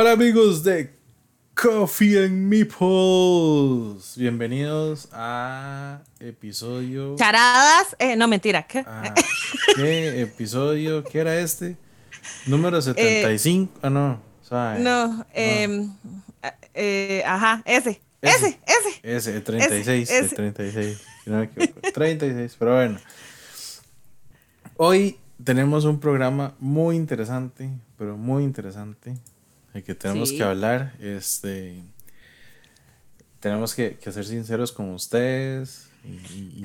Hola amigos de Coffee and Meeples. Bienvenidos a episodio. Charadas. Eh, no, mentira. ¿Qué? Ah, ¿Qué episodio? ¿Qué era este? Número 75. ah, no. suave. no, em, eh, ajá, ese. Ese, ese. Ese, el 36. Ese, El 36. si no me equivoco. 36, pero bueno. Hoy tenemos un programa muy interesante, pero muy interesante, que tenemos Sí. que hablar. Este, tenemos que, que ser sinceros con ustedes y, y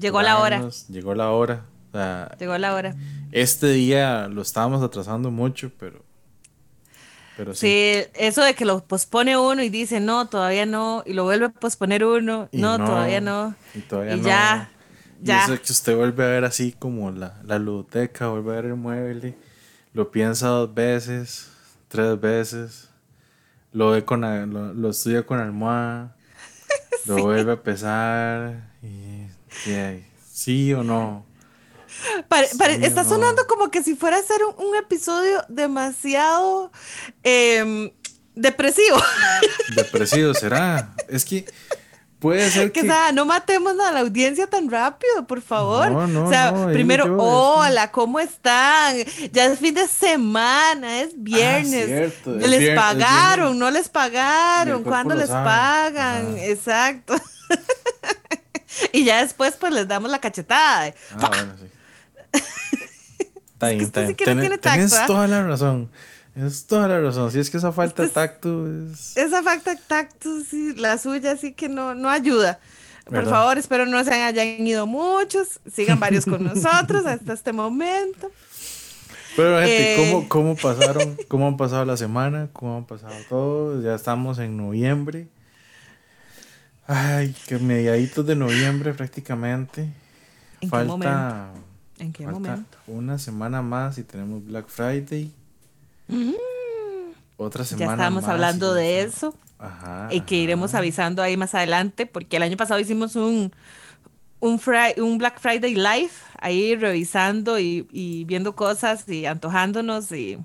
Llegó la hora. Llegó la hora. O sea, Llegó la hora. este día lo estábamos atrasando mucho, pero, pero sí. Sí, eso de que lo pospone uno y dice, no, todavía no, y lo vuelve a posponer uno, no, todavía no. Y todavía y no. ya, Y ya. eso es que usted vuelve a ver así como la, la ludoteca, vuelve a ver el mueble, lo piensa dos veces, tres veces, lo ve con lo, lo estudia con almohada, lo vuelve a pesar y, sí o no. Pare- pare- Sí, está no. sonando como que si fuera a ser un, un episodio demasiado em, depresivo. Depresivo será. Es que puede ser Que, que o sea, no matemos a la audiencia tan rápido, por favor. No, no, o sea, no, primero, yo, hola, ¿cómo están? Ya es fin de semana, es viernes. Ah, cierto, es les vier- pagaron, no les pagaron, ¿cuándo les sabe. pagan? Ajá. Exacto. y ya después, pues les damos la cachetada. Ah, bueno, sí. Está bien, está bien. que no Ten- tiene Tenés tacto, ¿ah? toda la razón. Es toda la razón. Si es que esa falta de tacto es. Esa falta de tacto, sí, la suya sí que no, no ayuda. Por favor, espero no se hayan ido muchos, sigan varios con nosotros hasta este momento. Pero, gente, Eh. ¿cómo, ¿cómo pasaron? ¿Cómo han pasado la semana? ¿Cómo han pasado todo? Ya estamos en noviembre. Ay, que mediaditos de noviembre prácticamente. ¿En qué momento? falta ¿En qué falta momento? una semana más y tenemos Black Friday. Otra Ya semana estábamos más hablando de eso Ajá. y que ajá. iremos avisando ahí más adelante, porque el año pasado hicimos un, un, Fri- un Black Friday Live, ahí revisando y, y viendo cosas y antojándonos y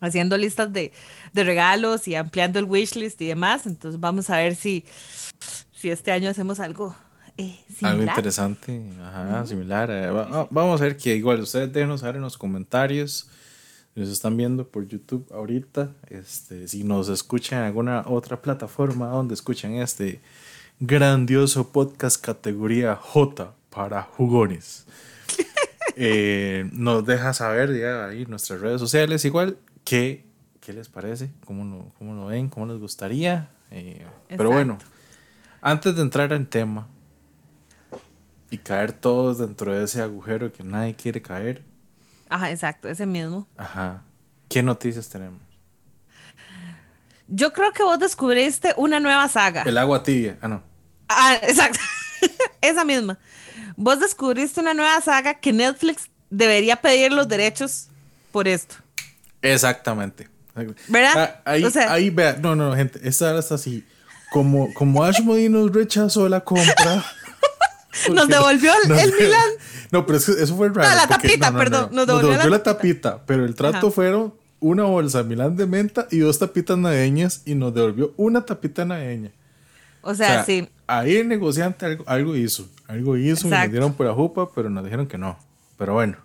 haciendo listas de, de regalos y ampliando el wishlist y demás. Entonces vamos a ver si, si este año hacemos algo eh, Algo interesante, ajá, similar. eh, va- va- vamos a ver que igual ustedes déjenos saber en los comentarios. Si nos están viendo por YouTube ahorita, este, si nos escuchan en alguna otra plataforma donde escuchan este grandioso podcast categoría J para jugones. Eh, nos deja saber ya ahí en nuestras redes sociales igual qué, qué les parece, cómo lo, cómo lo ven, cómo les gustaría. eh, pero bueno, antes de entrar en tema y caer todos dentro de ese agujero que nadie quiere caer, Ajá, exacto, ese mismo. ajá, ¿qué noticias tenemos? Yo creo que vos descubriste una nueva saga. El agua tibia, ah no. Ah, exacto. Esa misma. Vos descubriste una nueva saga que Netflix debería pedir los derechos por esto. Exactamente. ¿Verdad? Ah, ahí, O sea- ahí vea, no, no, gente, esta ahora está así. Como, como Ashmody nos rechazó la compra. Nos devolvió el, Milan. No, pero eso fue raro. la porque- tapita, perdón, nos devolvió la tapita, pero el trato Ajá. fueron una bolsa Milán de menta y dos tapitas navideñas y nos devolvió una tapita navideña. O O sea, sí. ahí el negociante algo, algo hizo. Algo hizo y nos Exacto. dieron por jupa, pero nos dijeron que no. Pero bueno.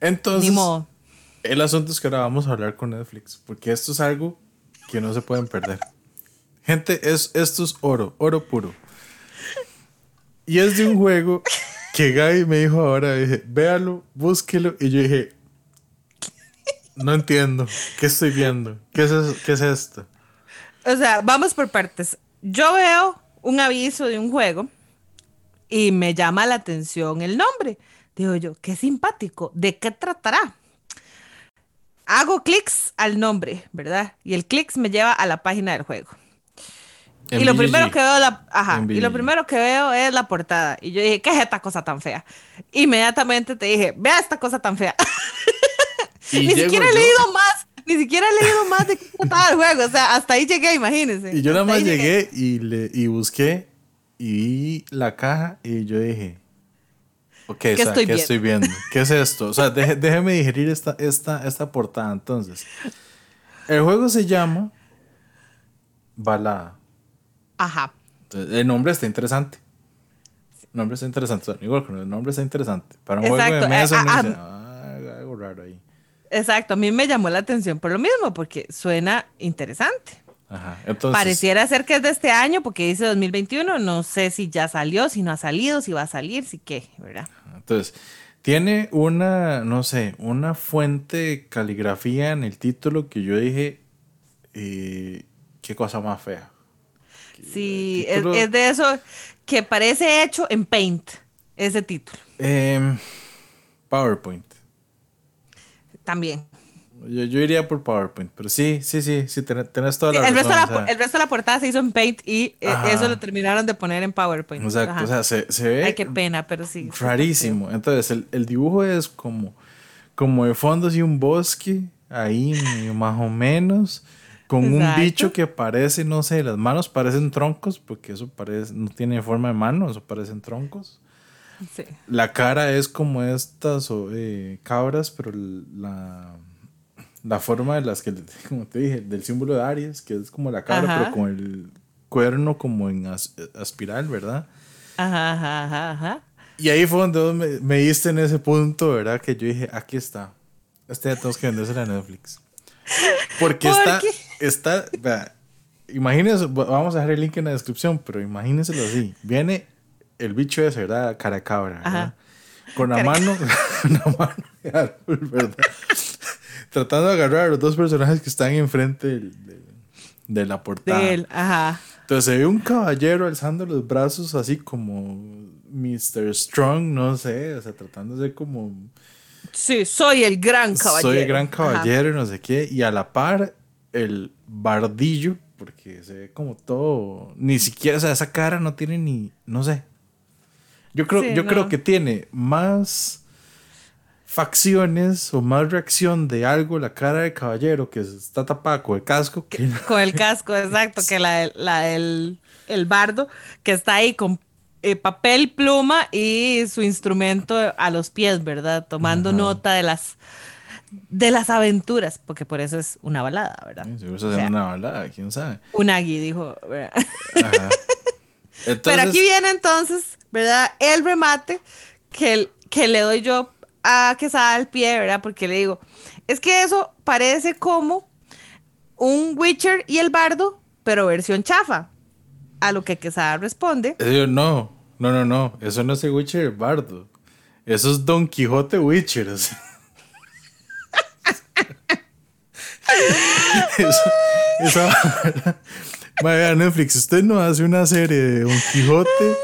Entonces, Ni modo. el asunto es que ahora vamos a hablar con Netflix, porque esto es algo que no se pueden perder. Gente, es, esto es oro, oro puro. Y es de un juego que Gaby me dijo ahora, dije, véalo, búsquelo, y yo dije, no entiendo, ¿qué estoy viendo? ¿Qué es, qué es esto? O sea, vamos por partes. Yo veo un aviso de un juego y me llama la atención el nombre. Digo yo, qué simpático. ¿De qué tratará? Hago clics al nombre, ¿verdad? Y el clics me lleva a la página del juego. Y lo primero que veo la, ajá, y lo primero que veo es la portada. Y yo dije, ¿qué es esta cosa tan fea? Inmediatamente te dije, vea esta cosa tan fea. Ni siquiera he yo- leído más, ni siquiera he leído más de qué trataba el juego. O sea, hasta ahí llegué, imagínense. Y yo nada más ahí llegué y, le, y busqué y vi la caja y yo dije, ok, ¿Qué o sea, estoy ¿qué viendo? estoy viendo? ¿Qué es esto? O sea, deje- déjeme digerir esta, esta, esta portada entonces. El juego se llama Balada. Ajá. el nombre está interesante. El nombre está interesante. Igual el nombre está interesante. Para un juego de mesa, eh, ah, ah, algo raro ahí. Exacto, a mí me llamó la atención por lo mismo, porque suena interesante. Ajá. Entonces, Pareciera ser que es de este año, porque dice 2021. No sé si ya salió, si no ha salido, si va a salir, si qué, ¿verdad? Entonces, tiene una, no sé, una fuente de caligrafía en el título que yo dije, eh, qué cosa más fea. Sí, es, de eso que parece hecho en Paint, ese título. Em, PowerPoint. También. Yo, yo, iría por PowerPoint, pero sí, sí, sí, sí, tenés, toda la el Resto de la, El resto de la portada se hizo en Paint y eh, eso lo terminaron de poner en PowerPoint. Exacto, o sea, se, se, ve... Ay, qué pena, pero sí. Rarísimo. Entonces, el, el, dibujo es como, como de fondo y un bosque, ahí más o menos, con un bicho que parece, no sé, las manos parecen troncos, porque eso parece, no tiene forma de mano, eso parecen troncos. Sí. La cara es como estas eh, cabras, pero la la forma de las que, como te dije, del símbolo de Aries, que es como la cara, pero con el cuerno como en espiral, ¿verdad? Ajá, ajá, ajá. Y ahí fue donde me, me, diste en ese punto, ¿verdad? Que yo dije, aquí está. Este ya tenemos que venderse a Netflix. Porque está, está, vea, imagínense, vamos a dejar el link en la descripción, pero imagínenselo así. Viene el bicho ese, ¿verdad? Cara cabra, ¿verdad? Con la mano, una mano de árbol, ¿verdad? tratando de agarrar a los dos personajes que están enfrente de, la portada. De él, ajá. Entonces se ve un caballero alzando los brazos así como Mr. Strong, no sé, o sea, tratando de como... Sí, soy el gran caballero. Soy el gran caballero y no sé qué. Y a la par, el bardillo, porque se ve como todo... Ni siquiera, o sea, esa cara no tiene ni... No sé. Yo creo, yo creo que tiene más facciones o más reacción de algo la cara del caballero que está tapada con el casco. Que... Con el casco, exacto, que la, el, bardo que está ahí con eh, papel, pluma y su instrumento a los pies, ¿verdad? Tomando nota de las de las aventuras, porque por eso es una balada, ¿verdad? Sí, una balada, quién sabe. Un agui, dijo. Pero aquí viene entonces, ¿verdad? El remate que, que le doy yo a Quesada al pie, ¿verdad? Porque le digo, es que eso parece como un Witcher y el bardo, pero versión chafa. A lo que Quesada responde. no, no, no, no, eso no es el Witcher y el bardo. Eso es Don Quijote Witcher. Eso, eso, vaya Netflix, usted no hace una serie de Don Quijote.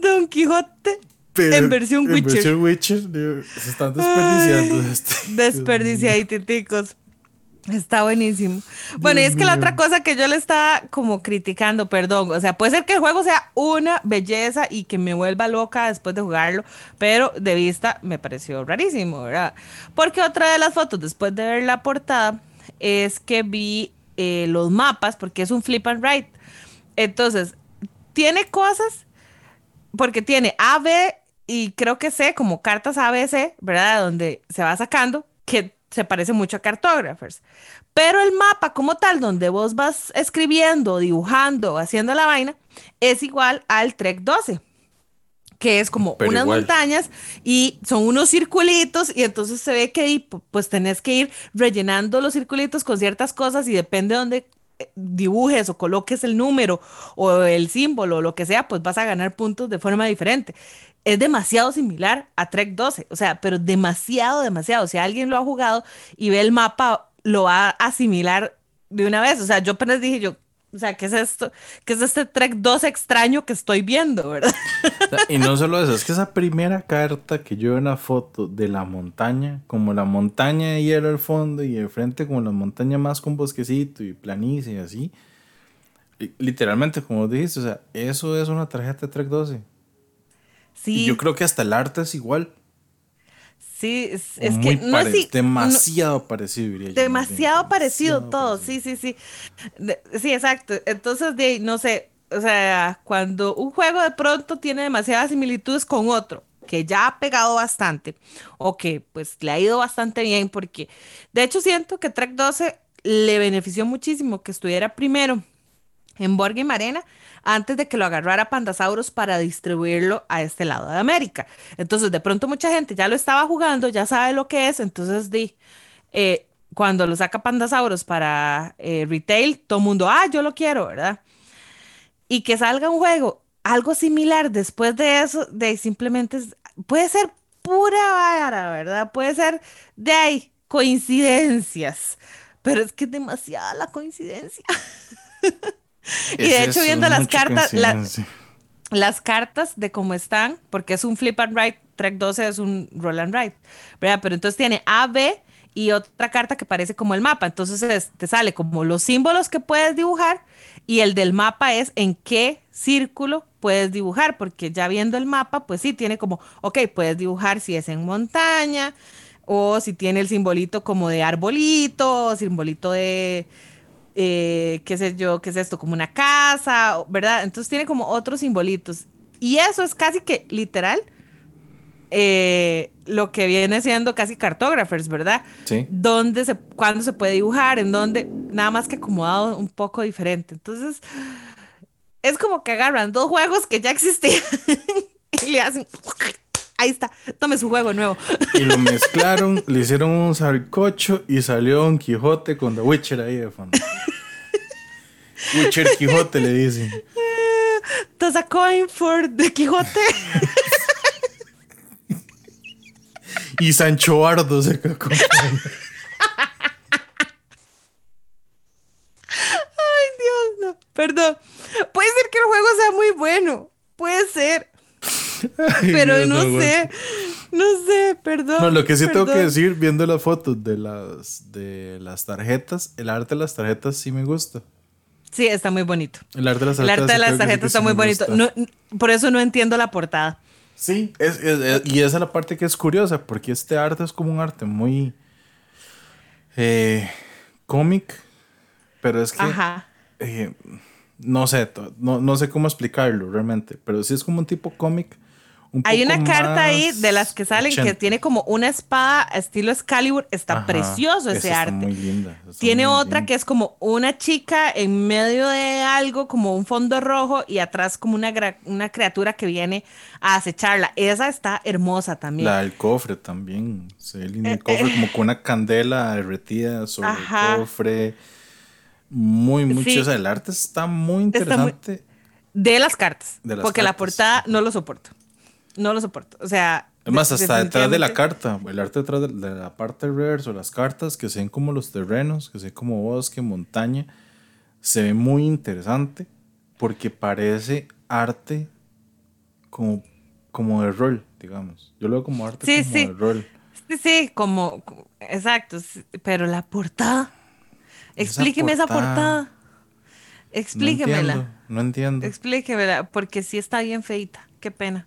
Don Quijote en versión Witcher. En versión Witcher, se están desperdiciando. Desperdiciaditicos. Está buenísimo. Bueno, y es que la otra cosa que yo le estaba como criticando, perdón, o sea, puede ser que el juego sea una belleza y que me vuelva loca después de jugarlo, pero de vista me pareció rarísimo, ¿verdad? Porque otra de las fotos después de ver la portada es que vi eh, los mapas, porque es un flip and write. Entonces, tiene cosas, porque tiene A, B y creo que sé, como cartas ABC, ¿verdad? Donde se va sacando, que se parece mucho a Cartographers. Pero el mapa como tal, donde vos vas escribiendo, dibujando, haciendo la vaina, es igual al Trek 12 que es como unas montañas y son unos circulitos y entonces se ve que pues tenés que ir rellenando los circulitos con ciertas cosas y depende de dónde eh, dibujes o coloques el número o el símbolo o lo que sea, pues vas a ganar puntos de forma diferente es demasiado similar a Trek 12, o sea, pero demasiado, demasiado. Si alguien lo ha jugado y ve el mapa, lo va a asimilar de una vez. O sea, yo apenas dije yo, o sea, ¿qué es esto? ¿Qué es este Trek 2 extraño que estoy viendo, verdad? Y no solo eso, es que esa primera carta que yo veo una foto de la montaña, como la montaña de hielo al fondo y de frente como la montaña más con bosquecito y planicie y así. Literalmente, como dijiste, o sea, eso es una tarjeta de Trek 12. Y yo creo que hasta el arte es igual. Sí, es, que no es demasiado parecido, diría Demasiado parecido todo, sí, sí, sí. sí, exacto. Entonces, de, no sé, o sea, cuando un juego de pronto tiene demasiadas similitudes con otro, que ya ha pegado bastante, o que pues le ha ido bastante bien, porque de hecho siento que Trek 12 le benefició muchísimo que estuviera primero en Board Game Arena antes de que lo agarrara Pandasaurus para distribuirlo a este lado de América. Entonces, de pronto mucha gente ya lo estaba jugando, ya sabe lo que es, entonces di, eh, cuando lo saca Pandasaurus para eh, retail, todo el mundo, ah, yo lo quiero, ¿verdad? Y que salga un juego algo similar después de eso, de simplemente puede ser pura vara, ¿verdad? Puede ser de ahí coincidencias, pero es que es demasiada la coincidencia. y de hecho, viendo las cartas, las cartas de cómo están, porque es un flip and write, track 12 es un roll and write, ¿verdad? Pero entonces tiene A, B y otra carta que parece como el mapa. Entonces te sale como los símbolos que puedes dibujar y el del mapa es en qué círculo puedes dibujar, porque ya viendo el mapa, pues sí, tiene como, ok, puedes dibujar si es en montaña o si tiene el simbolito como de arbolito, o simbolito de, eh, qué sé yo, qué es esto, como una casa, ¿verdad? Entonces tiene como otros simbolitos. Y eso es casi que literal eh, lo que viene siendo casi cartógrafos, ¿verdad? Sí. ¿Dónde se, cuándo se puede dibujar, en dónde, nada más que acomodado un poco diferente. Entonces, es como que agarran dos juegos que ya existían y le hacen, ahí está, tome su juego nuevo. Y lo mezclaron, le hicieron un sarcocho y salió un Quijote con The Witcher ahí de fondo. Witcher Quijote le dicen. Does a coin for the Quijote? Y Sancho Ardo se acompaña. Ay, Dios, no. Perdón. Puede ser que el juego sea muy bueno. Puede ser. Pero no, sé. No sé, perdón. No, lo que sí tengo que decir, viendo las fotos de las, de las tarjetas, el arte de las tarjetas sí me gusta. Sí, está muy bonito. El arte de las tarjetas, el arte de las tarjetas está muy bonito. por eso no entiendo la portada. Sí, es, y esa es la parte que es curiosa, porque este arte es como un arte muy eh, cómic, pero es que eh, no sé, no, no sé cómo explicarlo realmente, pero sí es como un tipo cómic hay una carta ahí de las que salen que tiene como una espada estilo Excalibur. Está precioso ese arte. Muy linda, tiene otra que es como una chica en medio de algo, como un fondo rojo, y atrás como una, una criatura que viene a acecharla. Esa está hermosa también. La del cofre también. Se ve lindo el eh, cofre, eh. como con una candela derretida sobre el cofre. Muy, mucho. O sea, el arte está muy interesante. De las cartas. porque la portada no lo soporto. No lo soporto. O sea. Además, hasta detrás de la carta, el arte detrás de, la parte reverse o las cartas que se ven como los terrenos, que se ven como bosque, montaña, se ve muy interesante porque parece arte como, como de rol, digamos. Yo lo veo como arte como de rol. Sí, sí, como, exacto, pero la portada. Explíqueme esa portada. Explíquemela. No entiendo, no entiendo. Explíquemela, porque sí está bien feita. Qué pena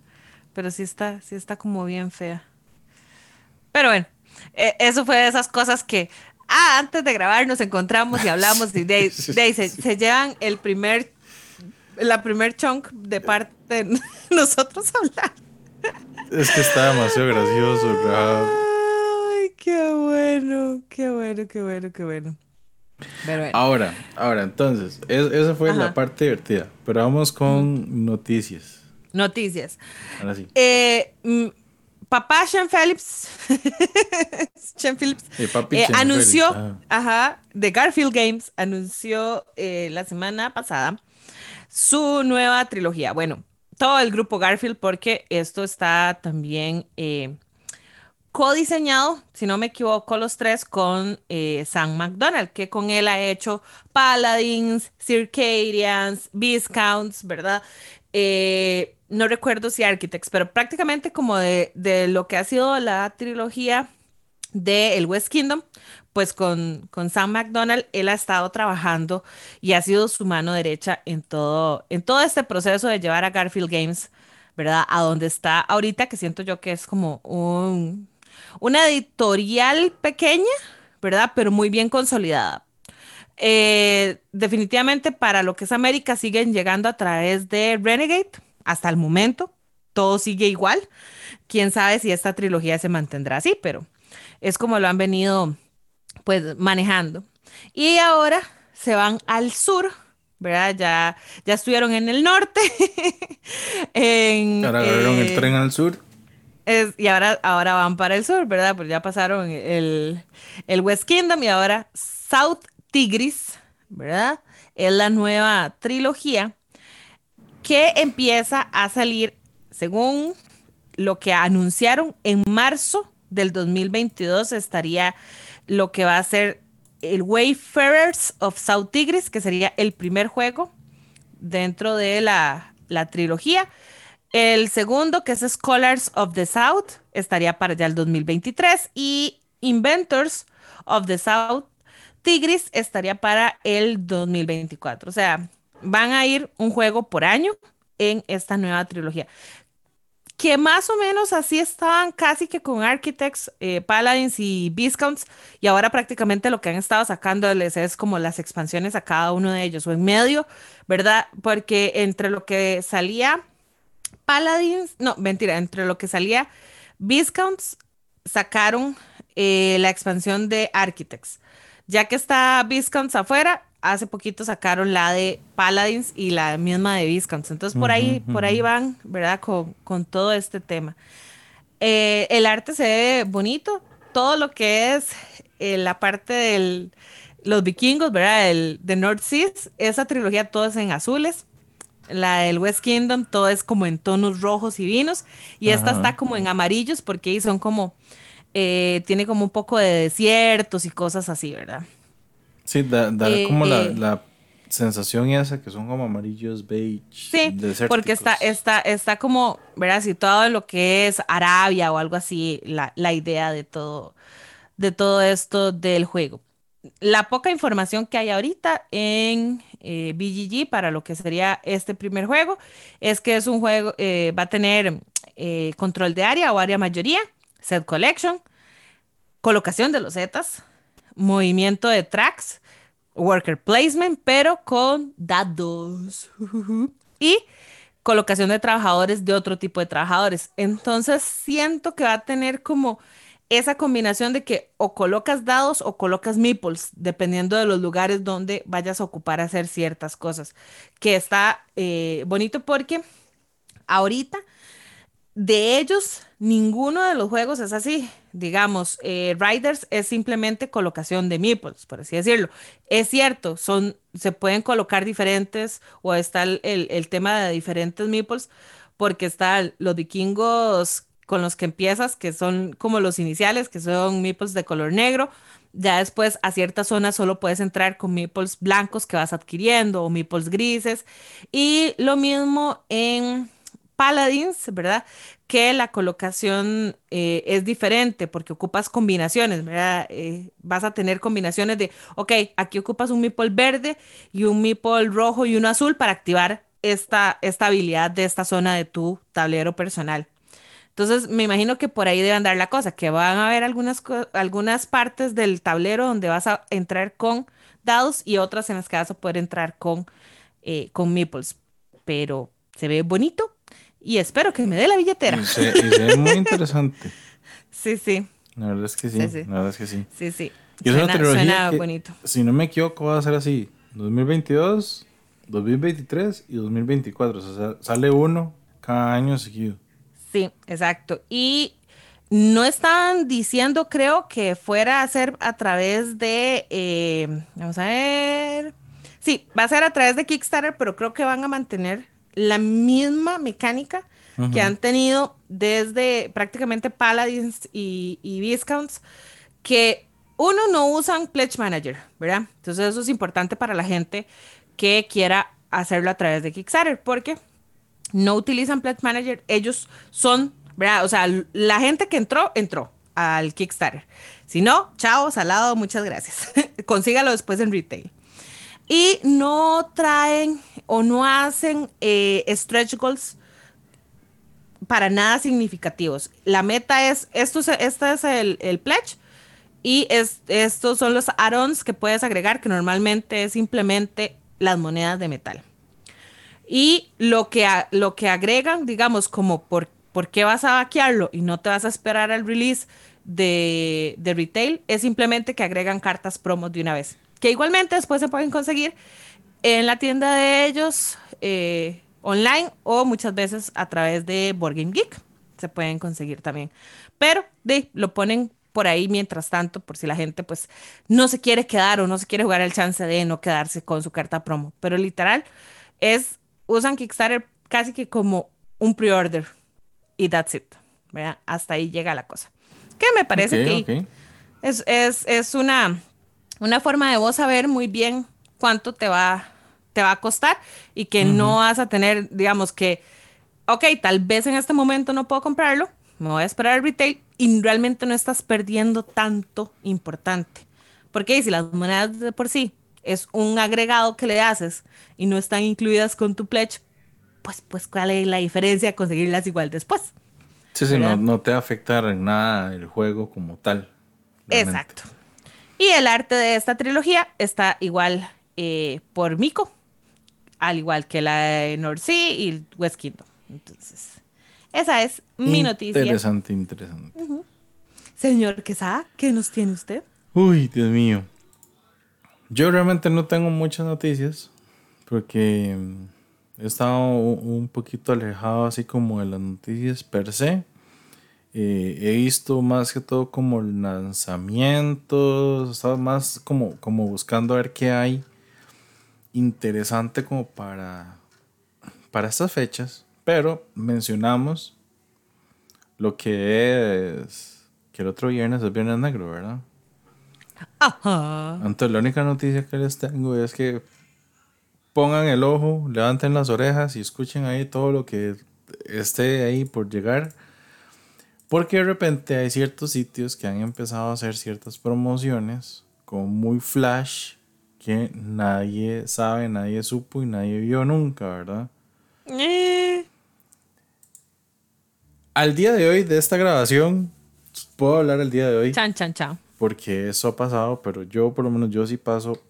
pero sí está, sí está como bien fea. Pero bueno, e, eso fue de esas cosas que, ah, antes de grabar nos encontramos y hablamos y de, se, llevan el primer, la primer chunk de parte de nosotros hablar. Es que está demasiado gracioso, Ay, qué bueno, qué bueno, qué bueno, qué bueno. Ahora, ahora, entonces, esa fue la parte divertida, pero vamos con noticias. Noticias. Ahora sí. Eh, mm, papá Sean Phillips, Sean Phillips eh, anunció, ah. ajá, de Garfield Games, anunció eh, la semana pasada su nueva trilogía. Bueno, todo el grupo Garfield, porque esto está también co-diseñado, si no me equivoco, los tres con Sam McDonald, que con él ha hecho Paladins, Circadians, Viscounts, ¿verdad? Eh, no recuerdo si Architects, pero prácticamente como de, lo que ha sido la trilogía de el West Kingdom, pues con, con Sam McDonald, él ha estado trabajando y ha sido su mano derecha en todo, en todo este proceso de llevar a Garfield Games, ¿verdad? A donde está ahorita, que siento yo que es como un, una editorial pequeña, ¿verdad? Pero muy bien consolidada. Eh, definitivamente para lo que es América siguen llegando a través de Renegade, hasta el momento. Todo sigue igual. Quién sabe si esta trilogía se mantendrá así, pero es como lo han venido pues manejando. Y ahora se van al sur, ¿verdad? Ya, ya estuvieron en el norte. ahora agarraron el tren al sur. y ahora, ahora van para el sur, ¿verdad? Pues ya pasaron el, el West Kingdom y ahora South Tigris, ¿verdad? Es la nueva trilogía que empieza a salir, según lo que anunciaron en marzo del 2022, estaría lo que va a ser el Wayfarers of South Tigris, que sería el primer juego dentro de la, la trilogía. El segundo, que es Scholars of the South, estaría para ya el 2023. Y Inventors of the South Tigris estaría para el 2024. O sea, van a ir un juego por año en esta nueva trilogía. Que más o menos así estaban casi que con Architects, eh, Paladins y Viscounts, y ahora prácticamente lo que han estado sacándoles es como las expansiones a cada uno de ellos, o en medio, ¿verdad? Porque entre lo que salía Paladins, no, mentira, entre lo que salía Viscounts, sacaron eh, la expansión de Architects. Ya que está Viscounts afuera, hace poquito sacaron la de Paladins y la misma de Viscounts. Entonces por ahí, por ahí van, ¿verdad? Con, con todo este tema. Eh, el arte se ve bonito. Todo lo que es eh, la parte de los vikingos, ¿verdad? El, de North Seas, esa trilogía todo es en azules. La del West Kingdom, todo es como en tonos rojos y vinos. Y esta está como en amarillos porque ahí son como, eh, tiene como un poco de desiertos y cosas así, ¿verdad? Sí, da, como la, eh, la, sensación esa que son como amarillos, beige. Sí, porque está, está, está como, ¿verdad? Situado en lo que es Arabia o algo así, la, la idea de todo, de todo esto del juego. La poca información que hay ahorita en eh, BGG para lo que sería este primer juego es que es un juego, eh, va a tener eh, control de área o área mayoría, set collection, colocación de los zetas, movimiento de tracks, worker placement, pero con dados. y colocación de trabajadores de otro tipo de trabajadores. Entonces siento que va a tener como esa combinación de que o colocas dados o colocas meeples, dependiendo de los lugares donde vayas a ocupar a hacer ciertas cosas. Que está eh, bonito porque ahorita de ellos, ninguno de los juegos es así. Digamos, eh, Riders es simplemente colocación de meeples, por así decirlo. Es cierto, son, se pueden colocar diferentes, o está el, tema de diferentes meeples, porque están los vikingos con los que empiezas, que son como los iniciales, que son meeples de color negro. Ya después a ciertas zonas solo puedes entrar con meeples blancos que vas adquiriendo o meeples grises. Y lo mismo en Paladins, ¿verdad? Que la colocación eh, es diferente porque ocupas combinaciones, ¿verdad? Eh, vas a tener combinaciones de, ok, aquí ocupas un meeple verde y un meeple rojo y uno azul para activar esta, esta habilidad de esta zona de tu tablero personal. Entonces, me imagino que por ahí debe andar la cosa, que van a haber algunas, algunas partes del tablero donde vas a entrar con dados y otras en las que vas a poder entrar con, eh, con meeples. Pero se ve bonito, y espero que me dé la billetera. Y se, ve muy interesante. sí, sí. La verdad es que sí, La verdad es que sí. Sí, sí. Y es suena, una suena bonito. Si no me equivoco, va a ser así: 2022, 2023 y 2024. O sea, sale uno cada año seguido. Sí, exacto. Y no están diciendo, creo, que fuera a ser a través de. Eh, vamos a ver. Sí, va a ser a través de Kickstarter, pero creo que van a mantener la misma mecánica que han tenido desde prácticamente Paladins y, Viscounts, que uno no usan Pledge Manager, ¿verdad? Entonces eso es importante para la gente que quiera hacerlo a través de Kickstarter, porque no utilizan Pledge Manager, ellos son, ¿verdad? O sea, la gente que entró, entró al Kickstarter. Si no, chao, salado, muchas gracias. Consígalo después en retail y no traen o no hacen eh, stretch goals para nada significativos. La meta es, esto, este es el, el pledge y es, estos son los add-ons que puedes agregar, que normalmente es simplemente las monedas de metal. Y lo que, lo que agregan, digamos, como por, por qué vas a vaquearlo y no te vas a esperar al release de, de retail, es simplemente que agregan cartas promos de una vez que igualmente después se pueden conseguir en la tienda de ellos eh, online o muchas veces a través de Board Game Geek. Se pueden conseguir también. Pero de, lo ponen por ahí mientras tanto, por si la gente pues no se quiere quedar o no se quiere jugar el chance de no quedarse con su carta promo. Pero literal es, usan Kickstarter casi que como un pre-order y that's it. Hasta ahí llega la cosa. Que me parece que Es, es, es, una, una forma de vos saber muy bien cuánto te va, te va a costar y que no vas a tener, digamos que, ok, tal vez en este momento no puedo comprarlo, me voy a esperar el retail y realmente no estás perdiendo tanto importante. Porque si las monedas de por sí es un agregado que le haces y no están incluidas con tu pledge, pues, pues cuál es la diferencia conseguirlas igual después. Sí, sí, no, no, te va a afectar en nada el juego como tal. Exacto. Y el arte de esta trilogía está igual eh, por Miko, al igual que la de North Sea y West Kingdom. Entonces, esa es mi noticia. Interesante, interesante. Señor Quesada, ¿qué nos tiene usted? Uy, Dios mío. Yo realmente no tengo muchas noticias porque he estado un poquito alejado así como de las noticias per se. Eh, he visto más que todo como lanzamientos, he estado más como, como buscando a ver qué hay interesante como para, para estas fechas. Pero mencionamos lo que es que el otro viernes es Viernes Negro, ¿verdad? Ajá. Entonces la única noticia que les tengo es que pongan el ojo, levanten las orejas y escuchen ahí todo lo que esté ahí por llegar. Porque de repente hay ciertos sitios que han empezado a hacer ciertas promociones como muy flash que nadie sabe, nadie supo y nadie vio nunca, ¿verdad? Eh. Al día de hoy de esta grabación, puedo hablar el día de hoy. Chan, chan, chan. Porque eso ha pasado, pero yo por lo menos yo sí paso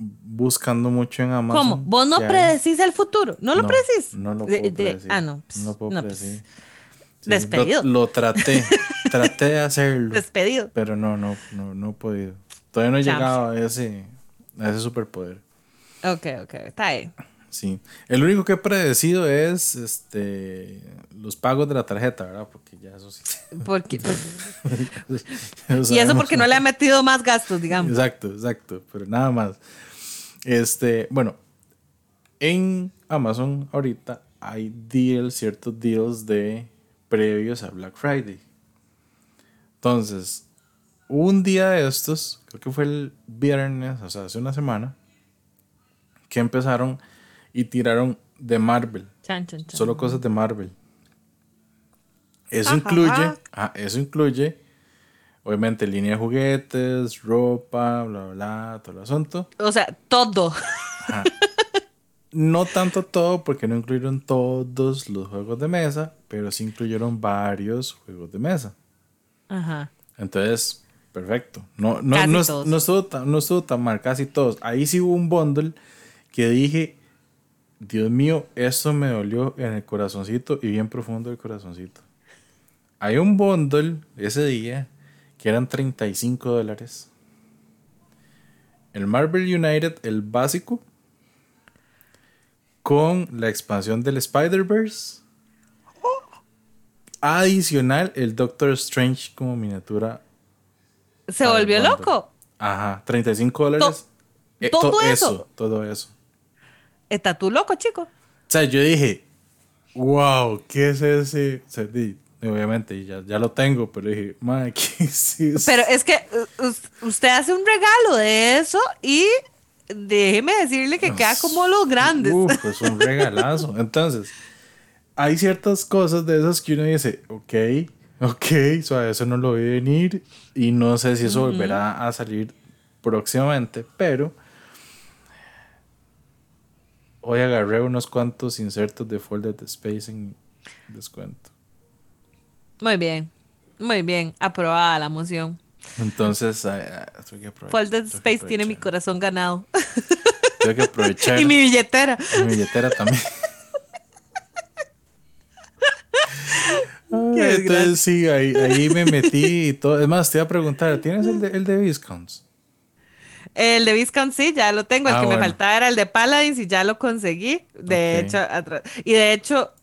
buscando mucho en Amazon. ¿Cómo? ¿Vos no predecís el futuro? ¿No lo predecís? No lo puedo predecir. ah, no. No puedo predecir. Despedido. Lo, traté. traté de hacerlo. Despedido. Pero no, no, no, no he podido. Todavía no he llegado a ese, a ese superpoder. Ok, ok. Está ahí. Sí. El único que he predecido es este los pagos de la tarjeta, ¿verdad? Porque ya eso sí. Porque, y eso porque no le ha metido más gastos, digamos. Exacto, exacto. Pero nada más. Este, bueno, en Amazon ahorita hay deals, ciertos deals de previos a Black Friday. Entonces, un día de estos, creo que fue el viernes, o sea, hace una semana, que empezaron y tiraron de Marvel. Solo cosas de Marvel. Eso incluye, ah, eso incluye, obviamente, línea de juguetes, ropa, bla, bla, bla, todo el asunto. O sea, todo. No tanto todo, porque no incluyeron todos los juegos de mesa, pero sí incluyeron varios juegos de mesa. Ajá. Entonces, perfecto. No, no, no, no, estuvo tan, no estuvo tan mal, casi todos. Ahí sí hubo un bundle que dije, Dios mío, esto me dolió en el corazoncito y bien profundo el corazoncito. Hay un bundle ese día que eran 35 dólares. El Marvel United, el básico, con la expansión del Spider-Verse. Adicional, el Doctor Strange como miniatura. ¿Se volvió loco? Ajá, 35 dólares. Eh, ¿Todo eso? Todo eso. ¿Estás tú loco, chico? O sea, yo dije, wow, ¿qué es ese? obviamente ya, ya lo tengo, pero dije, madre, ¿qué es eso? Pero es que usted hace un regalo de eso y déjeme decirle que queda como los grandes. Uf, pues un regalazo. Entonces, hay ciertas cosas de esas que uno dice, ok, ok, eso no lo voy a venir y no sé si eso volverá a salir próximamente, pero Hoy agarré unos cuantos insertos de Folded Space en descuento. Muy bien, muy bien, aprobada la moción. Entonces, Folded Space tiene mi corazón ganado. Tengo que aprovechar. y mi billetera. Y mi billetera también. entonces sí, ahí, ahí, me metí y todo. Es más, te iba a preguntar, ¿tienes el de, el de Viscounts? El de Viscount sí, ya lo tengo. El Ah, que me faltaba era el de Paladins y ya lo conseguí. De hecho, y de hecho,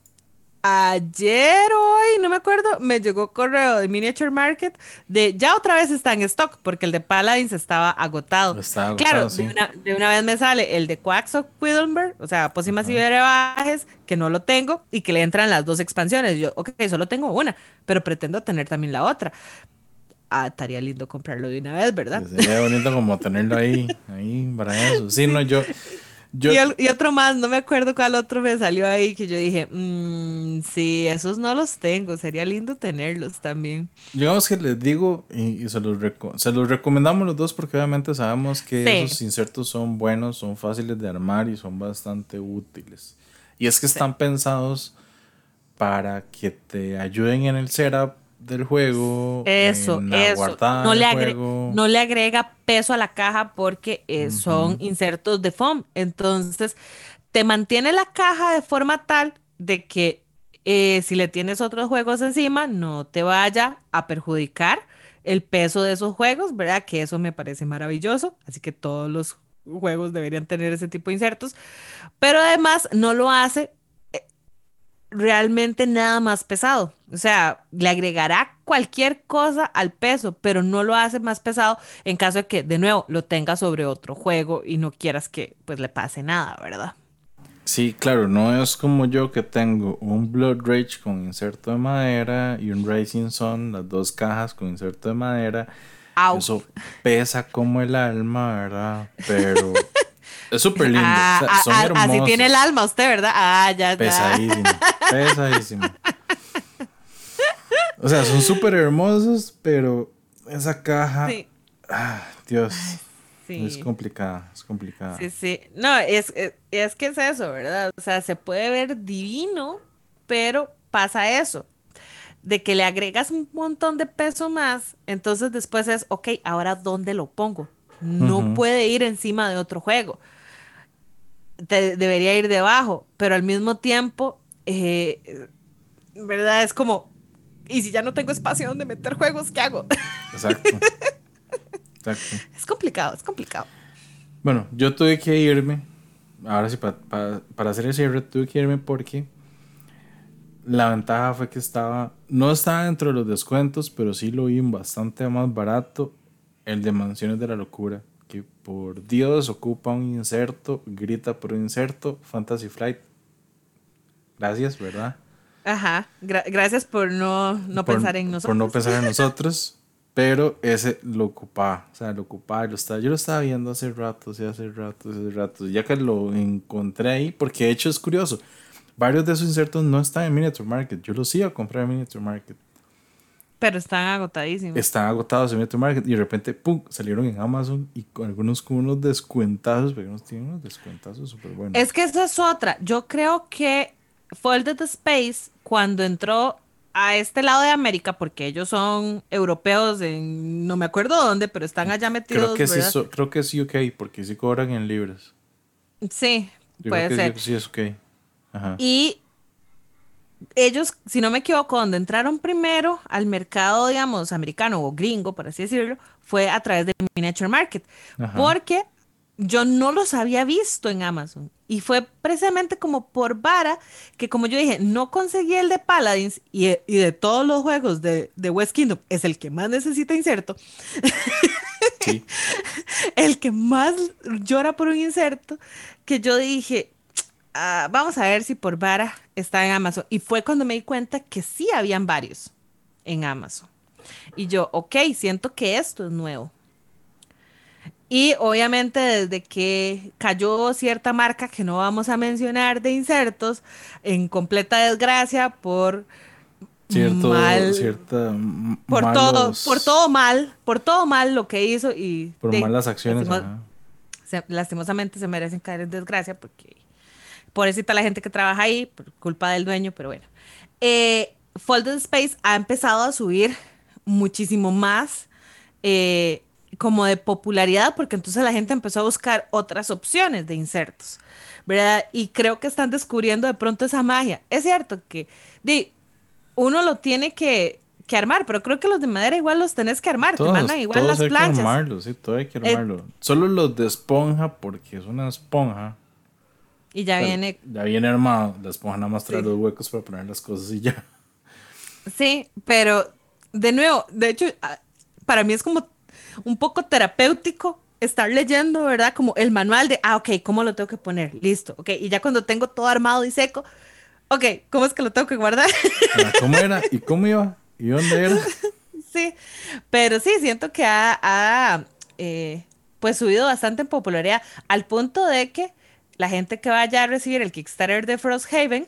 ayer hoy, no me acuerdo, me llegó correo de Miniature Market de ya otra vez está en stock porque el de Paladins estaba agotado. Estaba claro, sí. de, una, de una vez me sale el de Quacks of Quedlinburg, o sea, pócimas y brebajes, que no lo tengo y que le entran las dos expansiones. Yo, ok, solo tengo una, pero pretendo tener también la otra. Ah, estaría lindo comprarlo de una vez, ¿verdad? Sería bonito como tenerlo ahí, ahí para eso. Sí, no, yo, yo, Y, el- y otro más, no me acuerdo cuál otro me salió ahí que yo dije, "Mm, sí, esos no los tengo, sería lindo tenerlos también. digamos que les digo y, y se, los se los recomendamos los dos porque obviamente sabemos que Sí. esos insertos son buenos, son fáciles de armar y son bastante útiles. Y es que están pensados para que te ayuden en el setup del juego, Eso, eso. No le, agre- juego. no le agrega peso a la caja porque eh, son insertos de foam. Entonces, te mantiene la caja de forma tal de que eh, si le tienes otros juegos encima, no te vaya a perjudicar el peso de esos juegos, ¿verdad? Que eso me parece maravilloso. Así que todos los juegos deberían tener ese tipo de insertos. Pero además no lo hace realmente nada más pesado. O sea, le agregará cualquier cosa al peso, pero no lo hace más pesado en caso de que, de nuevo, lo tenga sobre otro juego y no quieras que pues le pase nada, ¿verdad? Sí, claro, no es como yo que tengo un Blood Rage con inserto de madera y un Rising Sun, las dos cajas con inserto de madera. Au. Eso pesa como el alma, ¿verdad? Pero es súper lindo. Ah, o sea, son ah, ah, hermosos. así tiene el alma usted, ¿verdad? Ah, ya, ya. Pesadísimo, pesadísimo. O sea, son súper hermosos, pero esa caja, Sí, ah, Dios, sí. es complicada, es complicada. Sí, sí. No, es, es, es que es eso, ¿verdad? O sea, se puede ver divino, pero pasa eso, de que le agregas un montón de peso más, entonces después es, ok, ahora ¿dónde lo pongo? No puede ir encima de otro juego. Te- debería ir debajo, pero al mismo tiempo, eh, ¿verdad? Es como, ¿y si ya no tengo espacio donde meter juegos, qué hago? Exacto. Exacto. es complicado, es complicado. Bueno, yo tuve que irme. Ahora sí, pa- pa- para hacer el cierre, tuve que irme porque la ventaja fue que estaba, no estaba dentro de los descuentos, pero sí lo vi bastante más barato. El de Mansiones de la Locura, que por Dios ocupa un inserto, grita por un inserto. Fantasy Flight. Gracias, ¿verdad? Ajá, gra- gracias por no, no por- pensar en nosotros. Por no pensar en nosotros. Pero ese lo ocupaba, o sea, lo ocupaba, lo estaba, yo lo estaba viendo hace rato, sí, hace rato, hace rato, ya que lo encontré ahí, porque de hecho es curioso, varios de esos insertos no están en Miniature Market, yo los iba a comprar en Miniature Market, Pero están agotadísimos. están agotados en Miniature Market y de repente, pum, salieron en Amazon y con algunos con unos descuentazos, porque unos tienen unos descuentazos súper buenos. Es que esa es otra. Yo creo que Folded Space, cuando entró a este lado de América, porque ellos son europeos, en, no me acuerdo dónde, pero están allá metidos. creo que, sí, ¿verdad? so- creo que es UK, porque sí cobran en libras. Sí, Yo puede creo ser. que sí, sí es UK. Ajá. Y ellos, si no me equivoco, donde entraron primero al mercado, digamos, americano o gringo, por así decirlo, fue a través de Miniature Market. Ajá. Porque yo no los había visto en Amazon. Y fue precisamente como por vara que, como yo dije, no conseguí el de Paladins y, y de todos los juegos de, de West Kingdom, es el que más necesita inserto. Sí. el que más llora por un inserto, que yo dije, "Ah, vamos a ver si por vara está en Amazon. Y fue cuando me di cuenta que sí habían varios en Amazon. Y yo, ok, siento que esto es nuevo. Y obviamente desde que cayó cierta marca que no vamos a mencionar de insertos, en completa desgracia por Cierto, mal, cierta, por todo, por todo mal, por todo mal lo que hizo y Por de- malas acciones. lastimosamente se merecen caer en desgracia porque pobrecita la gente que trabaja ahí por culpa del dueño, pero bueno. Eh, Folded Space ha empezado a subir muchísimo más eh, como de popularidad porque entonces la gente empezó a buscar otras opciones de insertos, ¿verdad? Y creo que están descubriendo de pronto esa magia. Es cierto que di, uno lo tiene que, que armar, pero creo que los de madera igual los tenés que armar, Todos, te mandan igual todos las hay planchas. que armarlo, sí, todo hay que Eh. Solo los de esponja, porque es una esponja. Y ya pero viene, Ya viene armado. La esponja nada más trae Sí. los huecos para poner las cosas y ya. sí, pero de nuevo, de hecho, ah, para mí es como un poco terapéutico estar leyendo, ¿verdad? Como el manual de, ah, ok, ¿cómo lo tengo que poner? Listo, ok, y ya cuando tengo todo armado y seco, ok, ¿cómo es que lo tengo que guardar? Ah, ¿Cómo era? ¿Y cómo iba? ¿Y dónde era? Sí, pero sí, siento que ha, ha, eh, pues subido bastante en popularidad al punto de que la gente que vaya a recibir el Kickstarter de Frosthaven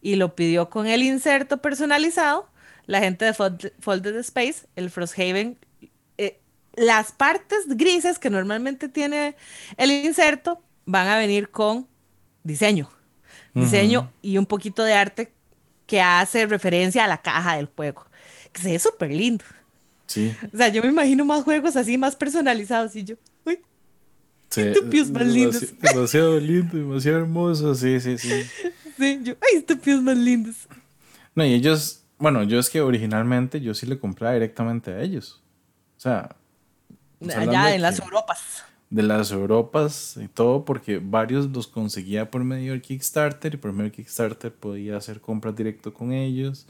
y lo pidió con el inserto personalizado, la gente de Fold- Folded Space, el Frosthaven, eh, las partes grises que normalmente tiene el inserto van a venir con diseño, diseño y un poquito de arte que hace referencia a la caja del juego, que se ve súper lindo. Sí. O sea, yo me imagino más juegos así, más personalizados. Y yo, estúpidos más lindos. demasi- Demasiado lindo, demasiado hermoso. Sí, sí, sí. sí, yo, ay, estúpidos más lindos. No, y ellos, bueno, yo es que originalmente yo sí le compraba directamente a ellos. O sea, Allá en las Europas. de las Europas y todo, porque varios los conseguía por medio del Kickstarter y por medio del Kickstarter podía hacer compras directo con ellos.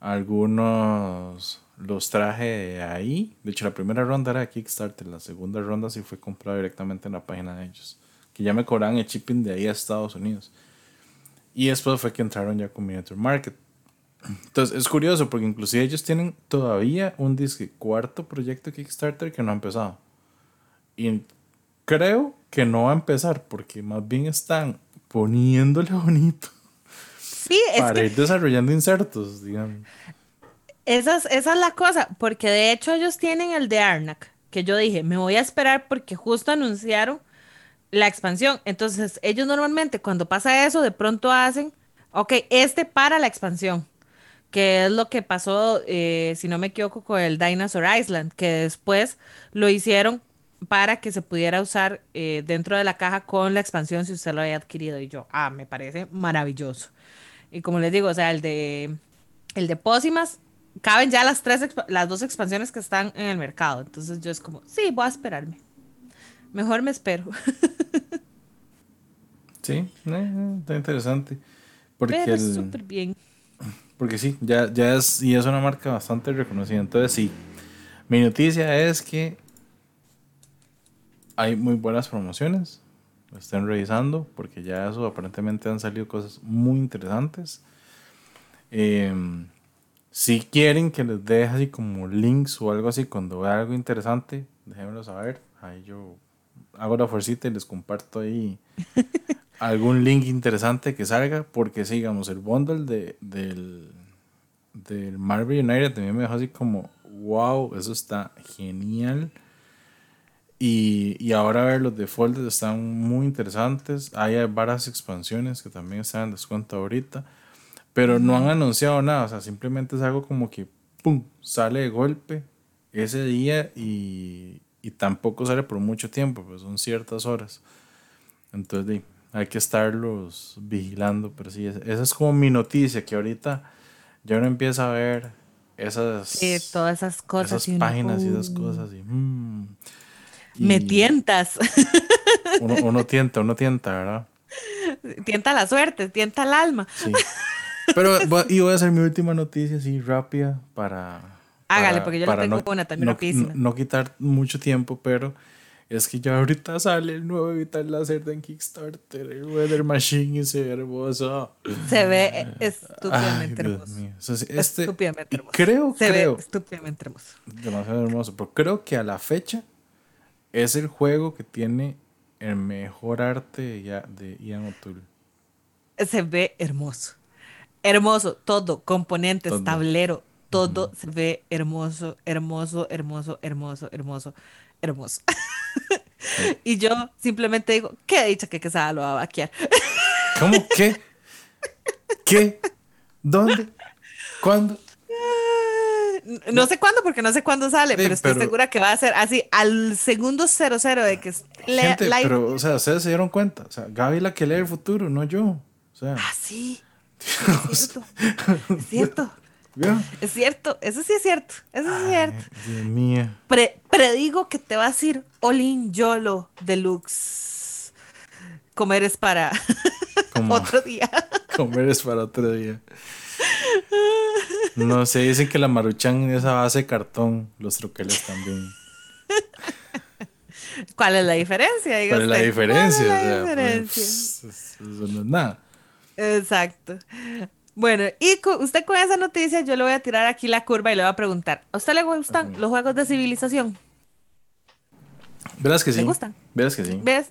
Algunos los traje de ahí. De hecho, la primera ronda era de Kickstarter, la segunda ronda sí fue comprada directamente en la página de ellos, que ya me cobraban el shipping de ahí a Estados Unidos. Y después fue que entraron ya con Miniature Market. Entonces es curioso porque inclusive ellos tienen todavía un disque cuarto proyecto Kickstarter que no ha empezado. Y creo que no va a empezar porque más bien están poniéndole bonito Sí, es para que ir desarrollando insertos, digamos. Esa es, la cosa, porque de hecho ellos tienen el de Arnak, que yo dije, me voy a esperar porque justo anunciaron la expansión. Entonces, ellos normalmente cuando pasa eso, de pronto hacen, ok, este para la expansión, que es lo que pasó, eh, si no me equivoco, con el Dinosaur Island, que después lo hicieron para que se pudiera usar eh, dentro de la caja con la expansión si usted lo había adquirido. Y yo, ah, me parece maravilloso. Y como les digo, o sea, el de, el de caben ya las, tres, las dos expansiones que están en el mercado. Entonces yo es como, sí, voy a esperarme. Mejor me espero. Sí, eh, eh, está interesante. Porque, Pero el- súper bien. porque sí, ya, ya es, y es una marca bastante reconocida. Entonces sí, mi noticia es que hay muy buenas promociones. Lo estén revisando porque ya eso aparentemente han salido cosas muy interesantes. Em, si quieren que les deje así como links o algo así cuando vea algo interesante, déjenmelo saber. Ahí yo hago la fuercita y les comparto ahí algún link interesante que salga. Porque sigamos, el bundle de, del, del Marvel United también me dejó así como, wow, eso está genial. Y, y ahora ver los de Folded están muy interesantes. Hay varias expansiones que también están en descuento ahorita. Pero no han anunciado nada. O sea, simplemente es algo como que, ¡pum!, sale de golpe ese día y, y tampoco sale por mucho tiempo, pues son ciertas horas. Entonces, hay que estarlos vigilando. Pero sí, esa es como mi noticia, que ahorita ya uno empieza a ver esas, Sí, todas esas cosas. esas y uno, páginas y esas uh, cosas. Y, mm, Me y tientas. Uno, uno tienta, uno tienta, ¿verdad? tienta la suerte, tienta el alma. Sí. Pero y voy a hacer mi última noticia así rápida para... Hágale, para- porque yo para tengo una también no, no- no quitar mucho tiempo, pero es que ya ahorita sale el nuevo Vital Lacerda en Kickstarter, el Weather Machine y se ve hermoso. Se ve Ay, estúpidamente hermoso. mío. Eso sí, este, Estúpidamente hermoso. creo, Se creo, ve estúpidamente hermoso. demasiado hermoso, pero creo que a la fecha es el juego que tiene el mejor arte de, ya- de Ian O'Toole. Se ve hermoso. Hermoso, todo, componentes, Todo. tablero, todo se ve hermoso, hermoso, hermoso, hermoso, hermoso, hermoso. y yo simplemente digo, qué dicha que Quesada lo va a vaquear. ¿Cómo? ¿Qué? ¿Qué? ¿Dónde? ¿Cuándo? No sé cuándo, porque no sé cuándo sale, Sí, pero estoy pero- segura que va a ser así al segundo 00 de que Gente, pero, o sea, ustedes se dieron cuenta. O sea, Gaby la que lee el futuro, no yo. O sea, Ah, sí. Es cierto. Es cierto. Es cierto, eso sí es cierto, eso es cierto. Dios mío. predigo que te vas a ir Olin Yolo Deluxe. Comer es para otro día. Comer es para otro día. No sé, dicen que la maruchan es a base de cartón, los troqueles también. ¿Cuál es la diferencia? ¿Cuál es la diferencia? ¿Cuál es la diferencia? Pues, eso no es nada. Exacto. Bueno, y usted con esa noticia yo le voy a tirar aquí la curva y le voy a preguntar, ¿a usted le gustan los juegos de civilización? Verás que sí. ¿Le gustan? Verás que sí. ¿Ves?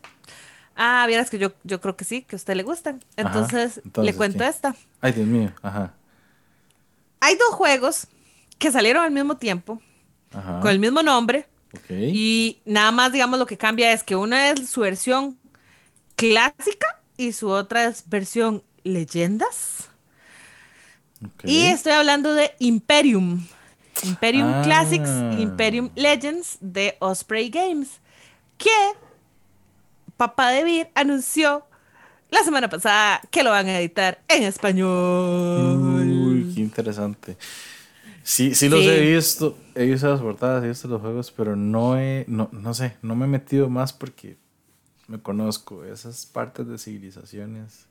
Ah, verás que yo, yo creo que sí, que a usted le gustan. Entonces, le cuento esta. Ay, Dios mío, ajá. Hay dos juegos que salieron al mismo tiempo, con el mismo nombre, y nada más, digamos, lo que cambia es que una es su versión clásica y su otra es versión leyendas. Y estoy hablando de Imperium. Imperium ah. Classics, Imperium Legends de Osprey Games. Que Papá de Vir anunció la semana pasada que lo van a editar en español. Uy, qué interesante. Sí, sí los he visto, he visto las portadas, he visto los juegos, pero no he, no, no sé, no me he metido más porque me conozco esas partes de civilizaciones.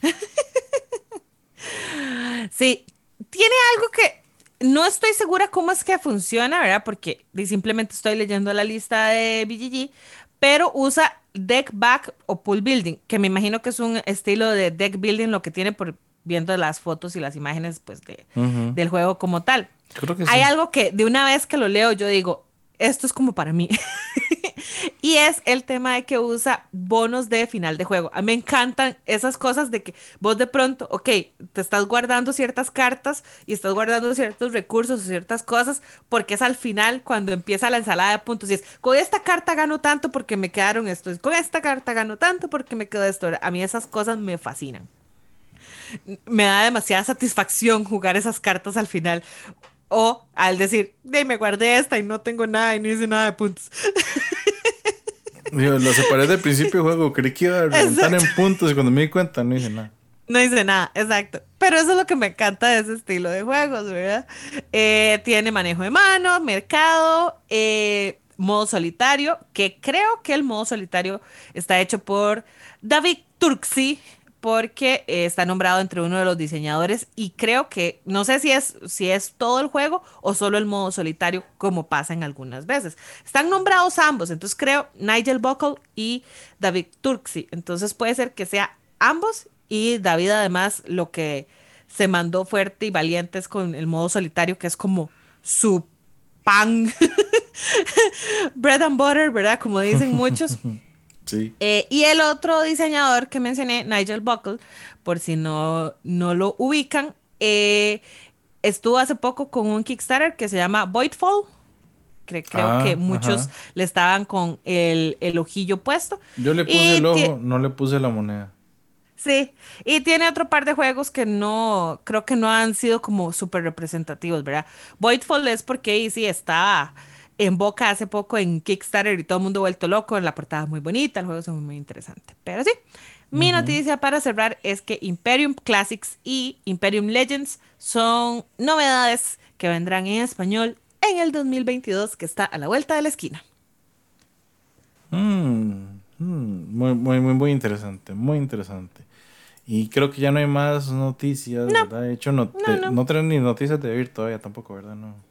sí, tiene algo que no estoy segura cómo es que funciona, ¿verdad? Porque simplemente estoy leyendo la lista de BGG, pero usa deck back o pool building, que me imagino que es un estilo de deck building lo que tiene por viendo las fotos y las imágenes pues de, del juego como tal. Hay algo que de una vez que lo leo yo digo, esto es como para mí. y es el tema de que usa bonos de final de juego. A mí me encantan esas cosas de que vos de pronto, ok, te estás guardando ciertas cartas y estás guardando ciertos recursos o ciertas cosas porque es al final cuando empieza la ensalada de puntos y es, con esta carta gano tanto porque me quedaron esto, con esta carta gano tanto porque me quedó esto. A mí esas cosas me fascinan. Me da demasiada satisfacción jugar esas cartas al final. O al decir, de me guardé esta y no tengo nada y no hice nada de puntos. Digo, lo separé del principio del juego, creí que iba a reventar en puntos y cuando me di cuenta no hice nada. No hice nada, exacto. Pero eso es lo que me encanta de ese estilo de juegos, ¿verdad? Eh, tiene manejo de mano, mercado, eh, modo solitario, que creo que el modo solitario está hecho por David Turksi, porque eh, está nombrado entre uno de los diseñadores y creo que, no sé si es, si es todo el juego o solo el modo solitario, como pasa en algunas veces. Están nombrados ambos, entonces creo Nigel Buckle y David Turksi. Entonces puede ser que sea ambos y David además lo que se mandó fuerte y valiente es con el modo solitario, que es como su pan, bread and butter, ¿verdad? Como dicen muchos. Eh, y el otro diseñador que mencioné, Nigel Buckle, por si no, no lo ubican, eh, estuvo hace poco con un Kickstarter que se llama Voidfall. Creo, creo que ah, muchos le estaban con el, ojillo puesto. Yo le puse el ojo, no le puse la moneda. Sí, y tiene otro par de juegos que no, creo que no han sido como súper representativos, ¿verdad? Voidfall es porque sí está en boca hace poco en Kickstarter y todo el mundo vuelto loco. La portada es muy bonita, el juego es muy, interesante. Pero sí, mi noticia para cerrar es que Imperium Classics y Imperium Legends son novedades que vendrán en español en el 2022, que está a la vuelta de la esquina. Mm, mm, muy, muy, muy, muy interesante, muy interesante. Y creo que ya no hay más noticias, ¿verdad? De hecho, no, no, no. tenemos ni noticias de Vir todavía tampoco, ¿verdad? No.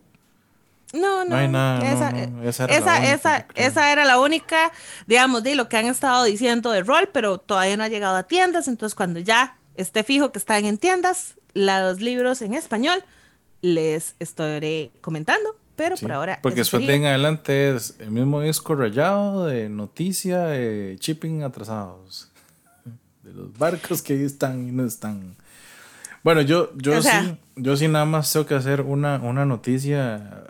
No, no. esa, esa, era la única, digamos, de lo que han estado diciendo de rol, pero todavía no ha llegado a tiendas. Entonces, cuando ya esté fijo que están en tiendas, los libros en español, les estaré comentando. Pero por ahora. Porque después de en adelante es el mismo disco rayado de noticia de shipping atrasados. De los barcos que ahí están y no están. Bueno, yo, yo sí, yo sí nada más tengo que hacer una, una noticia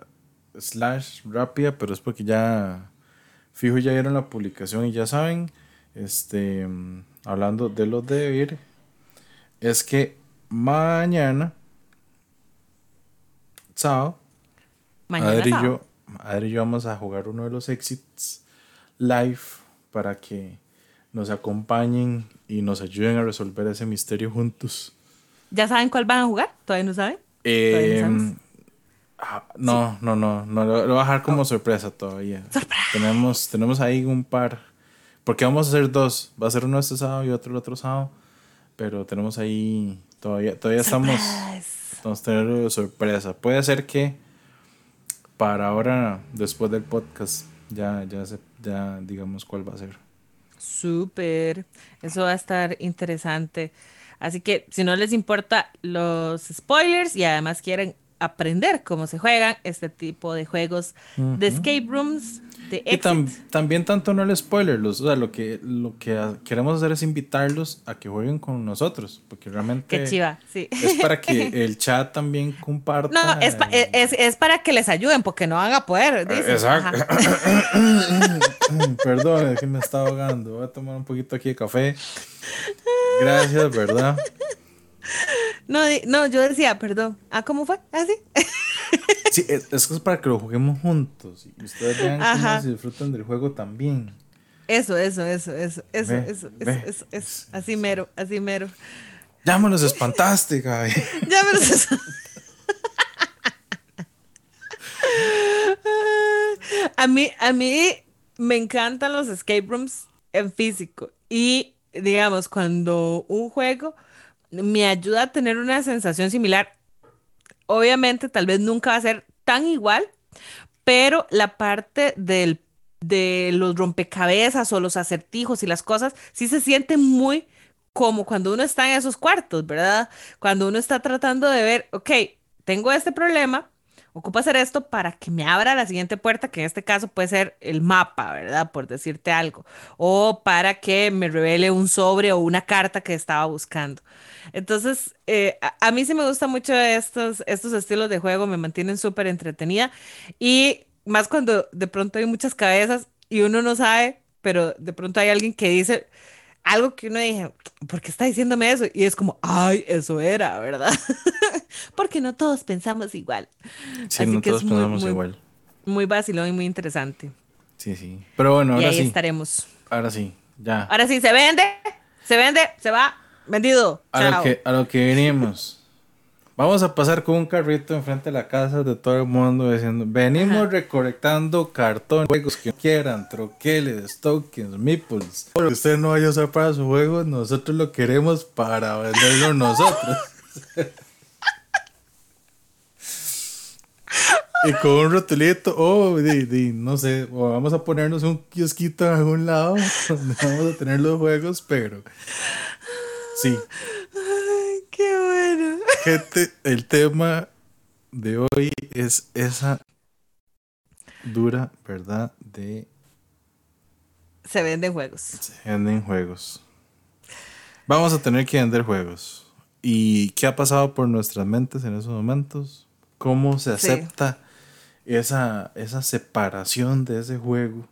slash rápida, pero es porque ya fijo ya vieron la publicación y ya saben, este, hablando de los de ir, es que mañana, sábado, Adri, Y yo, y yo vamos a jugar uno de los exits live para que nos acompañen y nos ayuden a resolver ese misterio juntos. ¿Ya saben cuál van a jugar? ¿Todavía no saben? Eh, ah, no, no, no, no, lo, voy a dejar como sorpresa todavía. Tenemos, tenemos ahí un par, porque vamos a hacer dos, va a ser uno este sábado y otro el otro sábado, pero tenemos ahí, todavía, todavía estamos, vamos a tener sorpresa. Puede ser que para ahora, después del podcast, ya, ya, se, ya digamos cuál va a ser. Súper, eso va a estar interesante. Así que si no les importa los spoilers y además quieren aprender cómo se juegan este tipo de juegos de escape rooms, y también tanto no el spoiler, o sea, lo que, lo que queremos hacer es invitarlos a que jueguen con nosotros, porque realmente es para que el chat también comparta. No, es, es, es, para que les ayuden, porque no van a poder. Exacto. Perdón, es que me está ahogando. Voy a tomar un poquito aquí de café. Gracias, ¿verdad? No, no, yo decía, perdón. Ah, ¿cómo fue? ¿Ah, sí, es, es para que lo juguemos juntos y ustedes vean cómo se disfrutan del juego también. Eso, eso, eso, eso, eso, eso, eso, eso, así mero, así mero. Llámanos espantástica. Llámanos A mí, a mí me encantan los escape rooms en físico y digamos, cuando un juego me ayuda a tener una sensación similar. Obviamente, tal vez nunca va a ser tan igual, pero la parte del, de los rompecabezas o los acertijos y las cosas sí se siente muy como cuando uno está en esos cuartos, ¿verdad? Cuando uno está tratando de ver, ok, tengo este problema, ocupa hacer esto para que me abra la siguiente puerta, que en este caso puede ser el mapa, ¿verdad? Por decirte algo. O para que me revele un sobre o una carta que estaba buscando. Entonces, eh, a, mí sí me gustan mucho estos, estos estilos de juego, me mantienen súper entretenida. Y más cuando de pronto hay muchas cabezas y uno no sabe, pero de pronto hay alguien que dice algo que uno dice, ¿por qué está diciéndome eso? Y es como, ay, eso era, ¿verdad? Porque no todos pensamos igual. Sí, no todos pensamos igual. Muy vacilón y muy interesante. Sí, sí. Pero bueno, ahora y ahí estaremos. Ahora sí, ya. Ahora sí, se vende, se vende, se va, vendido. A, Lo, que, a lo que venimos. Vamos a pasar con un carrito enfrente de la casa de todo el mundo diciendo, venimos recolectando cartón, juegos que quieran, troqueles, tokens, meeples. Lo que usted no vaya a usar para su juego, nosotros lo queremos para venderlo nosotros. y con un rotulito, oh, no sé, vamos a ponernos un kiosquito en algún lado donde vamos a tener los juegos, pero sí. Gente, el tema de hoy es esa dura verdad de... Se venden juegos. Se venden juegos. Vamos a tener que vender juegos. ¿Y qué ha pasado por nuestras mentes en esos momentos? ¿Cómo se acepta esa, esa separación de ese juego?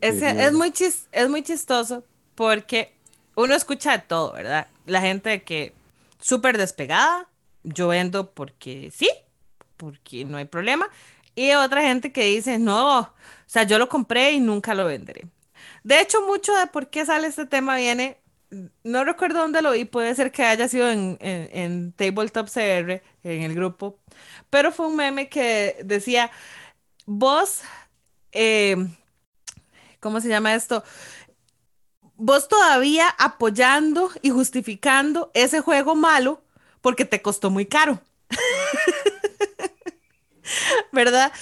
Es, es, muy es muy chistoso porque uno escucha de todo, ¿verdad? La gente que súper despegada, yo vendo porque sí, porque no hay problema. Y otra gente que dice, no, o sea, yo lo compré y nunca lo venderé. De hecho, mucho de por qué sale este tema viene, no recuerdo dónde lo vi, puede ser que haya sido en, en, Tabletop CR, en el grupo, pero fue un meme que decía, vos, eh, ¿cómo se llama esto? Vos todavía apoyando y justificando ese juego malo porque te costó muy caro. ¿Verdad?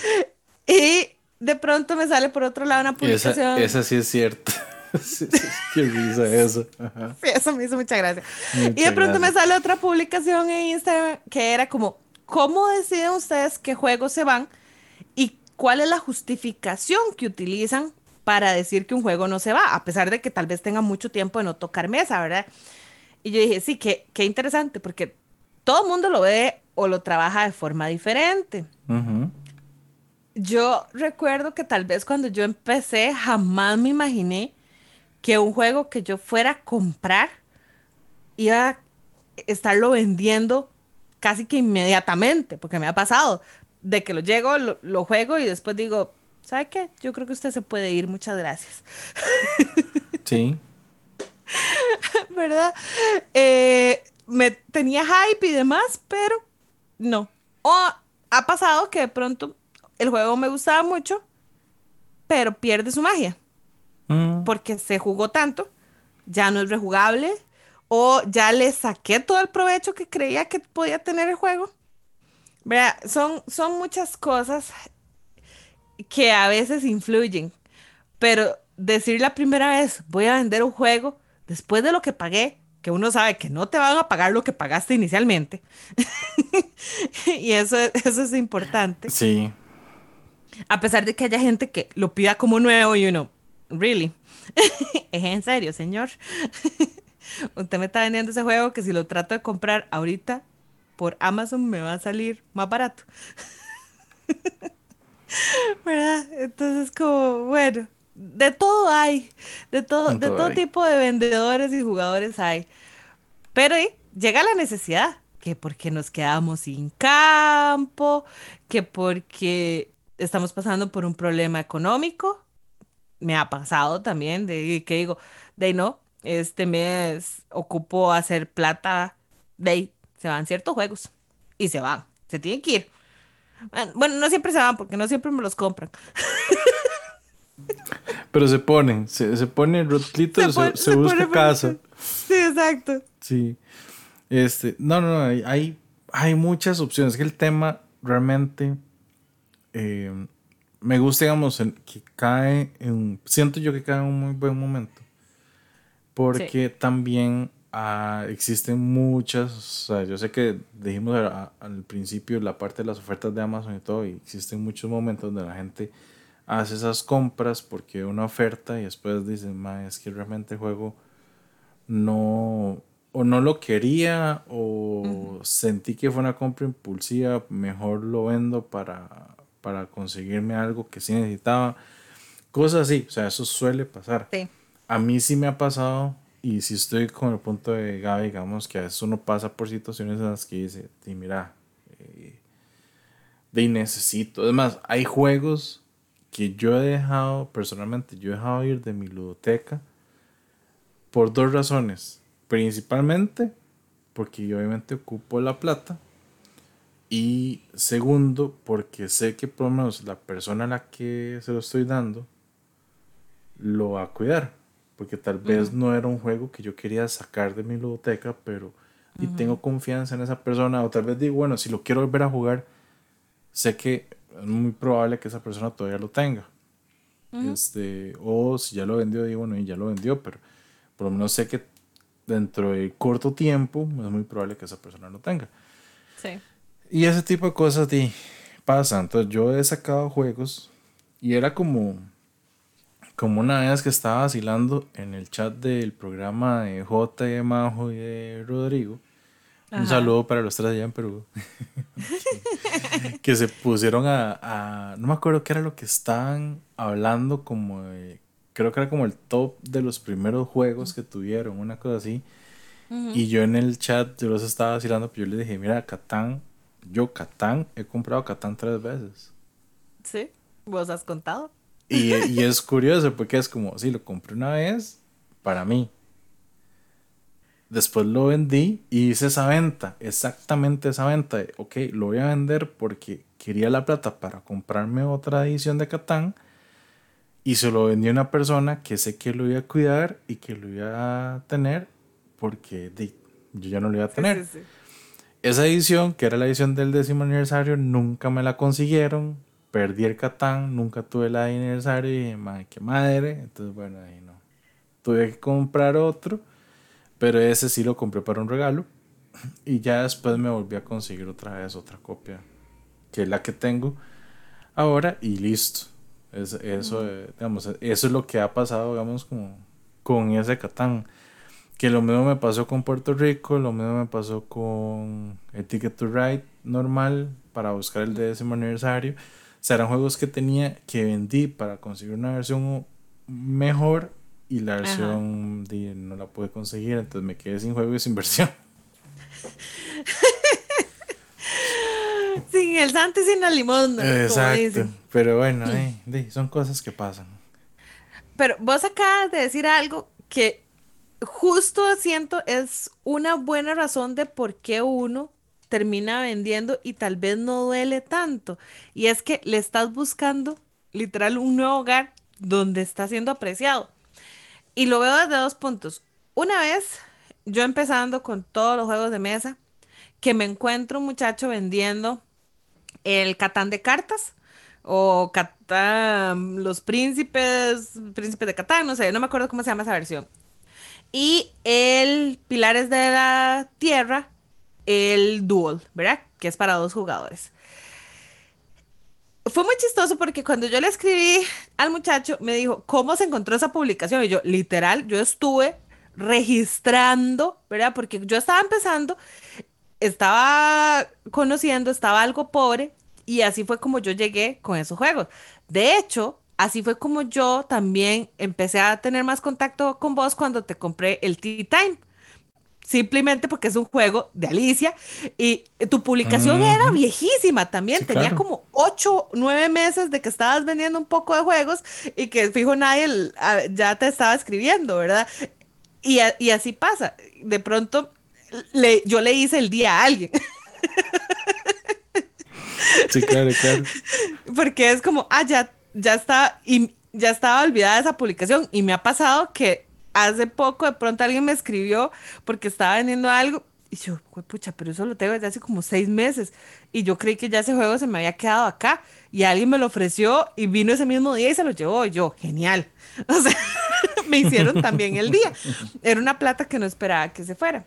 Y de pronto me sale por otro lado una publicación. Esa, sí es cierta. Qué risa eso. Sí, eso me hizo mucha gracia. y de pronto me sale otra publicación en Instagram que era como, ¿cómo deciden ustedes qué juegos se van? ¿Y cuál es la justificación que utilizan para decir que un juego no se va, a pesar de que tal vez tenga mucho tiempo de no tocar mesa, ¿verdad? Y yo dije, sí, qué, qué interesante, porque todo el mundo lo ve o lo trabaja de forma diferente. Yo recuerdo que tal vez cuando yo empecé, jamás me imaginé que un juego que yo fuera a comprar iba a estarlo vendiendo casi que inmediatamente, porque me ha pasado de que lo llego, lo juego y después digo, ¿sabe qué? Yo creo que usted se puede ir, muchas gracias. Sí. ¿Verdad? Eh, me tenía hype y demás, pero no. O ha pasado que de pronto el juego me gustaba mucho, pero pierde su magia. Mm. Porque se jugó tanto, ya no es rejugable, o ya le saqué todo el provecho que creía que podía tener el juego. Vea, son, son muchas cosas que a veces influyen, pero decir la primera vez, voy a vender un juego después de lo que pagué, que uno sabe que no te van a pagar lo que pagaste inicialmente. y eso, eso es importante. Sí. A pesar de que haya gente que lo pida como nuevo y uno, really, es en serio, señor. Usted me está vendiendo ese juego que si lo trato de comprar ahorita por Amazon me va a salir más barato. ¿Verdad? Entonces como, bueno, de todo hay, de todo, de todo tipo de vendedores y jugadores hay. Pero ¿eh? llega la necesidad, que porque nos quedamos sin campo, que porque estamos pasando por un problema económico. Me ha pasado también de que digo, de no, este mes ocupo hacer plata, de ahí se van ciertos juegos y se van, se tienen que ir. Bueno, no siempre se van porque no siempre me los compran. Pero se ponen, se, se pone el rotlito, se, se, busca casa. Sí, exacto. Sí. Este, no, no, no, hay, hay muchas opciones. Que el tema realmente eh, me gusta, digamos, que cae en. Siento yo que cae en un muy buen momento. Porque también ah, existen muchas. O sea, yo sé que dijimos al principio la parte de las ofertas de Amazon y todo, y existen muchos momentos donde la gente hace esas compras porque una oferta y después dicen, es que realmente el juego no, o no lo quería o sentí que fue una compra impulsiva, mejor lo vendo para, para conseguirme algo que sí necesitaba. Cosas así, o sea, eso suele pasar. A mí sí me ha pasado y si estoy con el punto de Gaby, digamos que a veces uno pasa por situaciones en las que dice, mira, eh, de necesito. Además, hay juegos que yo he dejado, personalmente, yo he dejado ir de mi ludoteca por dos razones. Principalmente porque yo obviamente ocupo la plata. Y segundo, porque sé que por lo menos la persona a la que se lo estoy dando lo va a cuidar. Porque tal vez no era un juego que yo quería sacar de mi ludoteca, pero y tengo confianza en esa persona. O tal vez digo, bueno, si lo quiero volver a jugar, sé que es muy probable que esa persona todavía lo tenga. este, o si ya lo vendió, digo, bueno, y ya lo vendió, pero por lo menos sé que dentro de corto tiempo es muy probable que esa persona lo tenga. Sí. Y ese tipo de cosas pasan. Entonces yo he sacado juegos y era como, como una vez que estaba vacilando en el chat del programa de J, de Majo y de Rodrigo un saludo para los tres allá en Perú. que se pusieron a, No me acuerdo qué era lo que estaban hablando, como. creo que era como el top de los primeros juegos que tuvieron, una cosa así. Y yo en el chat, yo los estaba vacilando, pero yo les dije: Mira, Catán, yo Catán, he comprado Catán tres veces. Sí, vos has contado. Y, y es curioso porque es como: Sí, lo compré una vez para mí Después lo vendí y hice esa venta, exactamente esa venta. ok, lo voy a vender porque quería la plata para comprarme otra edición de Catán. Y se lo vendí a una persona que sé que lo iba a cuidar y que lo iba a tener porque yo ya no lo iba a tener. Esa edición, que era la edición del décimo aniversario, nunca me la consiguieron. Perdí el Catán, nunca tuve la aniversario y dije, madre, qué madre. Entonces, bueno, ahí no. Tuve que comprar otro pero ese sí lo compré para un regalo. Y ya después me volví a conseguir otra vez otra copia, que es la que tengo ahora, y listo. Es, eso, eh, digamos, eso es lo que ha pasado, digamos, como con ese Catán. Que lo mismo me pasó con Puerto Rico, lo mismo me pasó con el Ticket to Ride normal para buscar el décimo aniversario. O sea, eran juegos que tenía que vendí para conseguir una versión mejor y la versión no la pude conseguir, entonces me quedé sin juego y sin versión. sin el santo y sin la limón. Exacto. Pero bueno, eh, son cosas que pasan. Pero vos acabas de decir algo que justo siento es una buena razón de por qué uno termina vendiendo y tal vez no duele tanto. Y es que le estás buscando literal un nuevo hogar donde está siendo apreciado. Y lo veo desde dos puntos. Una vez, yo empezando con todos los juegos de mesa, que me encuentro un muchacho vendiendo el Catán de cartas o Catán, los príncipes, príncipes de Catán, no sé, no me acuerdo cómo se llama esa versión. Y el Pilares de la Tierra, el Duel, ¿verdad? Que es para dos jugadores. Fue muy chistoso porque cuando yo le escribí al muchacho, me dijo, ¿cómo se encontró esa publicación? Y yo, literal, yo estuve registrando, ¿verdad? Porque yo estaba empezando, estaba conociendo, estaba algo pobre y así fue como yo llegué con esos juegos. De hecho, así fue como yo también empecé a tener más contacto con vos cuando te compré el Tea Time. Simplemente porque es un juego de Alicia y tu publicación era viejísima también, tenía como 8, 9 meses de que estabas vendiendo un poco de juegos y que fijo nadie ya te estaba escribiendo, ¿verdad? Y, y así pasa, de pronto le, yo le hice el día a alguien. Sí, claro, claro. Porque es como, ah, ya, ya está, y ya estaba olvidada esa publicación. Y me ha pasado que hace poco de pronto alguien me escribió porque estaba vendiendo algo. Y yo, pucha, pero eso lo tengo desde hace como seis meses. Y yo creí que ya ese juego se me había quedado acá. Y alguien me lo ofreció y vino ese mismo día y se lo llevó. Y yo, genial. O sea, me hicieron también el día. Era una plata que no esperaba que se fuera.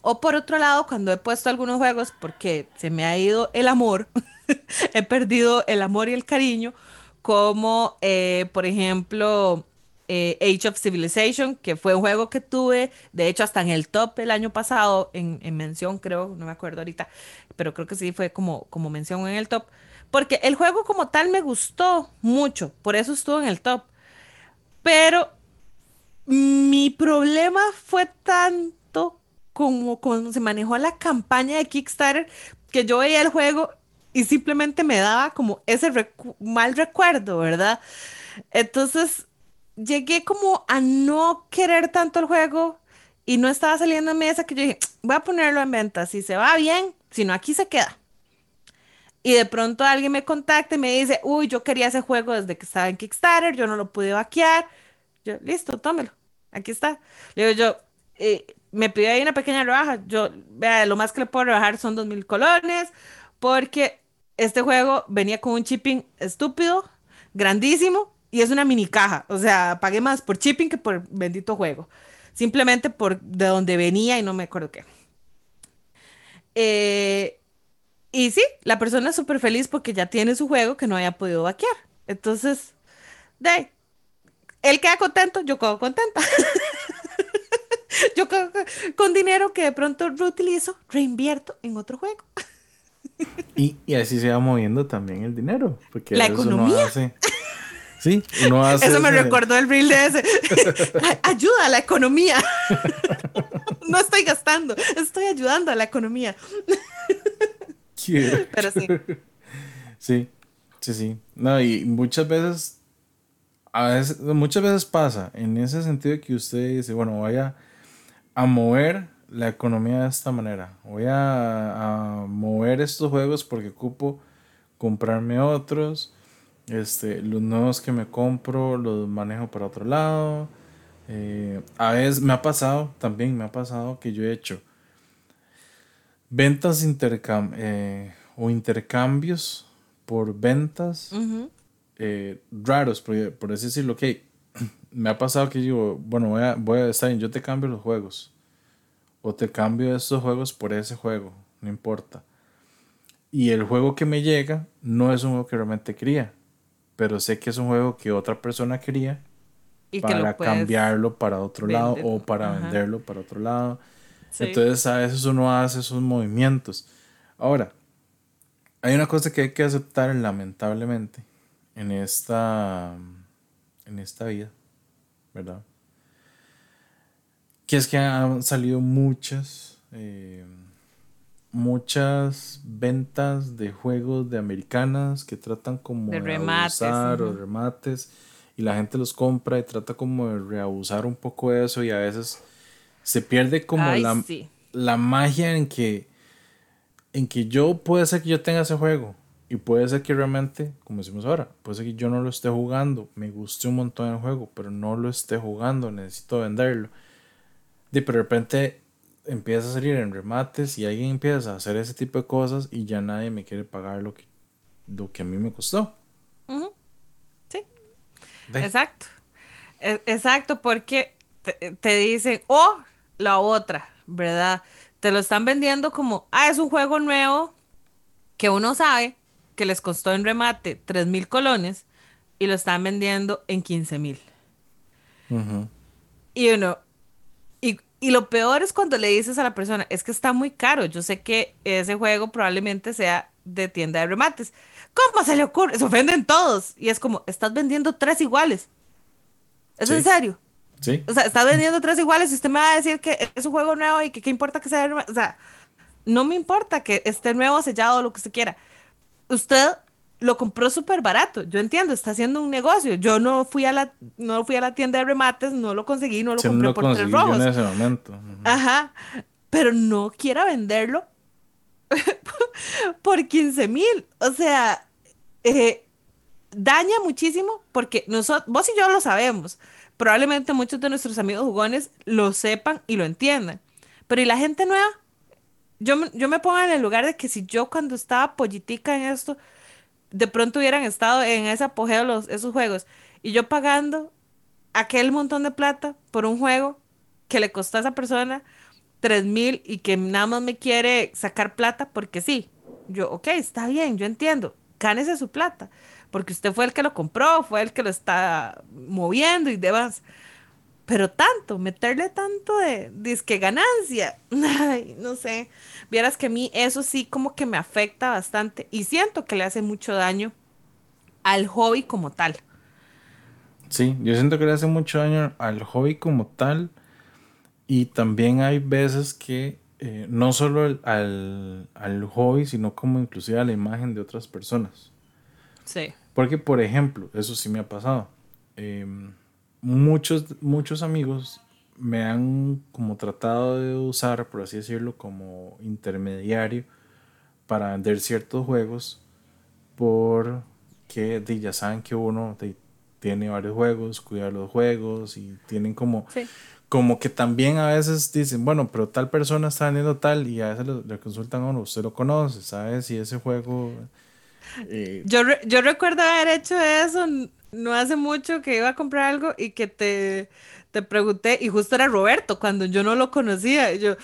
O por otro lado, cuando he puesto algunos juegos porque se me ha ido el amor, he perdido el amor y el cariño, como eh, por ejemplo eh, Age of Civilization, que fue un juego que tuve, de hecho hasta en el top el año pasado, en, mención creo, no me acuerdo ahorita, pero creo que sí fue como, como mención en el top, porque el juego como tal me gustó mucho, por eso estuvo en el top, pero mi problema fue tanto como cuando se manejó la campaña de Kickstarter, que yo veía el juego y simplemente me daba como ese mal recuerdo, ¿verdad? Entonces llegué como a no querer tanto el juego y no estaba saliendo en mesa que yo dije, voy a ponerlo en venta, si se va bien, si no, aquí se queda. Y de pronto alguien me contacta y me dice, uy, yo quería ese juego desde que estaba en Kickstarter, yo no lo pude vaquear. Yo, listo, tómelo, aquí está. Le digo yo, eh, me pidió ahí una pequeña rebaja. Yo, vea, lo más que le puedo rebajar son dos mil colones, porque este juego venía con un shipping estúpido, grandísimo, y es una mini caja. O sea, pagué más por shipping que por bendito juego. Simplemente por de donde venía y no me acuerdo qué. Eh, y sí, la persona es súper feliz porque ya tiene su juego que no haya podido vaquear. Entonces, de él queda contento, yo quedo contenta. Yo con, dinero que de pronto reutilizo, reinvierto en otro juego. Y, y, así se va moviendo también el dinero. Porque la economía. Sí, uno hace. Eso me recordó el reel de ese. Ayuda a la economía. No estoy gastando, estoy ayudando a la economía. Pero sí. Sí, sí, sí. No, y muchas veces, a veces, muchas veces pasa en ese sentido que usted dice, bueno, vaya a mover la economía de esta manera. Voy a, mover estos juegos porque ocupo comprarme otros. Este, los nuevos que me compro los manejo para otro lado. Eh, a veces me ha pasado, también me ha pasado que yo he hecho ventas intercam eh, o intercambios por ventas eh, raros, por, por así decirlo. que me ha pasado que digo, bueno, voy a, voy a estar bien, yo te cambio los juegos. O te cambio estos juegos por ese juego, no importa. Y el juego que me llega no es un juego que realmente quería, pero sé que es un juego que otra persona quería para cambiarlo para otro lado o para venderlo para otro lado. Entonces a veces uno hace esos movimientos. Ahora, hay una cosa que hay que aceptar lamentablemente en esta, en esta vida ¿verdad? Que es que han salido muchas, eh, muchas ventas de juegos de americanas que tratan como de, remates, o remates y la gente los compra y trata como de reabusar un poco de eso y a veces se pierde como la, la magia en que en que yo puede ser que yo tenga ese juego y puede ser que realmente, como decimos ahora, puede ser que yo no lo esté jugando, me guste un montón el juego, pero no lo esté jugando, necesito venderlo. De pero de repente empieza a salir en remates y alguien empieza a hacer ese tipo de cosas y ya nadie me quiere pagar lo que, lo que a mí me costó. Sí. Exacto. E, exacto, porque te, te dicen, oh, la otra, ¿verdad? Te lo están vendiendo como, ah, es un juego nuevo que uno sabe que les costó en remate 3 mil colones y lo están vendiendo en 15 mil. Y uno, y, lo peor es cuando le dices a la persona, es que está muy caro, yo sé que ese juego probablemente sea de tienda de remates. ¿Cómo se le ocurre? Se ofenden todos. Y es como, estás vendiendo tres iguales. ¿Es en serio? Sí. O sea, estás vendiendo tres iguales y usted me va a decir que es un juego nuevo y que qué importa que sea. O sea, no me importa que esté nuevo, sellado, lo que se quiera. Usted lo compró súper barato. Yo entiendo, está haciendo un negocio. Yo no fui a la, no fui a la tienda de remates, no lo conseguí, no lo compré por tres rojos. en ese momento. Ajá. Pero no quiera venderlo por 15 mil. O sea, eh, daña muchísimo porque nosotros, vos y yo lo sabemos probablemente muchos de nuestros amigos jugones lo sepan y lo entiendan. Pero ¿y la gente nueva? Yo, yo me pongo en el lugar de que si yo cuando estaba pollitica en esto, de pronto hubieran estado en ese apogeo los, esos juegos y yo pagando aquel montón de plata por un juego que le costó a esa persona tres mil y que nada más me quiere sacar plata porque sí. Yo, ok, está bien, yo entiendo, cánese su plata porque usted fue el que lo compró, fue el que lo está moviendo y demás. Pero tanto, meterle tanto de disque ganancia, ay, no sé. Vieras que a mí eso sí como que me afecta bastante y siento que le hace mucho daño al hobby como tal. Sí, yo siento que le hace mucho daño al hobby como tal y también hay veces que eh, no solo al, al hobby, sino como inclusive a la imagen de otras personas. Sí. Porque, por ejemplo, eso sí me ha pasado. Em, muchos, muchos amigos me han como tratado de usar, por así decirlo, como intermediario para vender ciertos juegos porque ya saben que uno tiene varios juegos, cuida los juegos y tienen como, como que también a veces dicen, bueno, pero tal persona está vendiendo tal y a veces le, consultan a uno, usted lo conoce, sabe si ese juego yo, yo recuerdo haber hecho eso no hace mucho que iba a comprar algo y que te, te pregunté, y justo era Roberto, cuando yo no lo conocía. yo,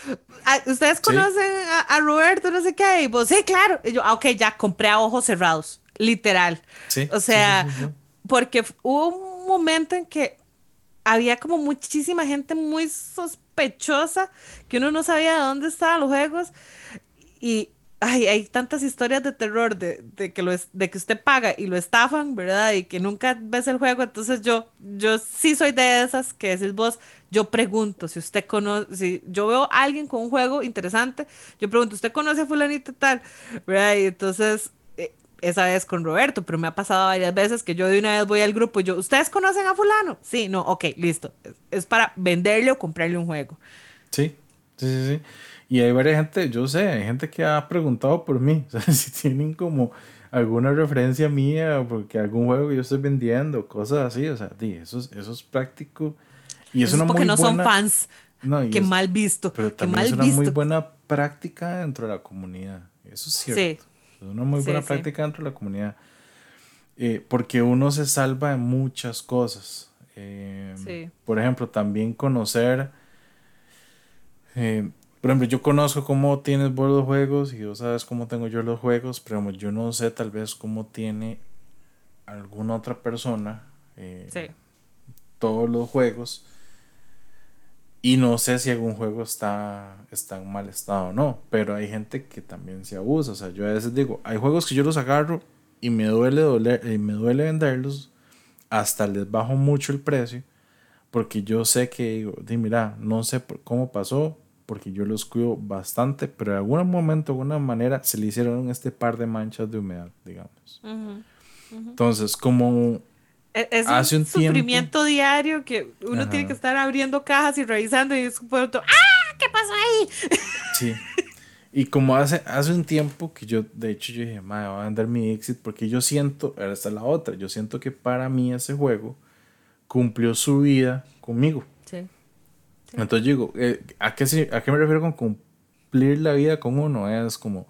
ah, ¿ustedes conocen a, Roberto? No sé qué. Y vos, sí, claro. Y yo, ah, ok, ya compré a ojos cerrados, literal. O sea, porque hubo un momento en que había como muchísima gente muy sospechosa que uno no sabía de dónde estaban los juegos. Y ay, hay tantas historias de terror de, de, que lo es, de que usted paga y lo estafan, ¿verdad? Y que nunca ves el juego. Entonces yo, yo sí soy de esas que decís vos, yo pregunto si usted conoce, si yo veo a alguien con un juego interesante, yo pregunto, ¿usted conoce a fulanito tal? ¿Verdad? Y entonces, eh, esa vez con Roberto, pero me ha pasado varias veces que yo de una vez voy al grupo y yo, ¿ustedes conocen a fulano? Sí, no, ok, listo. Es, es para venderle o comprarle un juego. Sí, sí, sí, sí. Y hay varias gente, yo sé, hay gente que ha preguntado por mí, o sea, si tienen como alguna referencia mía, porque algún juego que yo estoy vendiendo, cosas así, o sea, eso, es, eso es práctico. Y eso, es porque no son fans. No, Qué mal visto. Pero también es una muy buena práctica dentro de la comunidad. Eso es cierto. Sí. Es una muy buena práctica dentro de la comunidad. Eh, porque uno se salva de muchas cosas. Eh, sí. Por ejemplo, también conocer eh, por ejemplo, yo conozco cómo tienes vos los juegos y vos sabes cómo tengo yo los juegos, pero yo no sé tal vez cómo tiene alguna otra persona eh, todos los juegos. Y no sé si algún juego está, está en mal estado o no, pero hay gente que también se abusa. O sea, yo a veces digo, hay juegos que yo los agarro y me duele, y me duele venderlos, hasta les bajo mucho el precio, porque yo sé que digo, mira, no sé cómo pasó, porque yo los cuido bastante, pero en algún momento, de alguna manera, se le hicieron este par de manchas de humedad, digamos. Entonces, como e-, es, hace un, sufrimiento diario que uno tiene que estar abriendo cajas y revisando y es un ¡ah! ¿Qué pasó ahí? Sí. Y como hace, hace un tiempo que yo, de hecho, yo dije, madre, voy a vender mi Exit porque yo siento, ahora está la otra, yo siento que para mí ese juego cumplió su vida conmigo. Entonces digo, eh, ¿a, qué, ¿a qué me refiero con cumplir la vida con uno? Es como,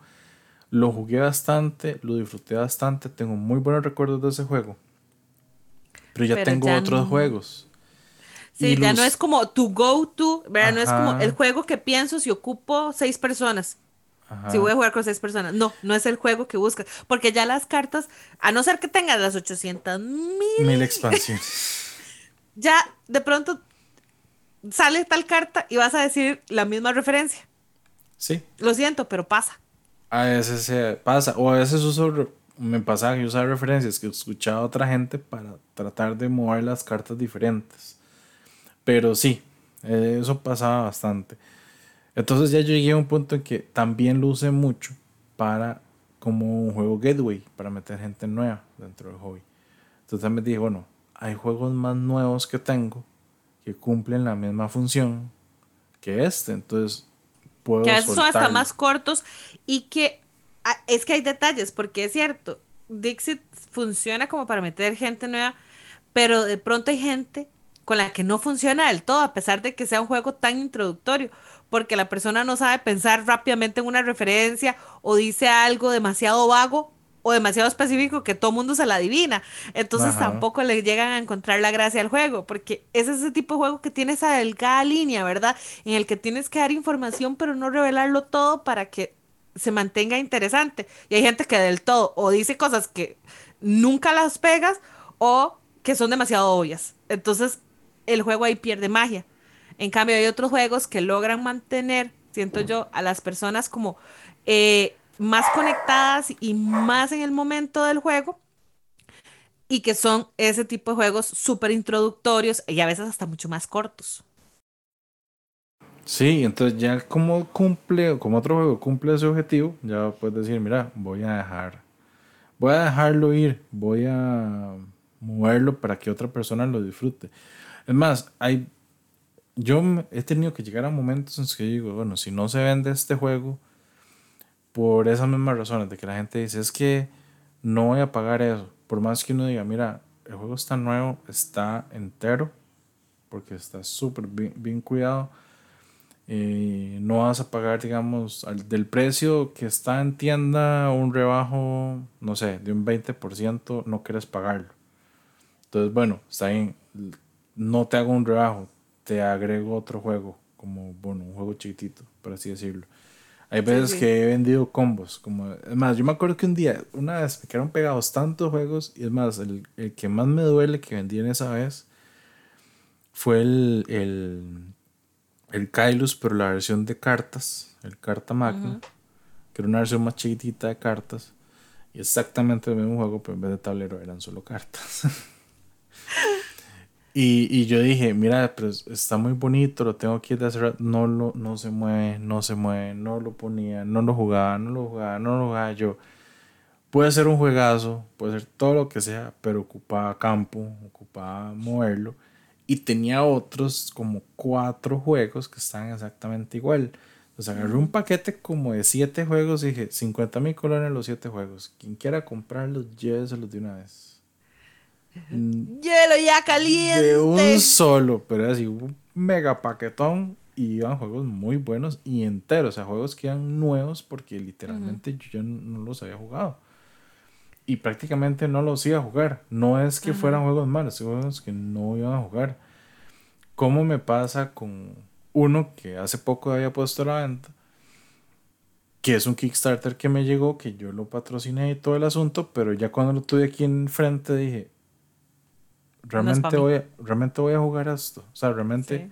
lo jugué bastante, lo disfruté bastante, tengo muy buenos recuerdos de ese juego. Pero ya tengo otros juegos. Sí, ya no es como tu go-to, ¿verdad? No es como el juego que pienso si ocupo seis personas. Si voy a jugar con seis personas. No, no es el juego que buscas. Porque ya las cartas, a no ser que tengas las 800 mil. Mil expansiones. ya de pronto sale tal carta y vas a decir la misma referencia. Sí. Lo siento, pero pasa. A veces se pasa. O a veces uso, me pasa que usar referencias que escuchaba a otra gente para tratar de mover las cartas diferentes. Pero sí, eh, eso pasaba bastante. Entonces ya llegué a un punto en que también lo usé mucho para como un juego gateway, para meter gente nueva dentro del hobby. Entonces también dije, bueno, hay juegos más nuevos que tengo que cumplen la misma función que este. Entonces puedo... Que son hasta más cortos y que ah, es que hay detalles, porque es cierto, Dixit funciona como para meter gente nueva, pero de pronto hay gente con la que no funciona del todo, a pesar de que sea un juego tan introductorio, porque la persona no sabe pensar rápidamente en una referencia o dice algo demasiado vago o demasiado específico que todo mundo se la adivina. Entonces tampoco le llegan a encontrar la gracia al juego, porque es ese tipo de juego que tiene esa delgada línea, ¿verdad? En el que tienes que dar información, pero no revelarlo todo para que se mantenga interesante. Y hay gente que del todo o dice cosas que nunca las pegas o que son demasiado obvias. Entonces el juego ahí pierde magia. En cambio, hay otros juegos que logran mantener, siento yo, a las personas como eh, más conectadas y más en el momento del juego. Y que son ese tipo de juegos súper introductorios y a veces hasta mucho más cortos. Sí, entonces ya como cumple, como otro juego cumple ese objetivo, ya puedes decir, mira, voy a dejar, voy a dejarlo ir, voy a moverlo para que otra persona lo disfrute. Es más, hay, yo he tenido que llegar a momentos en los que digo, bueno, si no se vende este juego, por esas mismas razones, de que la gente dice, es que no voy a pagar eso. Por más que uno diga, mira, el juego está nuevo, está entero, porque está súper bien, cuidado. Eh, no vas a pagar, digamos, del precio que está en tienda un rebajo, no sé, de un 20%, no quieres pagarlo. Entonces, bueno, está bien no te hago un rebajo, te agrego otro juego, como, bueno, un juego chiquitito, por así decirlo. Hay veces que he vendido combos, como, es más, yo me acuerdo que un día, una vez me quedaron pegados tantos juegos, y es más, el, que más me duele que vendí en esa vez fue el, el, el pero la versión de cartas, el Carta Magna, que era una versión más chiquitita de cartas, y exactamente el mismo juego, pero en vez de tablero eran solo cartas. Y, y, yo dije, mira, pero está muy bonito, lo tengo aquí de hacer, no, lo, no se mueve, no se mueve, no lo ponía, no lo jugaba, no lo jugaba, no lo jugaba yo. Puede ser un juegazo, puede ser todo lo que sea, pero ocupaba campo, ocupaba moverlo. Y tenía otros como cuatro juegos que estaban exactamente igual. Entonces agarré un paquete como de siete juegos y dije, 50 mil colones los siete juegos. Quien quiera comprarlos, lléveselos de una vez. Mm. Hielo ya caliente. De un solo, pero así un mega paquetón y iban juegos muy buenos y enteros, o sea, juegos que eran nuevos porque literalmente yo no los había jugado. Y prácticamente no los iba a jugar. No es que fueran juegos malos, son juegos que no iban a jugar. ¿Cómo me pasa con uno que hace poco había puesto a la venta? Que es un Kickstarter que me llegó, que yo lo patrociné y todo el asunto, pero ya cuando lo tuve aquí enfrente dije, realmente, voy a, realmente voy a jugar esto. O sea, realmente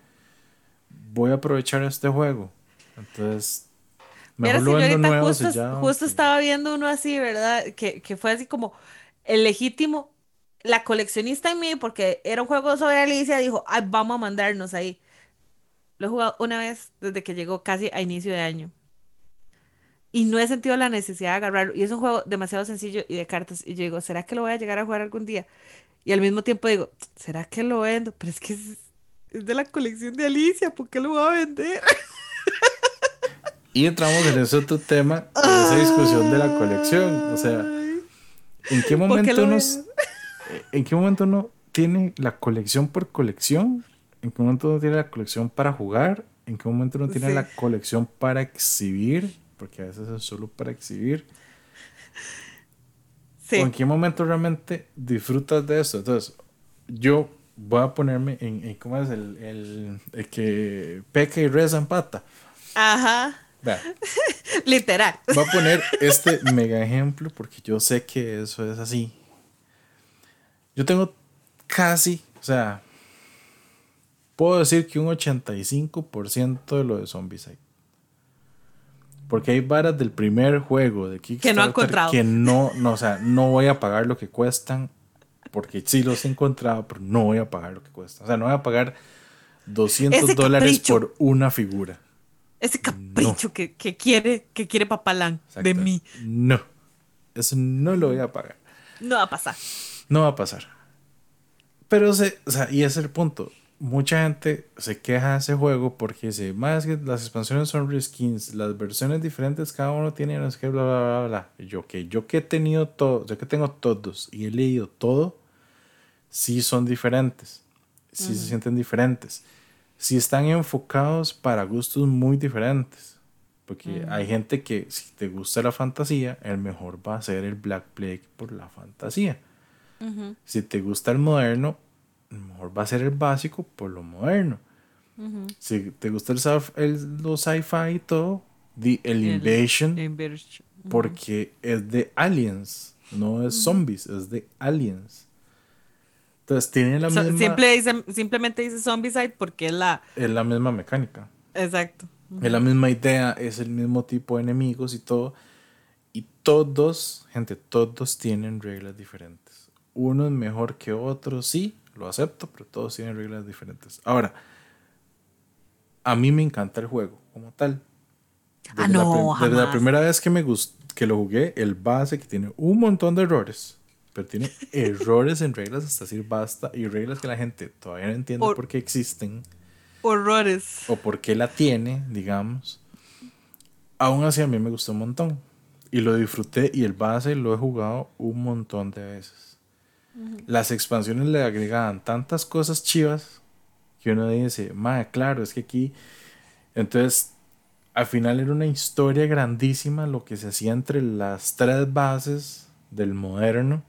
voy a aprovechar este juego. Entonces, me lo nuevo justo, justo estaba viendo uno así, ¿verdad? Que, que fue así como el legítimo, la coleccionista en mí, porque era un juego sobre Alicia, dijo, Ay, vamos a mandarnos ahí. Lo he jugado una vez desde que llegó casi a inicio de año. Y no he sentido la necesidad de agarrarlo. Y es un juego demasiado sencillo y de cartas. Y yo digo, ¿será que lo voy a llegar a jugar algún día? Y al mismo tiempo digo, ¿será que lo vendo? Pero es que es, de la colección de Alicia, ¿por qué lo voy a vender? Y entramos en ese otro tema, en esa discusión de la colección. O sea, ¿en qué momento nos, ¿en qué momento uno tiene la colección por colección? ¿En qué momento uno tiene la colección para jugar? ¿En qué momento uno tiene la colección para exhibir? Porque a veces es solo para exhibir. Sí. ¿O en qué momento realmente disfrutas de eso? Entonces, yo voy a ponerme en, ¿cómo es? El, el, que peca y reza en pata. Ajá. Literal. Voy a poner este mega ejemplo porque yo sé que eso es así. Yo tengo casi, o sea, puedo decir que un 85% de lo de Zombicide. Porque hay varas del primer juego de Kickstarter que no, encontrado. que no, no, o sea, no voy a pagar lo que cuestan porque sí los he encontrado, pero no voy a pagar lo que cuesta. O sea, no voy a pagar 200 dólares por una figura. Ese capricho que, quiere, que quiere Papalán de mí. No, eso no lo voy a pagar. No va a pasar. No va a pasar. Pero, se, o sea, y ese es el punto. Mucha gente se queja de ese juego porque dice, más que las expansiones son reskins, las versiones diferentes, cada uno tiene, no sé qué, bla, bla, bla, bla. Yo que, yo que he tenido todo, yo que tengo todos y he leído todo, sí son diferentes, sí se sienten diferentes, sí están enfocados para gustos muy diferentes. Porque hay gente que si te gusta la fantasía, el mejor va a ser el Black Plague por la fantasía. Si te gusta el moderno, mejor va a ser el básico por lo moderno. Si te gusta el, el lo sci-fi y todo, el, Invasion, porque es de aliens, no es zombies, es de aliens. Entonces tiene la misma. simplemente dice Zombicide porque es la. Es la misma mecánica. Exacto. Es la misma idea, es el mismo tipo de enemigos y todo. Y todos, gente, todos tienen reglas diferentes. Uno es mejor que otro, sí, lo acepto, pero todos tienen reglas diferentes. Ahora, a mí me encanta el juego como tal. ah, no, desde la primera vez que me que lo jugué, el base que tiene un montón de errores pero tiene errores en reglas hasta decir basta y reglas que la gente todavía no entiende por, qué existen. Horrores. O por qué la tiene, digamos. Aún así a mí me gustó un montón. Y lo disfruté y el base lo he jugado un montón de veces. Las expansiones le agregaban tantas cosas chivas que uno dice, madre, claro, es que aquí... Entonces, al final era una historia grandísima lo que se hacía entre las tres bases del moderno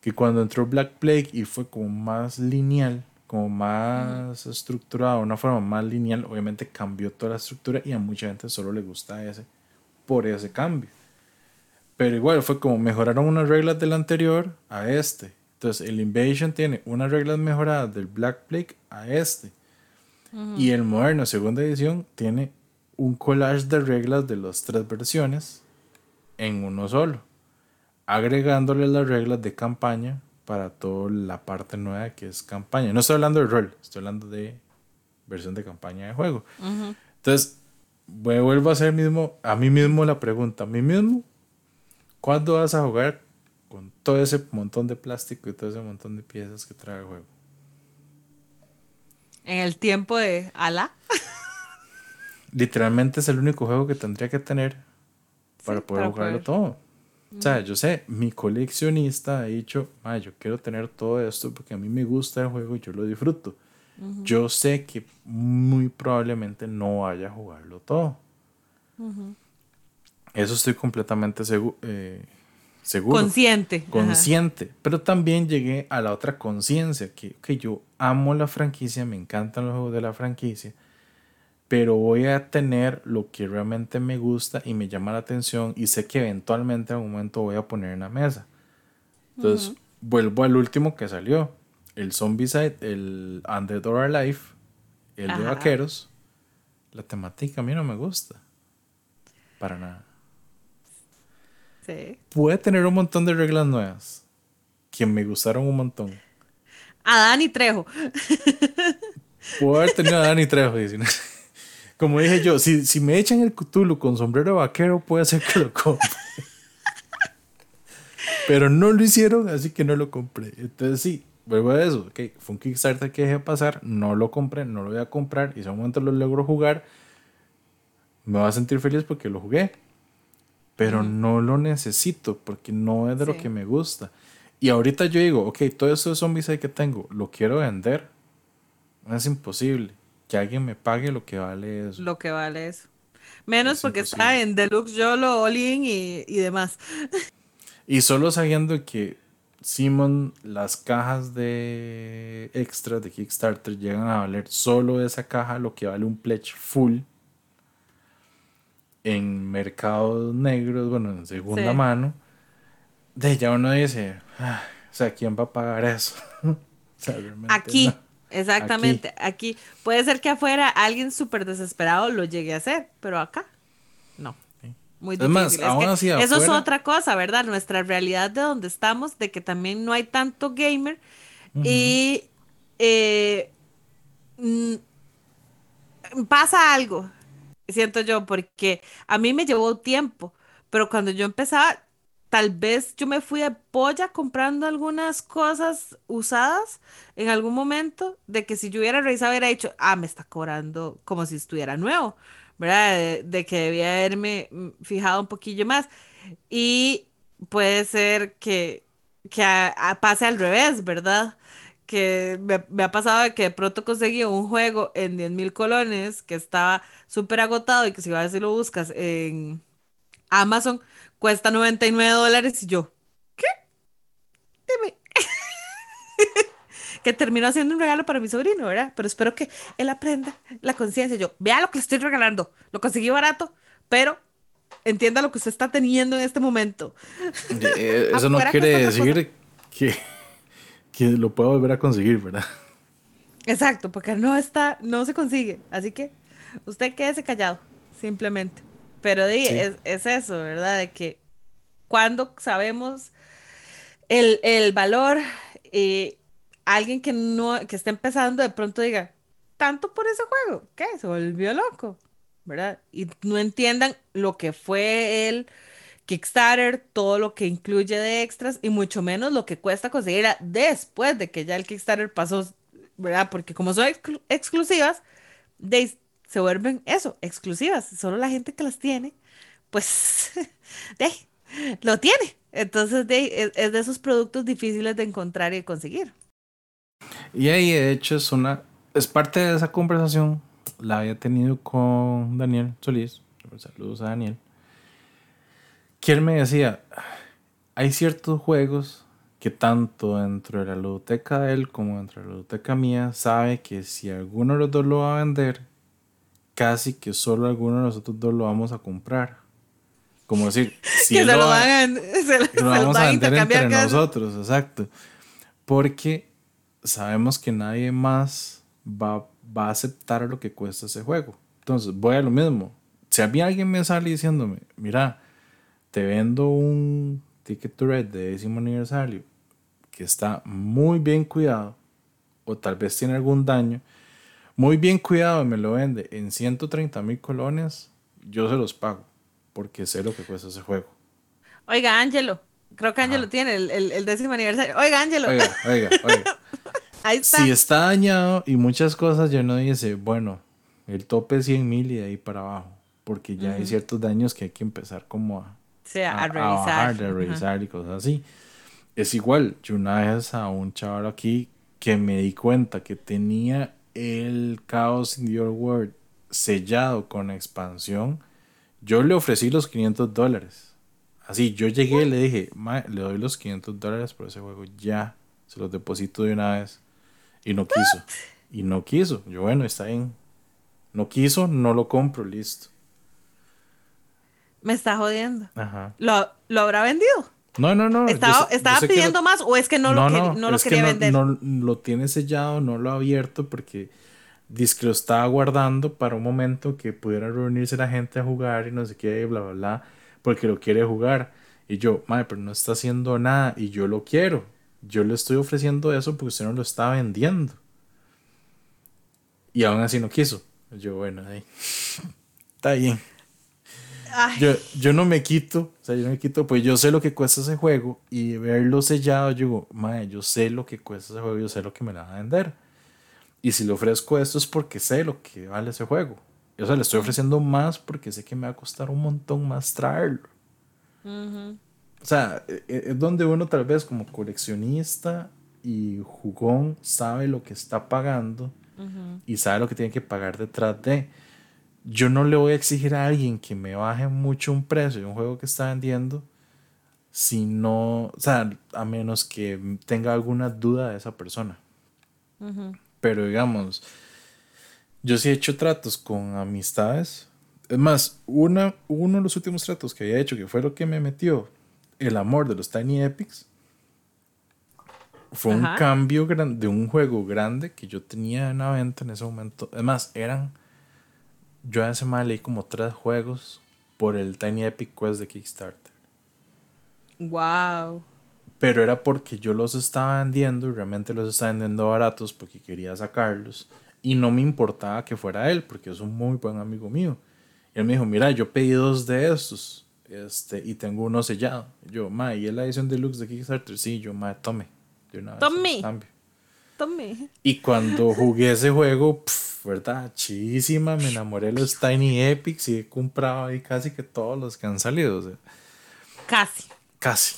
que cuando entró Black Plague y fue como más lineal, como más estructurado, una forma más lineal, obviamente cambió toda la estructura y a mucha gente solo le gusta ese por ese cambio. Pero igual fue como mejoraron unas reglas del anterior a este. Entonces el Invasion tiene unas reglas mejoradas del Black Plague a este. Y el moderno, segunda edición, tiene un collage de reglas de las tres versiones en uno solo agregándole las reglas de campaña para toda la parte nueva que es campaña. No estoy hablando de rol, estoy hablando de versión de campaña de juego. Entonces, vuelvo a hacer mismo, a mí mismo la pregunta, a mí mismo, ¿cuándo vas a jugar con todo ese montón de plástico y todo ese montón de piezas que trae el juego? En el tiempo de Ala. Literalmente es el único juego que tendría que tener para poder jugarlo todo. O sea, yo sé, mi coleccionista ha dicho, ah, yo quiero tener todo esto porque a mí me gusta el juego y yo lo disfruto. Yo sé que muy probablemente no vaya a jugarlo todo. Eso estoy completamente eh, seguro. Consciente. Consciente. Pero también llegué a la otra conciencia, que, que yo amo la franquicia, me encantan los juegos de la franquicia pero voy a tener lo que realmente me gusta y me llama la atención y sé que eventualmente en algún momento voy a poner en la mesa. Entonces, vuelvo al último que salió, el Zombicide, el Underdog Alive, el de vaqueros. La temática a mí no me gusta. Para nada. Sí. Puede tener un montón de reglas nuevas que me gustaron un montón. A Dani Trejo. Puedo haber tenido a Dani Trejo. Como dije yo, si, si me echan el Cthulhu con sombrero vaquero, puede ser que lo compre. Pero no lo hicieron, así que no lo compré. Entonces sí, vuelvo a eso. Okay, fue un Kickstarter que dejé pasar, no lo compré, no lo voy a comprar y si un momento lo logro jugar, me voy a sentir feliz porque lo jugué, pero no lo necesito porque no es de lo que me gusta. Y ahorita yo digo, ok, todo eso de zombies que tengo, lo quiero vender. Es imposible que alguien me pague lo que vale eso. Lo que vale eso. Menos porque está en Deluxe Yolo, All In y, y demás. Y solo sabiendo que Simon, las cajas de extras de Kickstarter llegan a valer solo esa caja lo que vale un pledge full en mercados negros, bueno, en segunda mano. De ya uno dice, ah, o sea, ¿quién va a pagar eso? Aquí, exactamente, aquí. Puede ser que afuera alguien súper desesperado lo llegue a hacer, pero acá no. Muy difícil. eso es otra cosa, ¿verdad? Nuestra realidad de donde estamos, de que también no hay tanto gamer y eh, mm, pasa algo, siento yo, porque a mí me llevó tiempo, pero cuando yo empezaba, tal vez yo me fui de polla comprando algunas cosas usadas en algún momento, de que si yo hubiera revisado, hubiera dicho, ah, me está cobrando como si estuviera nuevo, ¿verdad? De, que debía haberme mm, fijado un poquillo más. Y puede ser que, que pase al revés, ¿verdad? Que me, ha pasado que de pronto conseguí un juego en 10 mil colones que estaba súper agotado y que si vas y lo buscas en Amazon cuesta 99 dólares y yo, ¿qué? Dime. que terminó haciendo un regalo para mi sobrino, ¿verdad? Pero espero que él aprenda la conciencia. Yo, vea lo que le estoy regalando. Lo conseguí barato, pero entienda lo que usted está teniendo en este momento. Eh, eso no quiere decir que, que lo pueda volver a conseguir, ¿verdad? Exacto, porque no está, no se consigue. Así que usted quédese callado, simplemente. Pero es, eso, ¿verdad? De que cuando sabemos el, el valor, eh, alguien que no, que está empezando de pronto diga, tanto por ese juego, ¿qué? Se volvió loco, ¿verdad? Y no entiendan lo que fue el Kickstarter, todo lo que incluye de extras y mucho menos lo que cuesta conseguir después de que ya el Kickstarter pasó, ¿verdad? Porque como son exclusivas, de se vuelven eso, exclusivas. Solo la gente que las tiene, pues, de, lo tiene. Entonces, de, es, de esos productos difíciles de encontrar y de conseguir. Y ahí, de hecho, es una. Es parte de esa conversación. La había tenido con Daniel Solís. Saludos a Daniel. Que él me decía: hay ciertos juegos que tanto dentro de la ludoteca de él como dentro de la ludoteca mía sabe que si alguno de los dos lo va a vender, casi que solo alguno de nosotros dos lo vamos a comprar. Como decir, si que se lo, van a, vamos a vender entre nosotros, exacto. Porque sabemos que nadie más va, va a aceptar lo que cuesta ese juego. Entonces, voy a lo mismo. Si a mí alguien me sale diciéndome, mira, te vendo un Ticket to Red de décimo aniversario que está muy bien cuidado o tal vez tiene algún daño, muy bien cuidado me lo vende en 130 mil colones, yo se los pago, porque sé lo que cuesta ese juego. Oiga, Ángelo, creo que Ángelo tiene el, décimo aniversario. Oiga, Ángelo. Oiga, oiga, oiga. Ahí está. Si está dañado y muchas cosas, yo no dice, bueno, el tope es 100 mil y de ahí para abajo, porque ya hay ciertos daños que hay que empezar como a, a, revisar. A, revisar y cosas así. Es igual, yo una vez a un chaval aquí que me di cuenta que tenía el Chaos in Your World sellado con expansión, yo le ofrecí los 500 dólares. Así, yo llegué y le dije, le doy los 500 dólares por ese juego, ya, se los deposito de una vez. Y no quiso. Y no quiso. Yo, bueno, está bien. No quiso, no lo compro, listo. Me está jodiendo. ¿Lo, ¿Lo habrá vendido? No, no, no. ¿Estaba, pidiendo más o es que no, lo, no, lo quería vender? No, lo tiene sellado, no lo ha abierto porque dice que lo estaba guardando para un momento que pudiera reunirse la gente a jugar y no sé qué, bla, bla, bla, porque lo quiere jugar. Y yo, madre, pero no está haciendo nada y yo lo quiero. Yo le estoy ofreciendo eso porque usted no lo está vendiendo. Y aún así no quiso. Yo, bueno, ahí. Está bien. Yo, yo no me quito, o sea, yo no me quito, pues yo sé lo que cuesta ese juego y verlo sellado, yo digo, madre, yo sé lo que cuesta ese juego, yo sé lo que me la va a vender. Y si le ofrezco esto es porque sé lo que vale ese juego. O sea, le estoy ofreciendo más porque sé que me va a costar un montón más traerlo. O sea, e, e, es donde uno tal vez como coleccionista y jugón sabe lo que está pagando y sabe lo que tiene que pagar detrás de. Yo no le voy a exigir a alguien que me baje mucho un precio de un juego que está vendiendo si no, o sea, a menos que tenga alguna duda de esa persona. Pero digamos, yo sí he hecho tratos con amistades. Es más, una, uno de los últimos tratos que había hecho, que fue lo que me metió el amor de los Tiny Epics, fue un cambio de un juego grande que yo tenía en la venta en ese momento. Es más, eran. Yo hace mal leí como tres juegos por el Tiny Epic Quest de Kickstarter. Wow. Pero era porque yo los estaba vendiendo y realmente los estaba vendiendo baratos porque quería sacarlos. Y no me importaba que fuera él, porque es un muy buen amigo mío. Y él me dijo, mira, yo pedí dos de estos este, y tengo uno sellado. yo, ma, ¿y es la edición deluxe de Kickstarter? Sí, yo, ma, tome. De una tome. Tome. Y cuando jugué ese juego, ¿verdad? Chísima, me enamoré de los Tiny Epics y he comprado ahí casi que todos los que han salido. Casi. Casi.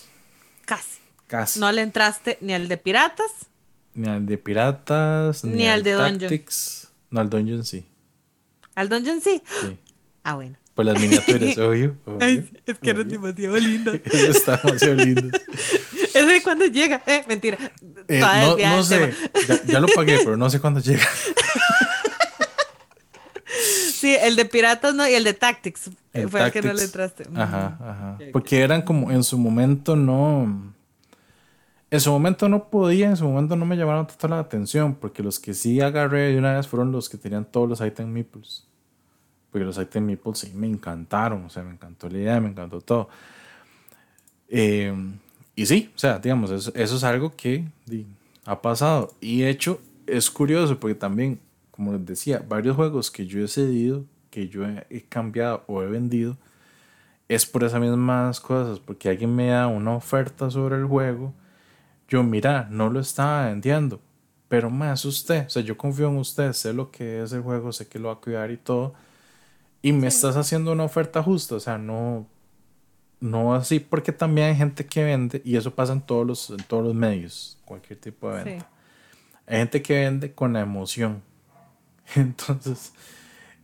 Casi. Casi. No le entraste ni al de piratas. Ni al de piratas, ni, al, de Tactics. No, al Dungeon sí. ¿Al Dungeon sí? Sí. Ah, bueno. Por las miniaturas, obvio. Ay, es que eran demasiado lindas. Está demasiado lindo. Es de cuando llega. Eh, mentira. Eh, no, no sé. Ya, lo pagué, pero no sé cuándo llega. Sí, el de piratas no y el de Tactics. fue el que no le entraste. Ajá, ajá. Porque eran como en su momento no. En su momento no podía, en su momento no me llamaron tanto la atención, porque los que sí agarré de una vez fueron los que tenían todos los item meeples. Porque los item meeples sí me encantaron, o sea, me encantó la idea, me encantó todo. Eh, y sí, o sea, digamos, eso, es algo que ha pasado. Y hecho, es curioso porque también, como les decía, varios juegos que yo he cedido, que yo he cambiado o he vendido, es por esas mismas cosas, porque alguien me da una oferta sobre el juego yo, mira, no lo estaba vendiendo, pero más usted, o sea, yo confío en usted, sé lo que es el juego, sé que lo va a cuidar y todo, y me estás haciendo una oferta justa, o sea, no, no así, porque también hay gente que vende, y eso pasa en todos los, en todos los medios, cualquier tipo de venta. Hay gente que vende con la emoción. Entonces,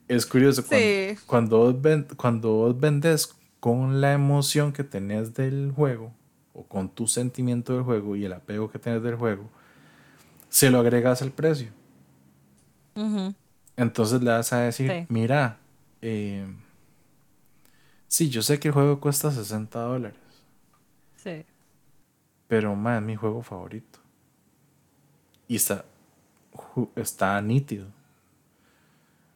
es curioso, cuando, cuando, vos cuando vos vendes con la emoción que tenés del juego, o con tu sentimiento del juego y el apego que tienes del juego, se lo agregas al precio. Entonces le vas a decir, mira, eh, sí, yo sé que el juego cuesta 60 dólares. Sí. Pero, más es mi juego favorito. Y está, está nítido.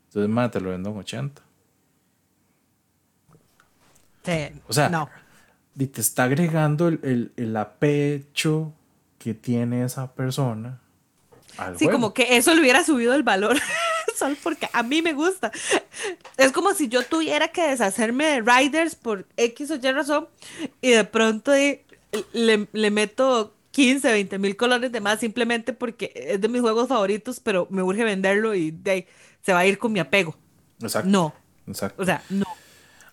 Entonces, más te lo vendo en 80. Sí. O sea, no y te está agregando el, el, el apecho que tiene esa persona. Al sí, como que eso le hubiera subido el valor. Solo porque a mí me gusta. Es como si yo tuviera que deshacerme de Riders por X o Y razón y de pronto le, le meto 15, 20 mil colores de más simplemente porque es de mis juegos favoritos, pero me urge venderlo y de se va a ir con mi apego. Exacto. No. Exacto. O sea, no.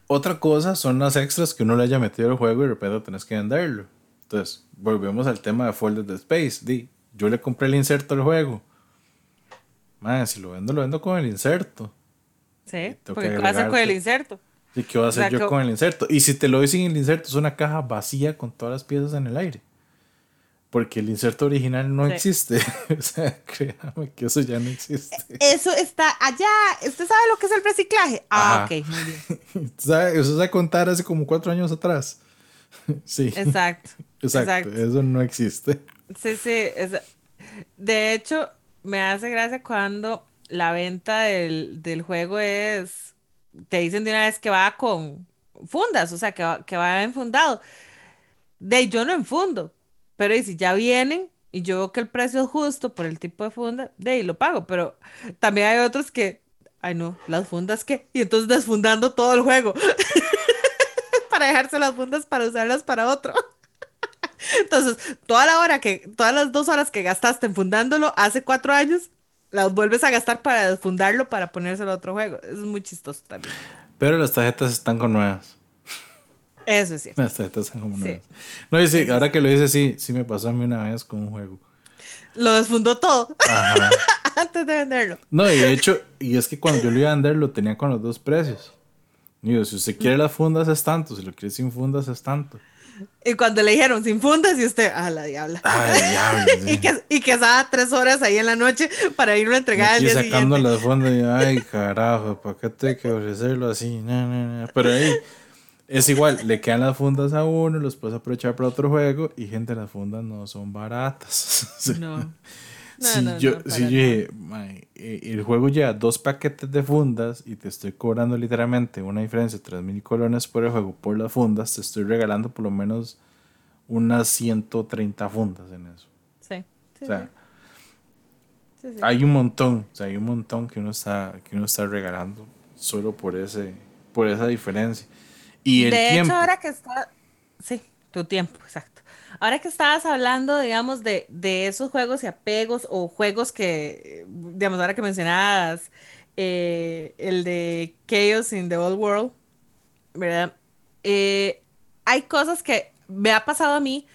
Otra cosa son las extras que uno le haya metido al juego y de repente tenés que venderlo. Entonces, volvemos al tema de Folded Space. Di, yo le compré el inserto al juego. Madre, si lo vendo, lo vendo con el inserto. Sí, porque ¿qué vas a hacer con el inserto? Sí, ¿qué voy a hacer yo con el inserto? Y si te lo doy sin el inserto, es una caja vacía con todas las piezas en el aire porque el inserto original no existe. o sea, créame que eso ya no existe. Eso está allá. ¿Usted sabe lo que es el reciclaje? Ah, ok, muy bien. Eso se a contar hace como cuatro años atrás. sí. Exacto. Exacto. Eso no existe. Sí, sí. De hecho, me hace gracia cuando la venta del, del, juego es. Te dicen de una vez que va con fundas, o sea, que va, que va enfundado. De yo no enfundo pero y si ya vienen y yo veo que el precio es justo por el tipo de funda, de ahí lo pago. Pero también hay otros que, ay no, las fundas qué. Y entonces desfundando todo el juego. para dejarse las fundas para usarlas para otro. Entonces, toda la hora que, todas las dos horas que gastaste enfundándolo hace cuatro años, las vuelves a gastar para desfundarlo para ponérselo a otro juego. Es muy chistoso también. Pero las tarjetas están con nuevas. Eso es cierto. Las tarjetas están como nuevas. No, y sí, ahora que lo dices, sí, sí me pasó a mí una vez con un juego. Lo desfundó todo. Ajá. Antes de venderlo. No, y de hecho, y es que cuando yo lo iba a vender lo tenía con los dos precios. Digo, si usted quiere las fundas es tanto, si lo quiere sin fundas es tanto. Y cuando le dijeron sin fundas, y usted, a la diabla. y, que, y que estaba tres horas ahí en la noche para irlo a entregar al día sacando las fundas y, ay, carajo, ¿para qué tengo que ofrecerlo así? Pero ahí es igual, le quedan las fundas a uno, los puedes aprovechar para otro juego y gente, las fundas no son baratas. No. si yo, si yo dije, el juego lleva dos paquetes de fundas y te estoy cobrando literalmente una diferencia de 3 mil colones por el juego por las fundas, te estoy regalando por lo menos unas 130 fundas en eso. Sí. o sea, hay un montón, o sea, hay un montón que uno está, que uno está regalando solo por ese, por esa diferencia. Y el de hecho, ahora que está, sí, tu tiempo, exacto. Ahora que estabas hablando, digamos, de, de esos juegos y apegos o juegos que, digamos, ahora que mencionabas eh, el de Chaos in the Old World, ¿verdad? Eh, hay cosas que me ha pasado a mí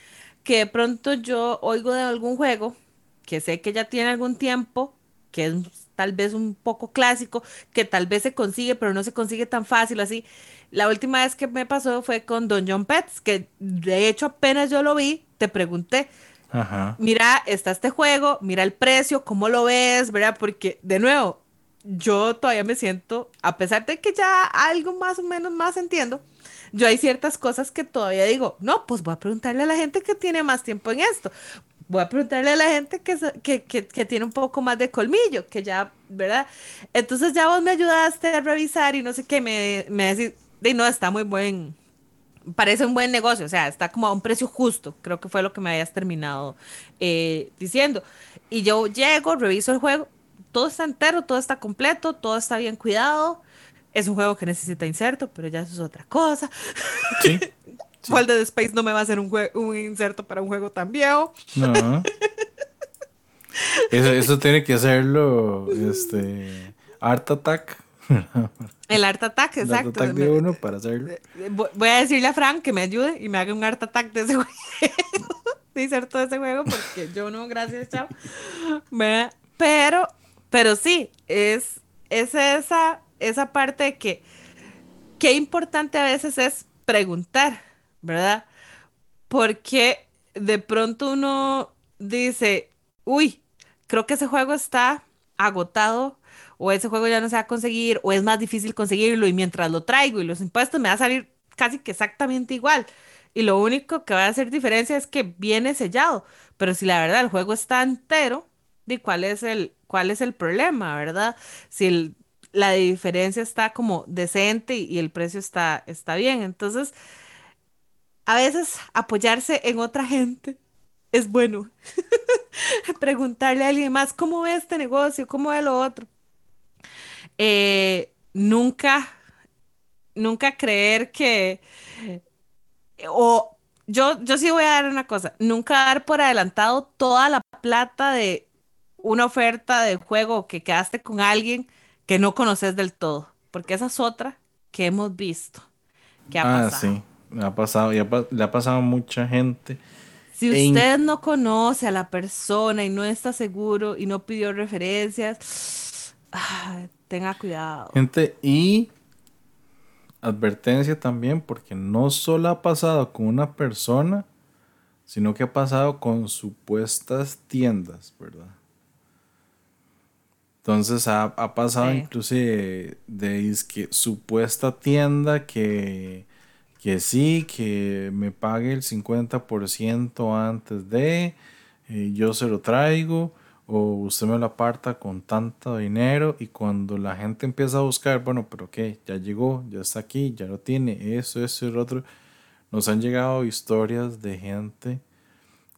que de pronto yo oigo de algún juego que sé que ya tiene algún tiempo, que es tal vez un poco clásico, que tal vez se consigue, pero no se consigue tan fácil así. La última vez que me pasó fue con Dungeon Pets, que de hecho apenas yo lo vi, te pregunté, mira, está este juego, mira el precio, ¿cómo lo ves? ¿Verdad? Porque, de nuevo, yo todavía me siento, a pesar de que ya algo más o menos más entiendo, yo hay ciertas cosas que todavía digo, no, pues voy a preguntarle a la gente que tiene más tiempo en esto. Voy a preguntarle a la gente que, que, que, que tiene un poco más de colmillo, que ya, ¿verdad? Entonces ya vos me ayudaste a revisar y no sé qué, me, me decís, no, está muy buen, parece un buen negocio, o sea, está como a un precio justo, creo que fue lo que me habías terminado eh, diciendo. Y yo llego, reviso el juego, todo está entero, todo está completo, todo está bien cuidado. Es un juego que necesita inserto, pero ya eso es otra cosa. Sí. World of Space no me va a hacer un, un inserto para un juego tan viejo. No. Eso, eso tiene que hacerlo este Art Attack el Art Attack, exacto. El Art Attack de uno para hacerlo. Eh, voy a decirle a Frank que me ayude y me haga un Art Attack de ese juego. de todo ese juego porque yo no, gracias, chao. Pero, pero sí, es, es esa, esa parte de que qué importante a veces es preguntar, ¿verdad? Porque de pronto uno dice, uy, creo que ese juego está agotado o ese juego ya no se va a conseguir, o es más difícil conseguirlo y mientras lo traigo y los impuestos me va a salir casi que exactamente igual. Y lo único que va a hacer diferencia es que viene sellado. Pero si la verdad el juego está entero, ¿de cuál es el, cuál es el problema, verdad? Si la diferencia está como decente y, el precio está, está bien. Entonces, a veces apoyarse en otra gente es bueno. Preguntarle a alguien más, ¿cómo ve este negocio? ¿Cómo ve lo otro? Eh, nunca, nunca creer que, o yo, yo sí voy a dar una cosa, nunca dar por adelantado toda la plata de una oferta de juego que quedaste con alguien que no conoces del todo, porque esa es otra que hemos visto. Que ha ah, sí, le ha pasado, le ha pasado a mucha gente. Si usted no conoce a la persona y no está seguro y no pidió referencias, tenga cuidado. Gente, y advertencia también, porque no solo ha pasado con una persona, sino que ha pasado con supuestas tiendas, ¿verdad? Entonces ha, pasado incluso de, que supuesta tienda que, que sí, que me pague el 50% antes de, eh, yo se lo traigo o usted me lo aparta con tanto dinero y cuando la gente empieza a buscar, bueno, pero qué, ya llegó, ya está aquí, ya lo tiene, eso, eso y lo otro, nos han llegado historias de gente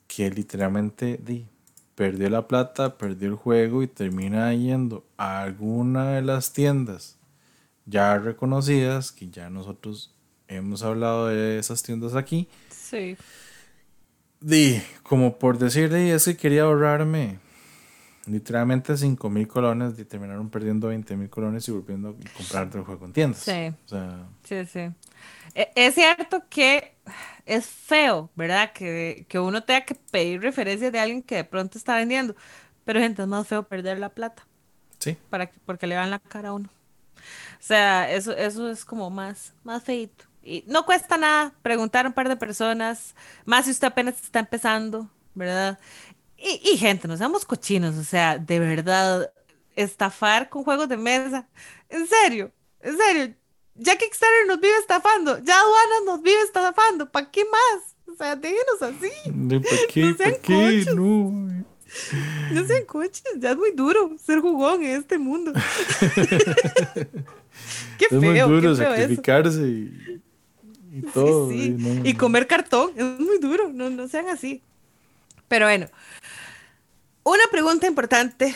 que literalmente di, perdió la plata, perdió el juego y termina yendo a alguna de las tiendas ya reconocidas, que ya nosotros hemos hablado de esas tiendas aquí. Sí. Di, como por decir, di, es que quería ahorrarme literalmente 5 mil colones y terminaron perdiendo 20 mil colones y volviendo a comprar el juego en tiendas. Sí. O sea, Sí, sí. E- Es cierto que es feo, ¿verdad? Que, que uno tenga que pedir referencias de alguien que de pronto está vendiendo. Pero, gente, es más feo perder la plata sí. para, que- porque le van la cara a uno. O sea, eso, eso es como más, más feito. Y no cuesta nada preguntar a un par de personas, más si usted apenas está empezando, ¿verdad? Y, y gente, no seamos cochinos, o sea, de verdad, estafar con juegos de mesa. En serio, en serio. Ya Kickstarter nos vive estafando, ya aduanas nos vive estafando, ¿para qué más? O sea, déjenos así. ¿De ¿Para qué? No sean ¿Para qué? cochos. No. No sean coches, ya es muy duro ser jugón en este mundo. qué Es muy feo, duro qué feo eso. sacrificarse y, y todo. Sí, sí. y no- Y comer cartón, es muy duro, no, no sean así. Pero bueno, una pregunta importante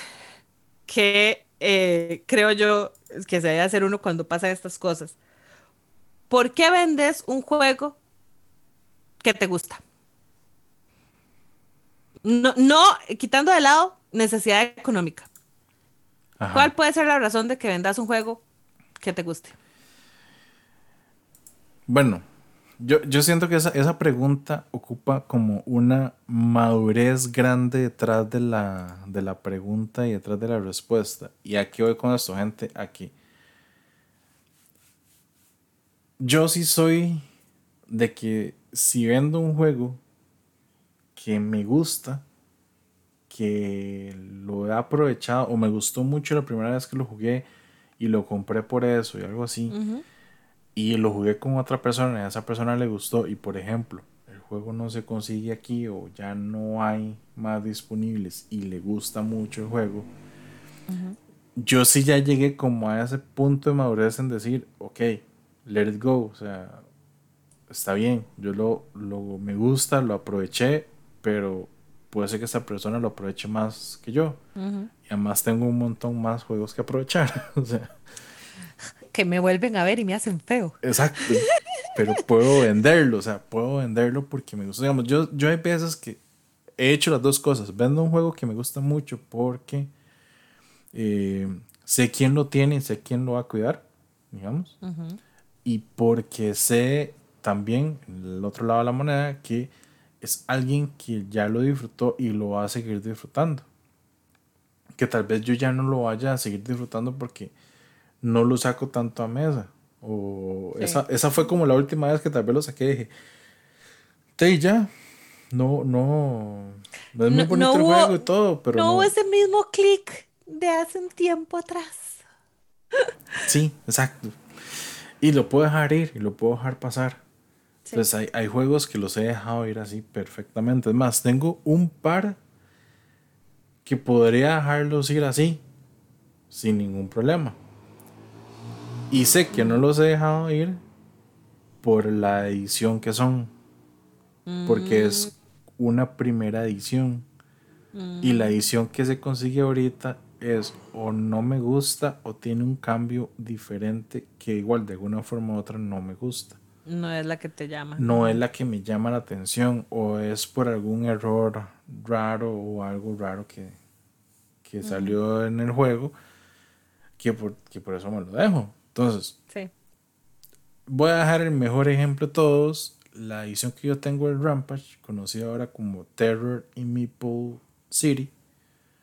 que eh, creo yo que se debe hacer uno cuando pasan estas cosas. ¿Por qué vendes un juego que te gusta? No, no quitando de lado necesidad económica. Ajá. ¿Cuál puede ser la razón de que vendas un juego que te guste? Bueno, yo, yo siento que esa, esa pregunta ocupa como una madurez grande detrás de la, de la pregunta y detrás de la respuesta. Y aquí voy con esto, gente, aquí. Yo sí soy de que si vendo un juego que me gusta, que lo he aprovechado o me gustó mucho la primera vez que lo jugué y lo compré por eso y algo así. Y lo jugué con otra persona y a esa persona le gustó y por ejemplo el juego no se consigue aquí o ya no hay más disponibles y le gusta mucho el juego yo sí ya llegué como a ese punto de madurez en decir ok let it go o sea está bien yo lo, lo me gusta lo aproveché pero puede ser que esta persona lo aproveche más que yo. Y además tengo un montón más juegos que aprovechar o sea Que me vuelven a ver y me hacen feo. Exacto. Pero puedo venderlo, o sea, puedo venderlo porque me gusta. Digamos, yo, yo hay veces que he hecho las dos cosas. Vendo un juego que me gusta mucho porque eh, sé quién lo tiene sé quién lo va a cuidar, digamos. Ujú. Y porque sé también, el otro lado de la moneda, que es alguien que ya lo disfrutó y lo va a seguir disfrutando. Que tal vez yo ya no lo vaya a seguir disfrutando porque no lo saco tanto a mesa. O Sí. esa, esa fue como la última vez que tal vez lo saqué y dije, "Te, ya, no, no, no es muy No- bonito no el hubo- juego y todo, pero no no, hubo ese mismo clic de hace un tiempo atrás. Sí, exacto. Y lo puedo dejar ir y lo puedo dejar pasar. Sí. Pues hay, hay juegos que los he dejado ir así perfectamente. Es más, tengo un par que podría dejarlos ir así, sin ningún problema. Y sé que no los he dejado ir por la edición que son. Porque es una primera edición. Y la edición que se consigue ahorita es o no me gusta o tiene un cambio diferente que igual de alguna forma u otra no me gusta. No es la que te llama. No es la que me llama la atención o es por algún error raro o algo raro que, que salió en el juego que por, que por eso me lo dejo. Entonces, Sí. voy a dejar el mejor ejemplo de todos. La edición que yo tengo del Rampage, conocida ahora como Terror in Meeple City,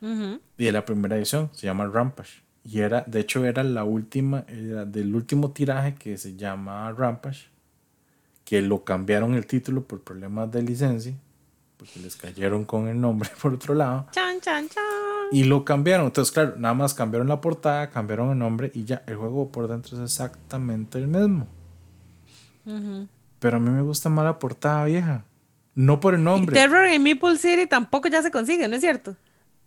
y de la primera edición, se llama Rampage. Y era, de hecho, era la última, era del último tiraje que se llama Rampage, que lo cambiaron el título por problemas de licencia, porque les cayeron con el nombre por otro lado. Chan, chan, chan. Y lo cambiaron. Entonces, claro, nada más cambiaron la portada, cambiaron el nombre y ya, el juego por dentro es exactamente el mismo. Pero a mí me gusta más la portada vieja. No por el Y nombre. Terror en Meeple City tampoco ya se consigue, ¿no es cierto?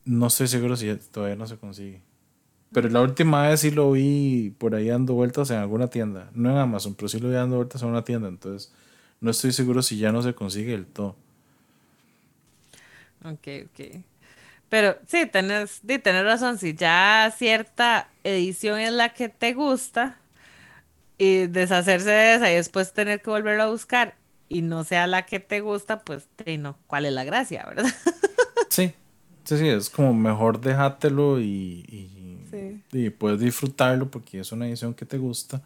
No estoy seguro si todavía no se consigue. Pero la última vez sí lo vi por ahí dando vueltas en alguna tienda. No en Amazon, pero sí lo vi dando vueltas en una tienda. Entonces, no estoy seguro si ya no se consigue del todo. Ok, ok. Pero sí, tenés, di, tenés razón, si ya cierta edición es la que te gusta y deshacerse de esa y después tener que volverlo a buscar y no sea la que te gusta, pues no, ¿cuál es la gracia, verdad? Sí, Sí, sí, es como mejor déjatelo y, y, puedes disfrutarlo porque es una edición que te gusta,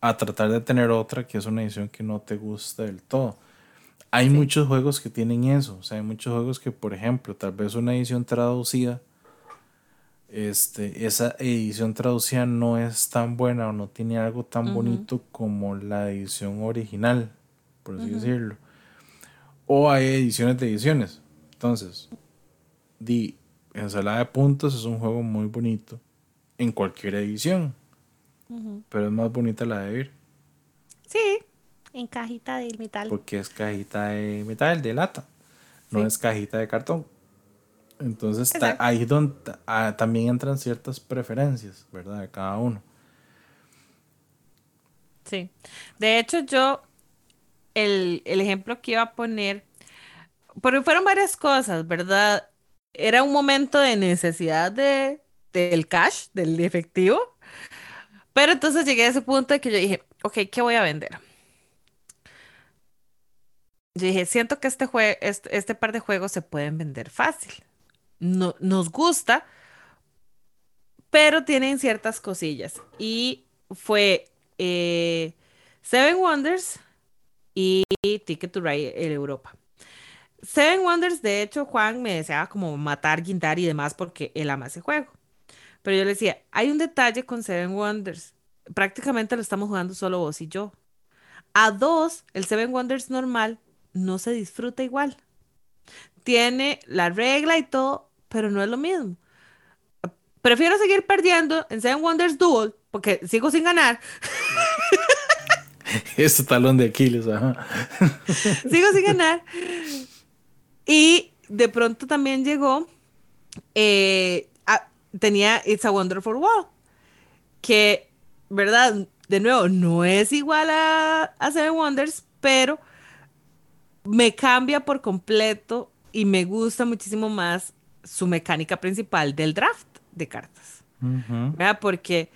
a tratar de tener otra que es una edición que no te gusta del todo. Hay muchos juegos que tienen eso, o sea, hay muchos juegos que, por ejemplo, tal vez una edición traducida, este, esa edición traducida no es tan buena o no tiene algo tan bonito como la edición original, por así decirlo. O hay ediciones de ediciones. Entonces, di Ensalada de Puntos es un juego muy bonito en cualquier edición. Pero es más bonita la de Vir. Sí, en cajita de metal. Porque es cajita de metal, de lata. No es cajita de cartón. Entonces ahí es donde ah, también entran ciertas preferencias, ¿verdad? De cada uno. Sí. De hecho, yo, el, el ejemplo que iba a poner, porque fueron varias cosas, ¿verdad? era un momento de necesidad de, del cash, del efectivo. Pero entonces llegué a ese punto de que yo dije, ok, ¿qué voy a vender? Yo dije, siento que este, este, este, par de juegos se pueden vender fácil. No, nos gusta, pero tienen ciertas cosillas. Y fue eh, Seven Wonders y Ticket to Ride en Europa. Seven Wonders, de hecho, Juan me deseaba como matar, guindar y demás porque él ama ese juego. Pero yo le decía, hay un detalle con Seven Wonders. Prácticamente lo estamos jugando solo vos y yo. A dos, el Seven Wonders normal no se disfruta igual. Tiene la regla y todo, pero no es lo mismo. Prefiero seguir perdiendo en Seven Wonders Duel porque sigo sin ganar. Ese talón de Aquiles, ajá. sigo sin ganar. Y de pronto también llegó, eh, tenía It's a Wonderful World, que, ¿verdad? De nuevo, no es igual a, a Seven Wonders, pero me cambia por completo y me gusta muchísimo más su mecánica principal del draft de cartas. Porque,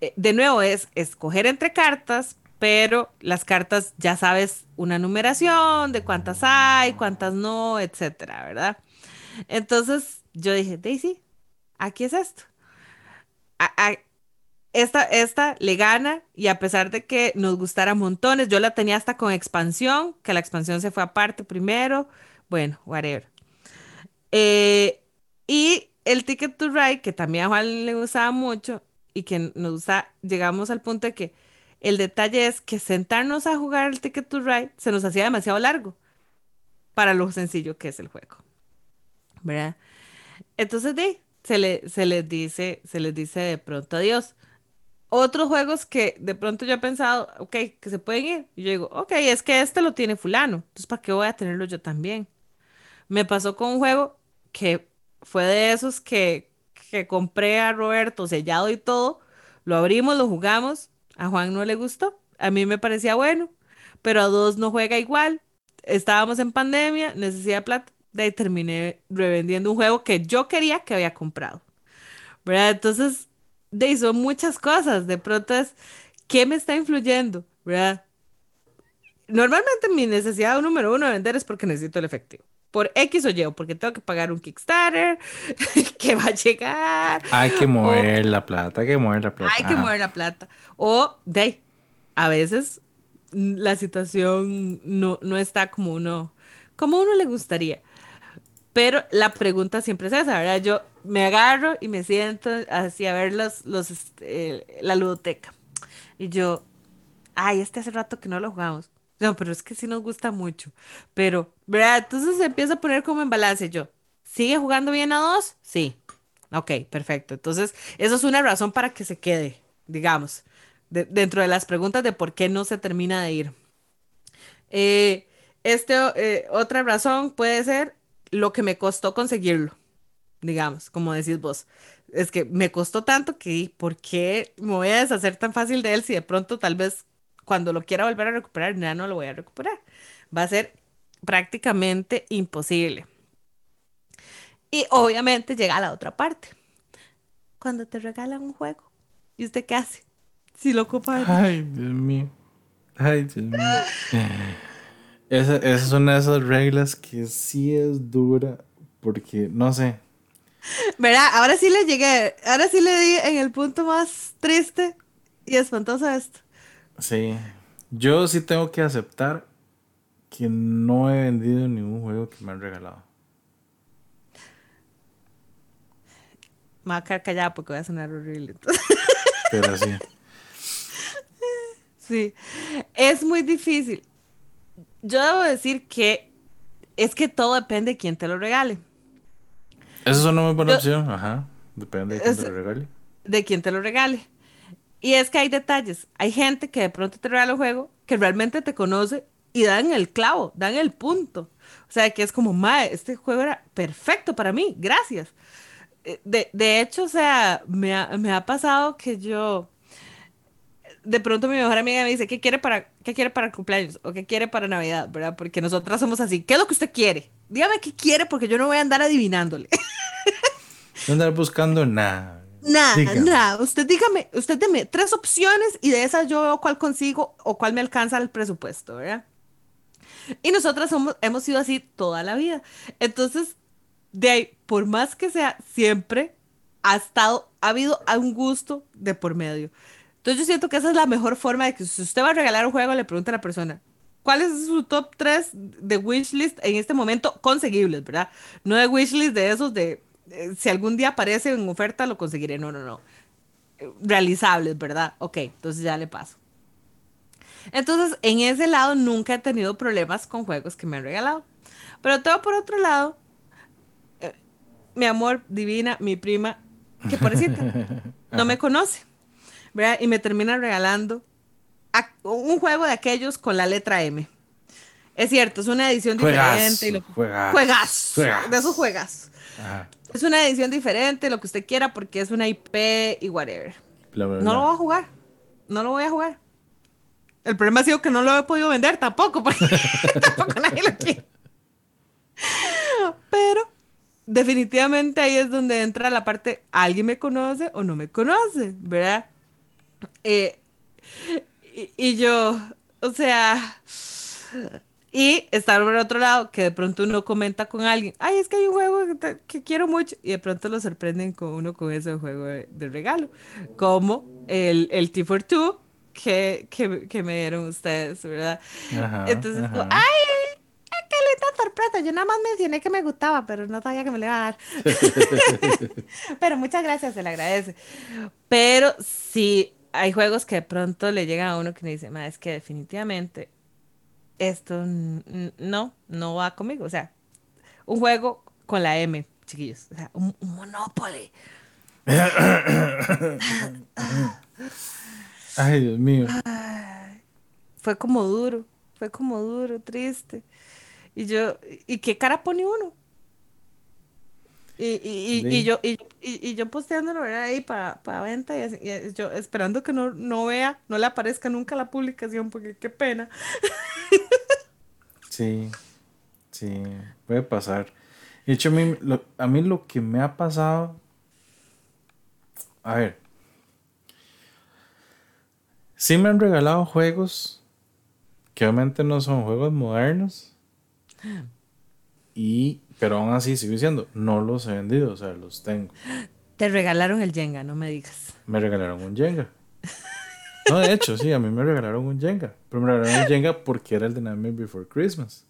eh, de nuevo, es escoger entre cartas, pero las cartas ya sabes una numeración de cuántas hay, cuántas no, etcétera, ¿verdad? Entonces yo dije, Daisy, aquí es esto. Esta, esta le gana y a pesar de que nos gustara montones, yo la tenía hasta con expansión, que la expansión se fue aparte primero, bueno, whatever. Eh, y el Ticket to Ride, que también a Juan le gustaba mucho y que nos gusta, llegamos al punto de que el detalle es que sentarnos a jugar el Ticket to Ride se nos hacía demasiado largo para lo sencillo que es el juego. ¿Verdad? Entonces, se, le, se les dice, se les dice de pronto adiós. Otros juegos que de pronto yo he pensado, ok, que se pueden ir. Y yo digo, ok, es que este lo tiene fulano. Entonces, ¿para qué voy a tenerlo yo también? Me pasó con un juego que fue de esos que, que compré a Roberto sellado y todo. Lo abrimos, lo jugamos a Juan no le gustó, a mí me parecía bueno, pero a dos no juega igual. Estábamos en pandemia, necesidad de plata, de ahí terminé revendiendo un juego que yo quería que había comprado. ¿Verdad? Entonces, de ahí son muchas cosas. De pronto es, ¿qué me está influyendo? ¿Verdad? Normalmente mi necesidad número uno de vender es porque necesito el efectivo por X o Y, o porque tengo que pagar un Kickstarter que va a llegar. Hay que mover la plata, hay que mover la plata. Hay que mover la plata. O de a veces la situación no, no está como uno, como uno le gustaría. Pero la pregunta siempre es esa, ¿verdad? Yo me agarro y me siento así a ver los, los, este, la ludoteca. Y yo, ay, este hace rato que no lo jugamos. No, pero es que sí nos gusta mucho. Pero, ¿verdad? Entonces se empieza a poner como en balance. Yo, ¿sigue jugando bien a dos? Sí. Ok, perfecto. Entonces, eso es una razón para que se quede, digamos, dentro de las preguntas de por qué no se termina de ir. Eh, este, eh, otra razón puede ser lo que me costó conseguirlo, digamos, como decís vos. Es que me costó tanto que, ¿por qué me voy a deshacer tan fácil de él si de pronto tal vez cuando lo quiera volver a recuperar, ya no lo voy a recuperar. Va a ser prácticamente imposible. Y obviamente llega la otra parte. Cuando te regalan un juego, ¿y usted qué hace? Si lo ocupa. Ay, Dios mío. Ay, Dios mío. esa, esa, es una de esas reglas que sí es dura Porque, no sé. ¿Verdad? Ahora sí le llegué, ahora sí le di en el punto más triste y espantoso esto. Sí. Yo sí tengo que aceptar que no he vendido ningún juego que me han regalado. Me voy a quedar callada porque voy a sonar horrible. Pero sí. Sí. Es muy difícil. Yo debo decir que es que todo depende de quién te lo regale. Eso es una muy buena opción. Ajá. Depende de quién te lo regale. De quién te lo regale. Y es que hay detalles. Hay gente que de pronto te regala un juego que realmente te conoce y dan el clavo, dan el punto. O sea, que es como, mae, este juego era perfecto para mí, gracias. Eh, de, de hecho, o sea, me ha, me ha pasado que yo, de pronto mi mejor amiga me dice, ¿qué quiere para, qué quiere para el cumpleaños? O qué quiere para Navidad, ¿verdad? Porque nosotras somos así, ¿qué es lo que usted quiere? Dígame qué quiere porque yo no voy a andar adivinándole. No andar buscando nada. Nada, nada. Usted dígame, usted deme tres opciones y de esas yo veo cuál consigo o cuál me alcanza el presupuesto, ¿verdad? Y nosotras somos, hemos sido así toda la vida. Entonces, de ahí, por más que sea, siempre ha estado, ha habido un gusto de por medio. Entonces yo siento que esa es la mejor forma de que si usted va a regalar un juego, le pregunte a la persona, ¿cuál es su top 3 de wishlist en este momento conseguibles, verdad? No de wishlist de esos de, eh, si algún día aparece en oferta, lo conseguiré. No, no, no. Realizables, ¿verdad? Ok, entonces ya le paso. Entonces, en ese lado nunca he tenido problemas con juegos que me han regalado. Pero todo por otro lado, eh, mi amor divina, mi prima, que pobrecita, no me conoce, ¿verdad? Y me termina regalando un juego de aquellos con la letra M. Es cierto, es una edición diferente. Y lo, juegas, de esos juegas. Es una edición diferente, lo que usted quiera, porque es una IP y whatever. no lo voy a jugar. No lo voy a jugar. El problema ha sido que no lo he podido vender tampoco, porque tampoco nadie lo quiere. Pero definitivamente ahí es donde entra la parte, ¿alguien me conoce o no me conoce? ¿Verdad? Eh, y, yo, o sea, y estar por otro lado, que de pronto uno comenta con alguien, ay, es que hay un juego que, quiero mucho, y de pronto lo sorprenden con uno con ese juego de, regalo, como el, el T42, que, que, que, me dieron ustedes, ¿verdad? Entonces, ¡ay! ¡Qué linda sorpresa! Yo nada más mencioné que me gustaba, pero no sabía que me le iba a dar. pero muchas gracias, se le agradece. Pero sí, hay juegos que de pronto le llegan a uno que le dice, ma, es que definitivamente esto no, no va conmigo. O sea, un juego con la M, chiquillos. O sea, un, un Monopoly. Ay, Dios mío. fue como duro, fue como duro, triste. Y yo, ¿y qué cara pone uno? Y, y, y, y yo, y, y, yo posteándolo ahí para venta y, yo esperando que no, no vea, no le aparezca nunca la publicación porque qué pena. Sí, sí, puede pasar. De hecho, a mí, a mí lo que me ha pasado, a ver, Sí me han regalado juegos que obviamente no son juegos modernos. Y, pero aún así sigo diciendo, no los he vendido, o sea, los tengo. Te regalaron el Jenga, no me digas. Me regalaron un Jenga. No, de hecho, sí, a mí me regalaron un Jenga. Pero me regalaron un Jenga porque era el de Nightmare Before Christmas.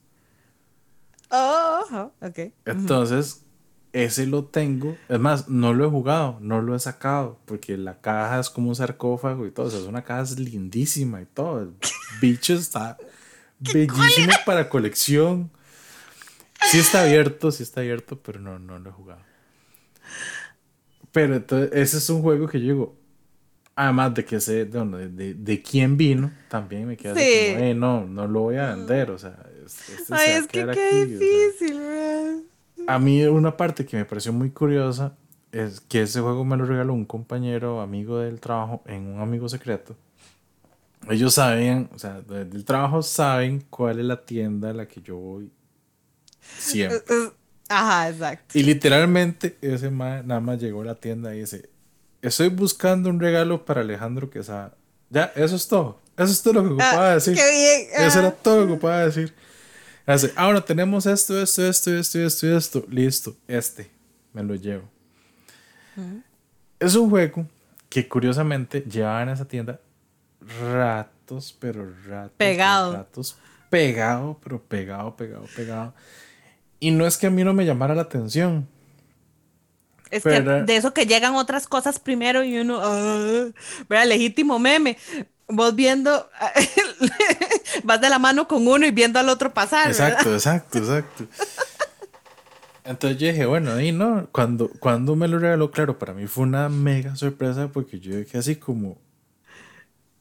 Oh, ok. Entonces, ese lo tengo. Es más, no lo he jugado, no lo he sacado, porque la caja es como un sarcófago y todo. O sea, es una caja lindísima y todo. El bicho está bellísimo para colección. Sí está abierto, sí está abierto, pero no, no lo he jugado. Pero entonces, ese es un juego que yo digo, además de que sé de, de, quién vino, también me queda así no, no lo voy a vender, o sea, este Ay, es que qué difícil, a mí una parte que me pareció muy curiosa es que ese juego me lo regaló un compañero, amigo del trabajo, en un amigo secreto. Ellos saben, o sea, del trabajo saben cuál es la tienda a la que yo voy siempre. Ajá, exacto. Y literalmente ese nada más llegó a la tienda y dice, estoy buscando un regalo para Alejandro Quesada. Ya, eso es todo. Eso es todo lo que ocupaba ah, decir. Qué bien. Eso era todo lo que ocupaba decir. Hace, ahora tenemos esto, esto, esto, esto, esto, esto. Listo, este. Me lo llevo. Es un juego que curiosamente llevaba en esa tienda ratos, pero ratos. Pegado. Ratos pegado, pero pegado, pegado, pegado. Y no es que a mí no me llamara la atención. Es que de eso que llegan otras cosas primero y uno, uh, legítimo meme. Vos viendo, vas de la mano con uno y viendo al otro pasar. Exacto, exacto, exacto. Entonces yo dije, bueno, ahí no, cuando, cuando me lo regaló, claro, para mí fue una mega sorpresa porque yo dije así como,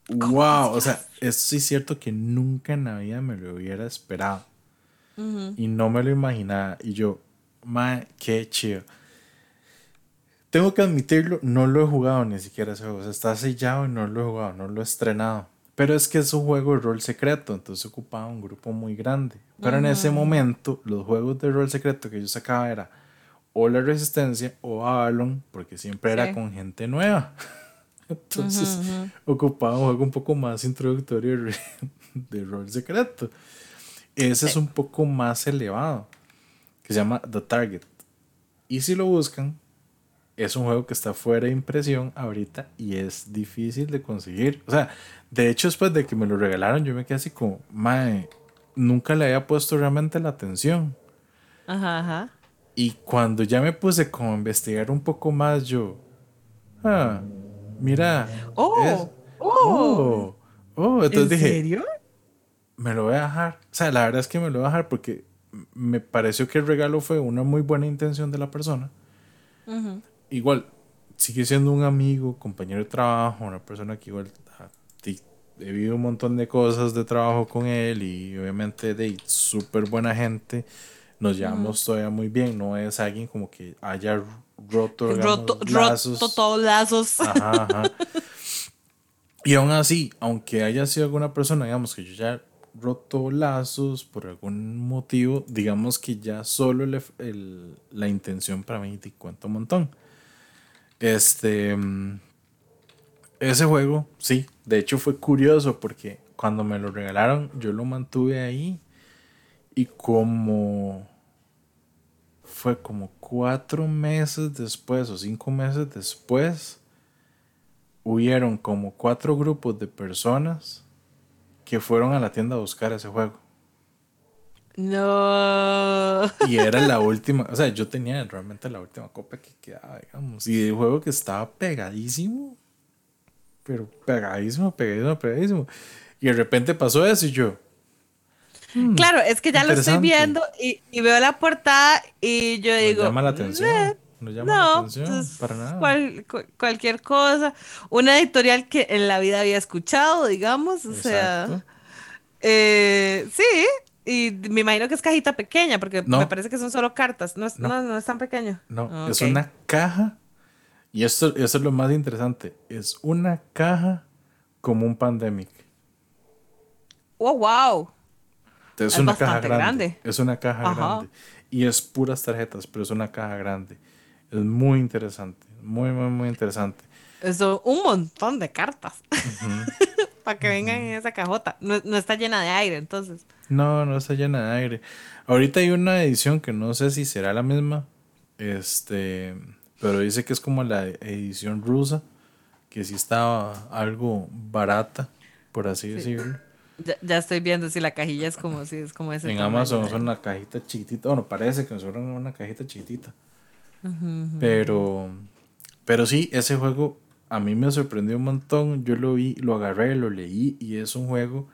wow, o sea, eso sí es cierto que nunca en la vida me lo hubiera esperado. Y no me lo imaginaba. Y yo, ma, qué chido. Tengo que admitirlo, no lo he jugado ni siquiera ese juego. O sea, está sellado y no lo he jugado, no lo he estrenado. Pero es que es un juego de rol secreto, entonces ocupaba un grupo muy grande. Pero en ese momento, los juegos de rol secreto que yo sacaba era o la Resistencia o Avalon, porque siempre era con gente nueva. Entonces ocupaba un juego un poco más introductorio de, rol secreto. Ese es un poco más elevado, que se llama The Target. Y si lo buscan, es un juego que está fuera de impresión ahorita y es difícil de conseguir. O sea, de hecho, después de que me lo regalaron, yo me quedé así como, mae, nunca le había puesto realmente la atención. Ajá, ajá. Y cuando ya me puse como a investigar un poco más, yo, ah, mira. Oh, oh, oh, Entonces dije, serio? Me lo voy a dejar. O sea, la verdad es que me lo voy a dejar porque me pareció que el regalo fue una muy buena intención de la persona. Igual, sigue siendo un amigo, compañero de trabajo, una persona que igual he vivido un montón de cosas de trabajo con él y obviamente de súper buena gente. Nos llevamos todavía muy bien, no es alguien como que haya roto, roto, lazos. roto todos lazos. Ajá, Y aún así, aunque haya sido alguna persona, digamos que yo ya roto lazos por algún motivo, digamos que ya solo el, la intención para mí te cuenta un montón. Este. Ese juego, sí, de hecho fue curioso porque cuando me lo regalaron, yo lo mantuve ahí y como fue como cuatro meses después o cinco meses después, hubieron como cuatro grupos de personas que fueron a la tienda a buscar ese juego. No. Y era la última, o sea, yo tenía realmente la última copa que quedaba, digamos, y el juego que estaba pegadísimo, pero pegadísimo, pegadísimo, pegadísimo. Y de repente pasó eso y yo, Mm, claro, es que ya lo estoy viendo y, veo la portada y yo digo. llama la atención. No llama la atención pues, para nada. cualquier cosa. Una editorial que en la vida había escuchado, digamos. O sea. Eh, sí, y me imagino que es cajita pequeña, porque me parece que son solo cartas. No es, no. es tan pequeño. No, es una caja. Y esto, eso es lo más interesante. Es una caja como un pandemic. Oh, wow. Es, una caja grande. Es una caja grande. Y es puras tarjetas, pero es una caja grande. Es muy interesante. Muy, muy, muy interesante. Es un montón de cartas. Para que vengan en esa cajota. No, no, está llena de aire, entonces. No, no está llena de aire. Ahorita hay una edición que no sé si será la misma. Este. Pero dice que es como la edición rusa. Que sí estaba algo barata, por así decirlo. Ya, estoy viendo si la cajilla es como si es como ese. En Amazon son una cajita chiquitita. Bueno, parece que son una cajita chiquitita. Pero, pero sí, ese juego a mí me sorprendió un montón. Yo lo vi, lo agarré, lo leí y es un juego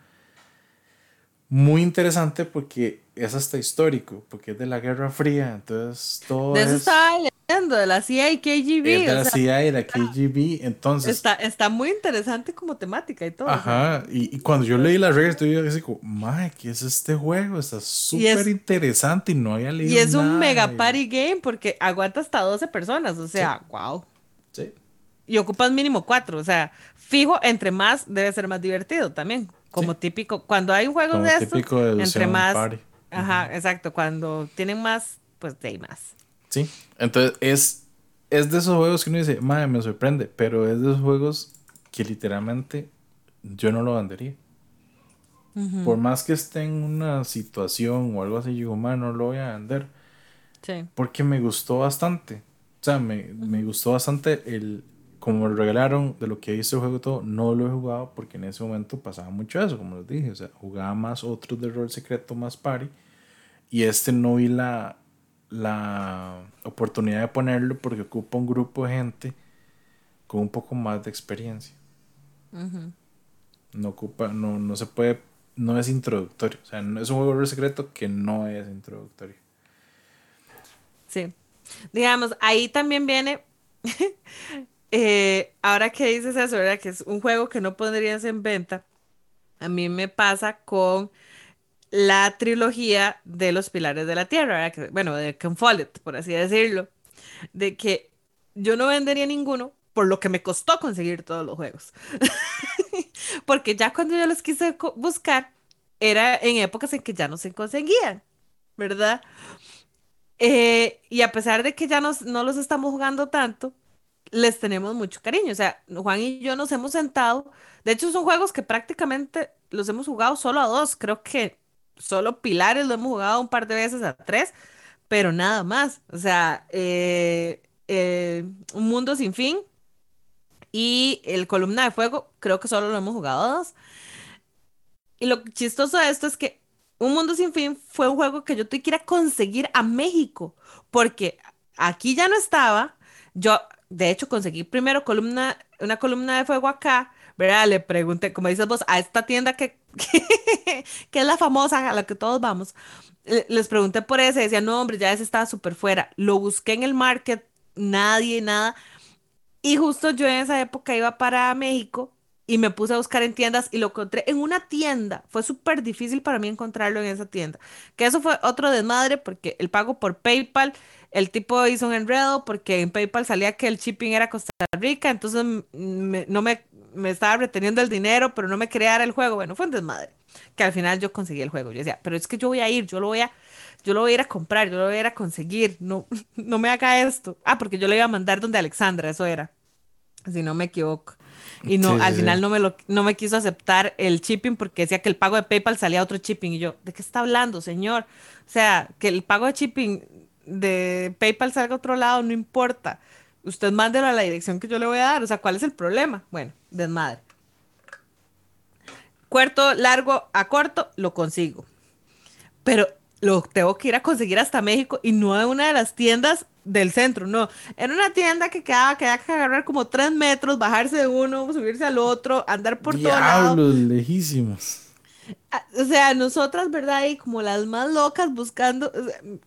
muy interesante porque es hasta histórico, porque es de la Guerra Fría. Entonces todo. De eso estaba de la CIA y KGB. de la CIA y la KGB, entonces... Está, está muy interesante como temática y todo. Ajá, y, cuando yo leí las reglas, así como, madre, ¿qué es este juego? Está súper interesante y no había leído Y es un mega party game porque aguanta hasta 12 personas, o sea, wow. Sí. Y ocupas mínimo cuatro, o sea, fijo, entre más debe ser más divertido también. Como típico, cuando hay un juego de estos, entre más... Ajá, exacto, cuando tienen más, pues de ahí más. Sí, entonces es, es de esos juegos que uno dice, madre, me sorprende, pero es de esos juegos que literalmente yo no lo vendería. Por más que esté en una situación o algo así, yo digo, no lo voy a vender. Sí. Porque me gustó bastante. O sea, me, me gustó bastante el, como me regalaron de lo que hice el juego y todo, no lo he jugado porque en ese momento pasaba mucho eso, como les dije, o sea, jugaba más otros de rol secreto, más party, y este no vi la, la oportunidad de ponerlo porque ocupa un grupo de gente con un poco más de experiencia. No ocupa, no, no se puede, no es introductorio, o sea, no, es un juego de secreto que no es introductorio. Sí. Digamos, ahí también viene Eh, ahora que dices eso, ¿verdad? Que es un juego que no pondrías en venta. A mí me pasa con la trilogía de los Pilares de la Tierra, bueno, de Follett, por así decirlo. De que yo no vendería ninguno por lo que me costó conseguir todos los juegos. Porque ya cuando yo los quise buscar, era en épocas en que ya no se conseguían, ¿verdad? Eh, y a pesar de que ya no los estamos jugando tanto, les tenemos mucho cariño. O sea, Juan y yo nos hemos sentado. De hecho, son juegos que prácticamente los hemos jugado solo a dos. Creo que solo Pilares lo hemos jugado un par de veces a tres, pero nada más. O sea, eh, eh, Un Mundo Sin Fin y el Columna de Fuego, creo que solo lo hemos jugado dos. Y lo chistoso de esto es que Un Mundo Sin Fin fue un juego que yo tuve que ir a conseguir a México, porque aquí ya no estaba. Yo de hecho, conseguí primero columna, una columna de fuego acá, ¿verdad? Le pregunté, como dices vos, a esta tienda que, que, es la famosa a la que todos vamos. Les pregunté por ese, decía, no, hombre, ya ese estaba súper fuera. Lo busqué en el market, nadie, nada. Y justo yo en esa época iba para México y me puse a buscar en tiendas y lo encontré en una tienda. Fue súper difícil para mí encontrarlo en esa tienda. Que eso fue otro desmadre porque el pago por PayPal el tipo hizo un enredo porque en PayPal salía que el shipping era Costa Rica, entonces no me, me, estaba reteniendo el dinero, pero no me dar el juego. Bueno, fue un desmadre. Que al final yo conseguí el juego. Yo decía, pero es que yo voy a ir, yo lo voy a, yo lo voy a ir a comprar, yo lo voy a ir a conseguir. No, no me haga esto. Ah, porque yo le iba a mandar donde Alexandra, eso era. Si no me equivoco. Y no, al final no me lo, no me quiso aceptar el shipping porque decía que el pago de PayPal salía otro shipping. Y yo, ¿de qué está hablando, señor? O sea, que el pago de shipping de PayPal salga a otro lado, no importa. Usted mándelo a la dirección que yo le voy a dar. O sea, ¿cuál es el problema? Bueno, desmadre. Cuarto, largo a corto, lo consigo. Pero lo tengo que ir a conseguir hasta México y no en una de las tiendas del centro, no. Era una tienda que quedaba, que había que agarrar como tres metros, bajarse de uno, subirse al otro, andar por todo lado. lejísimos. Ah, o sea, nosotras, ¿verdad? Y como las más locas buscando,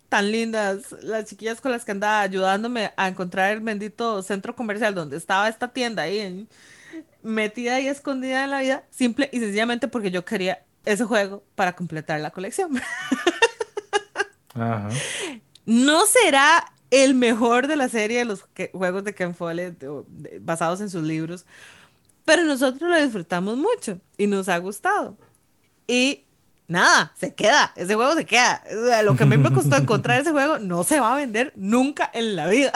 tan lindas, las chiquillas con las que andaba ayudándome a encontrar el bendito centro comercial donde estaba esta tienda ahí, metida y escondida en la vida, simple y sencillamente porque yo quería ese juego para completar la colección. Ajá. No será el mejor de la serie de los juegos de Ken Follett basados en sus libros, pero nosotros lo disfrutamos mucho y nos ha gustado. Y nada, se queda, ese juego se queda. lo que a mí me costó encontrar ese juego no se va a vender nunca en la vida.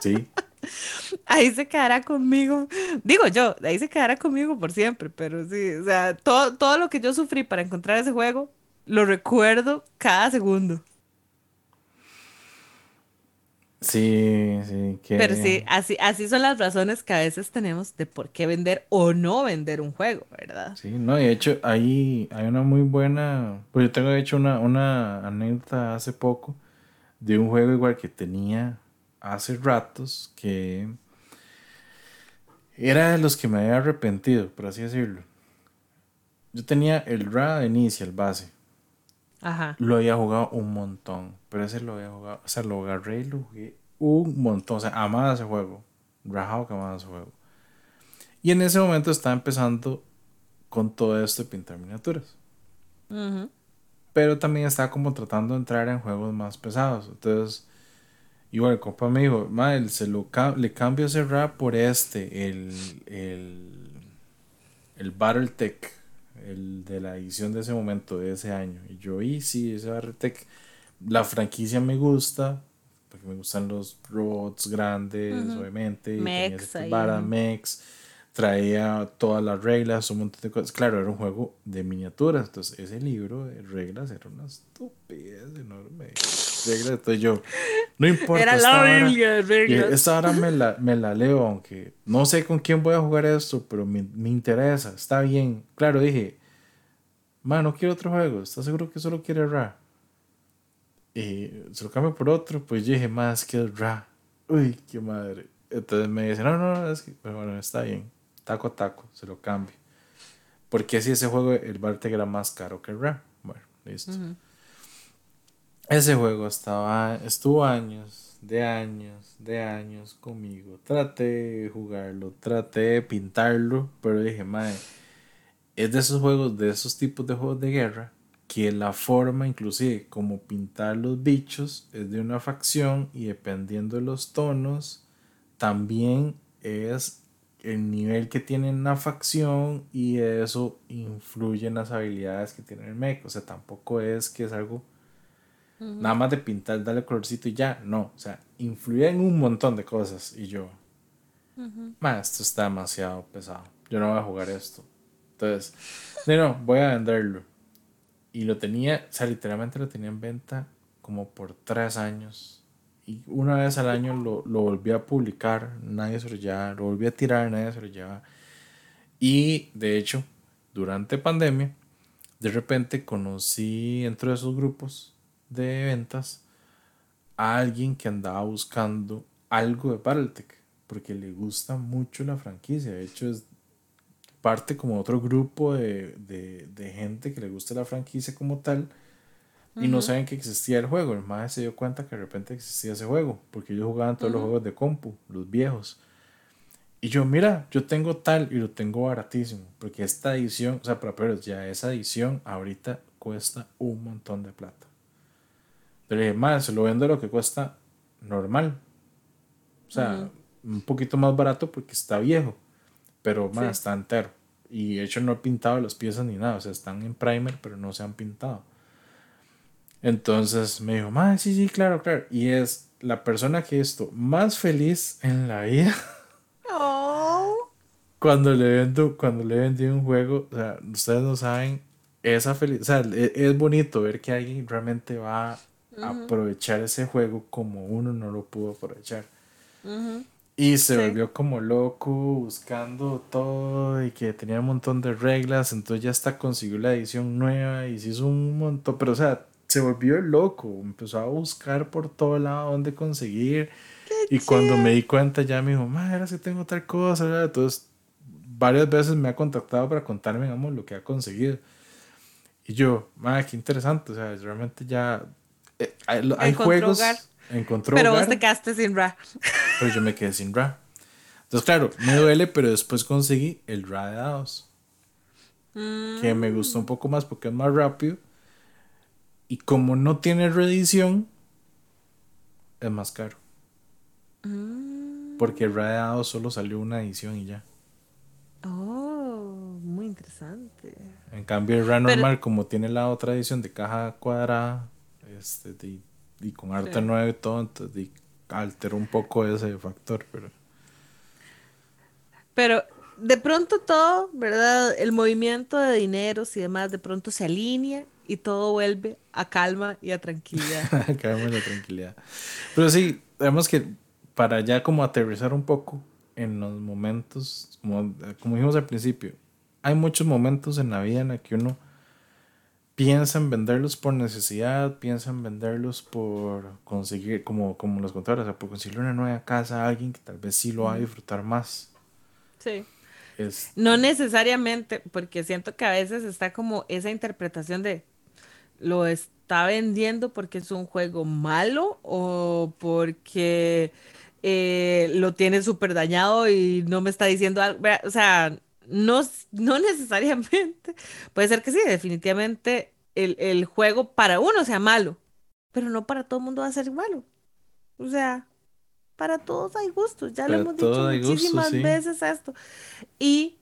Sí. Ahí se quedará conmigo. Digo yo, ahí se quedará conmigo por siempre, pero sí, o sea, todo, todo lo que yo sufrí para encontrar ese juego, lo recuerdo cada segundo. Sí, sí. Pero sí, así, así son las razones que a veces tenemos de por qué vender o no vender un juego, ¿verdad? Sí, no, y de hecho ahí hay una muy buena, pues yo tengo hecho una, una anécdota hace poco de un juego igual que tenía hace ratos que era de los que me había arrepentido, por así decirlo. Yo tenía el RA de Initial base. Ajá. Lo había jugado un montón. Pero ese lo había jugado. O sea, lo agarré y lo jugué un montón. O sea, amaba ese juego. Rajado que amaba ese juego. Y en ese momento estaba empezando con todo esto de pintar miniaturas. Pero también estaba como tratando de entrar en juegos más pesados. Entonces, igual el compa me dijo, Madre, se lo le cambio ese rap por este, el, el, el Battletech el de la edición de ese momento, de ese año. Y yo, y sí, ese Arretec, la franquicia me gusta, porque me gustan los robots grandes, obviamente. Mex, Mex. Traía todas las reglas, un montón de cosas. Claro, era un juego de miniaturas, entonces ese libro de reglas era una estupidez enorme. Reglas, entonces yo, no importa. Era la Biblia de reglas. Esta hora me la, me la leo, aunque no sé con quién voy a jugar esto, pero me, me interesa, está bien. Claro, dije, man, no quiero otro juego, ¿estás seguro que solo quiere Ra? Y se lo cambio por otro, pues yo dije, más que Ra. Uy, qué madre. Entonces me dice, no, no, es que, bueno, está bien taco a taco, se lo cambio. Porque si ese juego el Bartek era más caro que el Ra. Bueno, listo. Ese juego estaba, estuvo años, de años, de años conmigo. Traté de jugarlo, traté de pintarlo, pero dije, madre, es de esos juegos, de esos tipos de juegos de guerra, que la forma, inclusive, como pintar los bichos, es de una facción y dependiendo de los tonos, también es el nivel que tiene una facción y eso influye en las habilidades que tiene el mech. O sea, tampoco es que es algo nada más de pintar, darle colorcito y ya. No, o sea, influye en un montón de cosas. Y yo, esto está demasiado pesado. Yo no voy a jugar esto. Entonces, no, no, voy a venderlo. Y lo tenía, o sea, literalmente lo tenía en venta como por tres años y una vez al año lo, lo volví a publicar, nadie se lo llevaba, lo volví a tirar, nadie se lo llevaba. Y de hecho, durante pandemia, de repente conocí dentro de esos grupos de ventas a alguien que andaba buscando algo de Battletech, porque le gusta mucho la franquicia. De hecho, es parte como otro grupo de, de, de gente que le gusta la franquicia como tal y no saben que existía el juego. El más se dio cuenta que de repente existía ese juego, porque ellos jugaban todos los juegos de compu, los viejos. Y yo, mira, yo tengo tal y lo tengo baratísimo, porque esta edición, o sea, pero, ya esa edición ahorita cuesta un montón de plata. Pero dije, más, se lo vendo lo que cuesta normal. O sea, un poquito más barato porque está viejo, pero más, está entero. Y de hecho no he pintado las piezas ni nada, o sea, están en primer, pero no se han pintado. Entonces me dijo, madre, sí, sí, claro, claro. Y es la persona que esto más feliz en la vida. Oh. Cuando le vendo, cuando le vendí un juego, o sea, ustedes no saben esa felicidad, o sea, e, es, bonito ver que alguien realmente va a aprovechar ese juego como uno no lo pudo aprovechar. Y se volvió como loco buscando todo y que tenía un montón de reglas, entonces ya hasta consiguió la edición nueva y se hizo un montón, pero o sea, se volvió loco, empezó a buscar por todo lado dónde conseguir. y cuando me di cuenta ya me dijo, madre, que tengo tal cosa. Entonces, varias veces me ha contactado para contarme, digamos, lo que ha conseguido. Y yo, madre, qué interesante. O sea, realmente ya eh, hay, juegos. Encontró pero vos te quedaste sin Ra. Pero yo me quedé sin Ra. Entonces, claro, me duele, pero después conseguí el Ra de dados. Que me gustó un poco más porque es más rápido y como no tiene reedición, es más caro. Mm. Porque el Radiado solo salió una edición y ya. Oh, muy interesante. En cambio, el RA normal, como tiene la otra edición de caja cuadrada, este, y, con arte nuevo y todo, entonces alteró un poco ese factor, pero. Pero de pronto todo, ¿verdad? El movimiento de dineros y demás, de pronto se alinea y todo vuelve a calma y a tranquilidad. calma y a tranquilidad. Pero sí, vemos que para ya como aterrizar un poco en los momentos, como, como dijimos al principio, hay muchos momentos en la vida en los que uno piensa en venderlos por necesidad, piensa en venderlos por conseguir, como, como los contadores, o sea, por conseguir una nueva casa a alguien que tal vez sí lo va a disfrutar más. Sí. No necesariamente, porque siento que a veces está como esa interpretación de, lo está vendiendo porque es un juego malo o porque eh, lo tiene súper dañado y no me está diciendo algo. O sea, no, no necesariamente. Puede ser que sí, definitivamente el, juego para uno sea malo, pero no para todo el mundo va a ser malo. O sea, para todos hay gustos, ya lo hemos dicho muchísimas veces esto. Y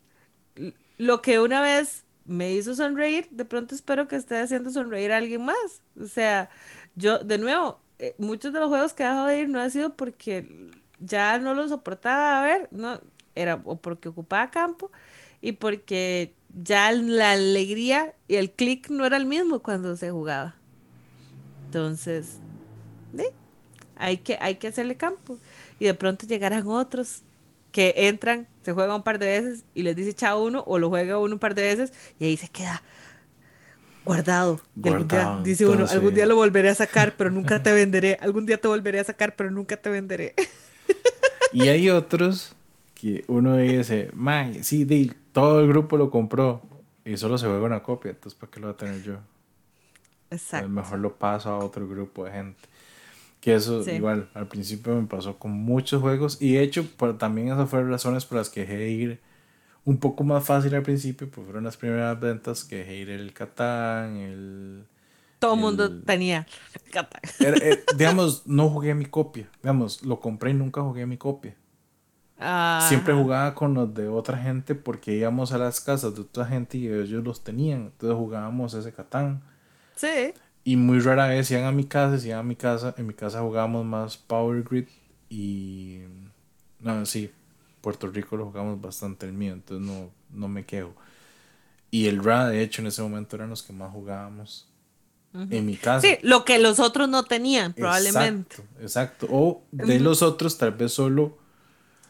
lo que una vez me hizo sonreír, de pronto espero que esté haciendo sonreír a alguien más. O sea, yo, de nuevo, eh, muchos de los juegos que he dejado de ir no ha sido porque ya no lo soportaba a ver, no, era o porque ocupaba campo y porque ya la alegría y el clic no era el mismo cuando se jugaba. Entonces, hay, que, hay que hacerle campo. Y de pronto llegarán otros que entran, se juega un par de veces y les dice chao uno o lo juega uno un par de veces y ahí se queda guardado. dice uno, algún día lo volveré a sacar, pero nunca te venderé. Algún día te volveré a sacar, pero nunca te venderé. Y hay otros que uno dice, man, sí, todo el grupo lo compró y solo se juega una copia, entonces ¿para qué lo voy a tener yo? Exacto. mejor lo paso a otro grupo de gente. Que eso igual, al principio me pasó con muchos juegos y de hecho también esas fueron razones por las que dejé de ir un poco más fácil al principio, pues fueron las primeras ventas que dejé ir el Catán, el... Todo el mundo tenía Catán. Eh, digamos, no jugué mi copia, digamos, lo compré y nunca jugué mi copia. Siempre jugaba con los de otra gente porque íbamos a las casas de otra gente y ellos los tenían. Entonces jugábamos ese Catán. Sí. Y muy rara vez iban a mi casa, si iban a mi casa, en mi casa jugábamos más Power Grid y... No, sí, Puerto Rico lo jugamos bastante el mío, entonces no, no me quejo. Y el RA, de hecho, en ese momento eran los que más jugábamos en mi casa. Sí, lo que los otros no tenían, probablemente. Exacto, exacto. O de los otros, tal vez solo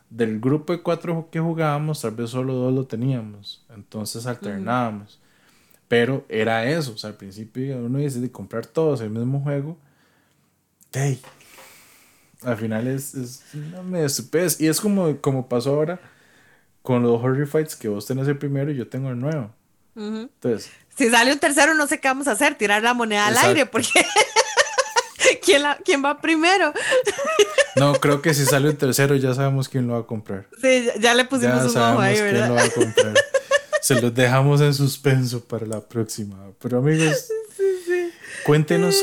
del grupo de cuatro que jugábamos, tal vez solo dos lo teníamos. Entonces alternábamos. Pero era eso. O sea, al principio uno dice de comprar todos el mismo juego. Hey, al final es, es una medio Y es como, como pasó ahora con los Horror Fights, que vos tenés el primero y yo tengo el nuevo. Entonces. Si sale un tercero, no sé qué vamos a hacer, tirar la moneda al aire, porque. ¿Quién, ¿Quién va primero? No, creo que si sale un tercero ya sabemos quién lo va a comprar. Sí, ya le pusimos un ojo ahí, ¿verdad? Quién lo va a comprar. Se los dejamos en suspenso para la próxima. Pero amigos, cuéntenos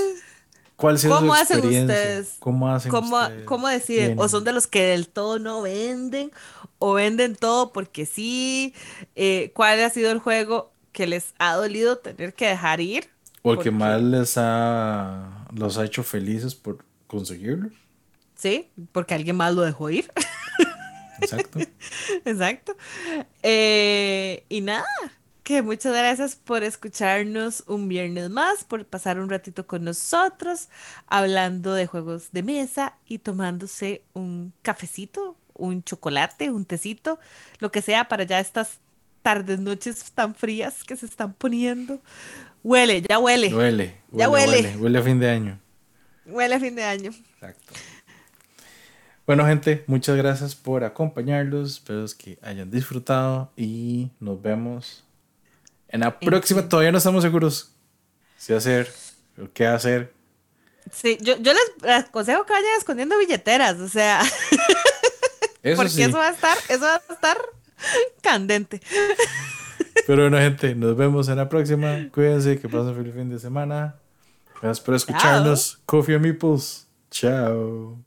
cuál es ¿Cómo hacen ustedes? ¿Cómo hacen ¿Cómo, ustedes? ¿Cómo deciden? ¿O son de los que del todo no venden? ¿O venden todo porque sí? Eh, ¿Cuál ha sido el juego que les ha dolido tener que dejar ir? ¿O el que más les ha, los ha hecho felices por conseguirlo? Sí, porque alguien más lo dejó ir. Exacto. Exacto. Eh, y nada, que muchas gracias por escucharnos un viernes más, por pasar un ratito con nosotros, hablando de juegos de mesa y tomándose un cafecito, un chocolate, un tecito, lo que sea para ya estas tardes, noches tan frías que se están poniendo. Huele, ya huele. Huele. Ya huele. Huele, huele a fin de año. Huele a fin de año. Exacto. Bueno, gente, muchas gracias por acompañarlos. Espero que hayan disfrutado y nos vemos en la próxima. Todavía no estamos seguros si hacer o qué hacer. Sí, yo, yo les aconsejo que vayan escondiendo billeteras, o sea. Eso porque eso va a estar, eso va a estar candente. Pero bueno, gente, nos vemos en la próxima. Cuídense, que pasen feliz fin de semana. Gracias por escucharnos. Coffee and Meeples. Chao.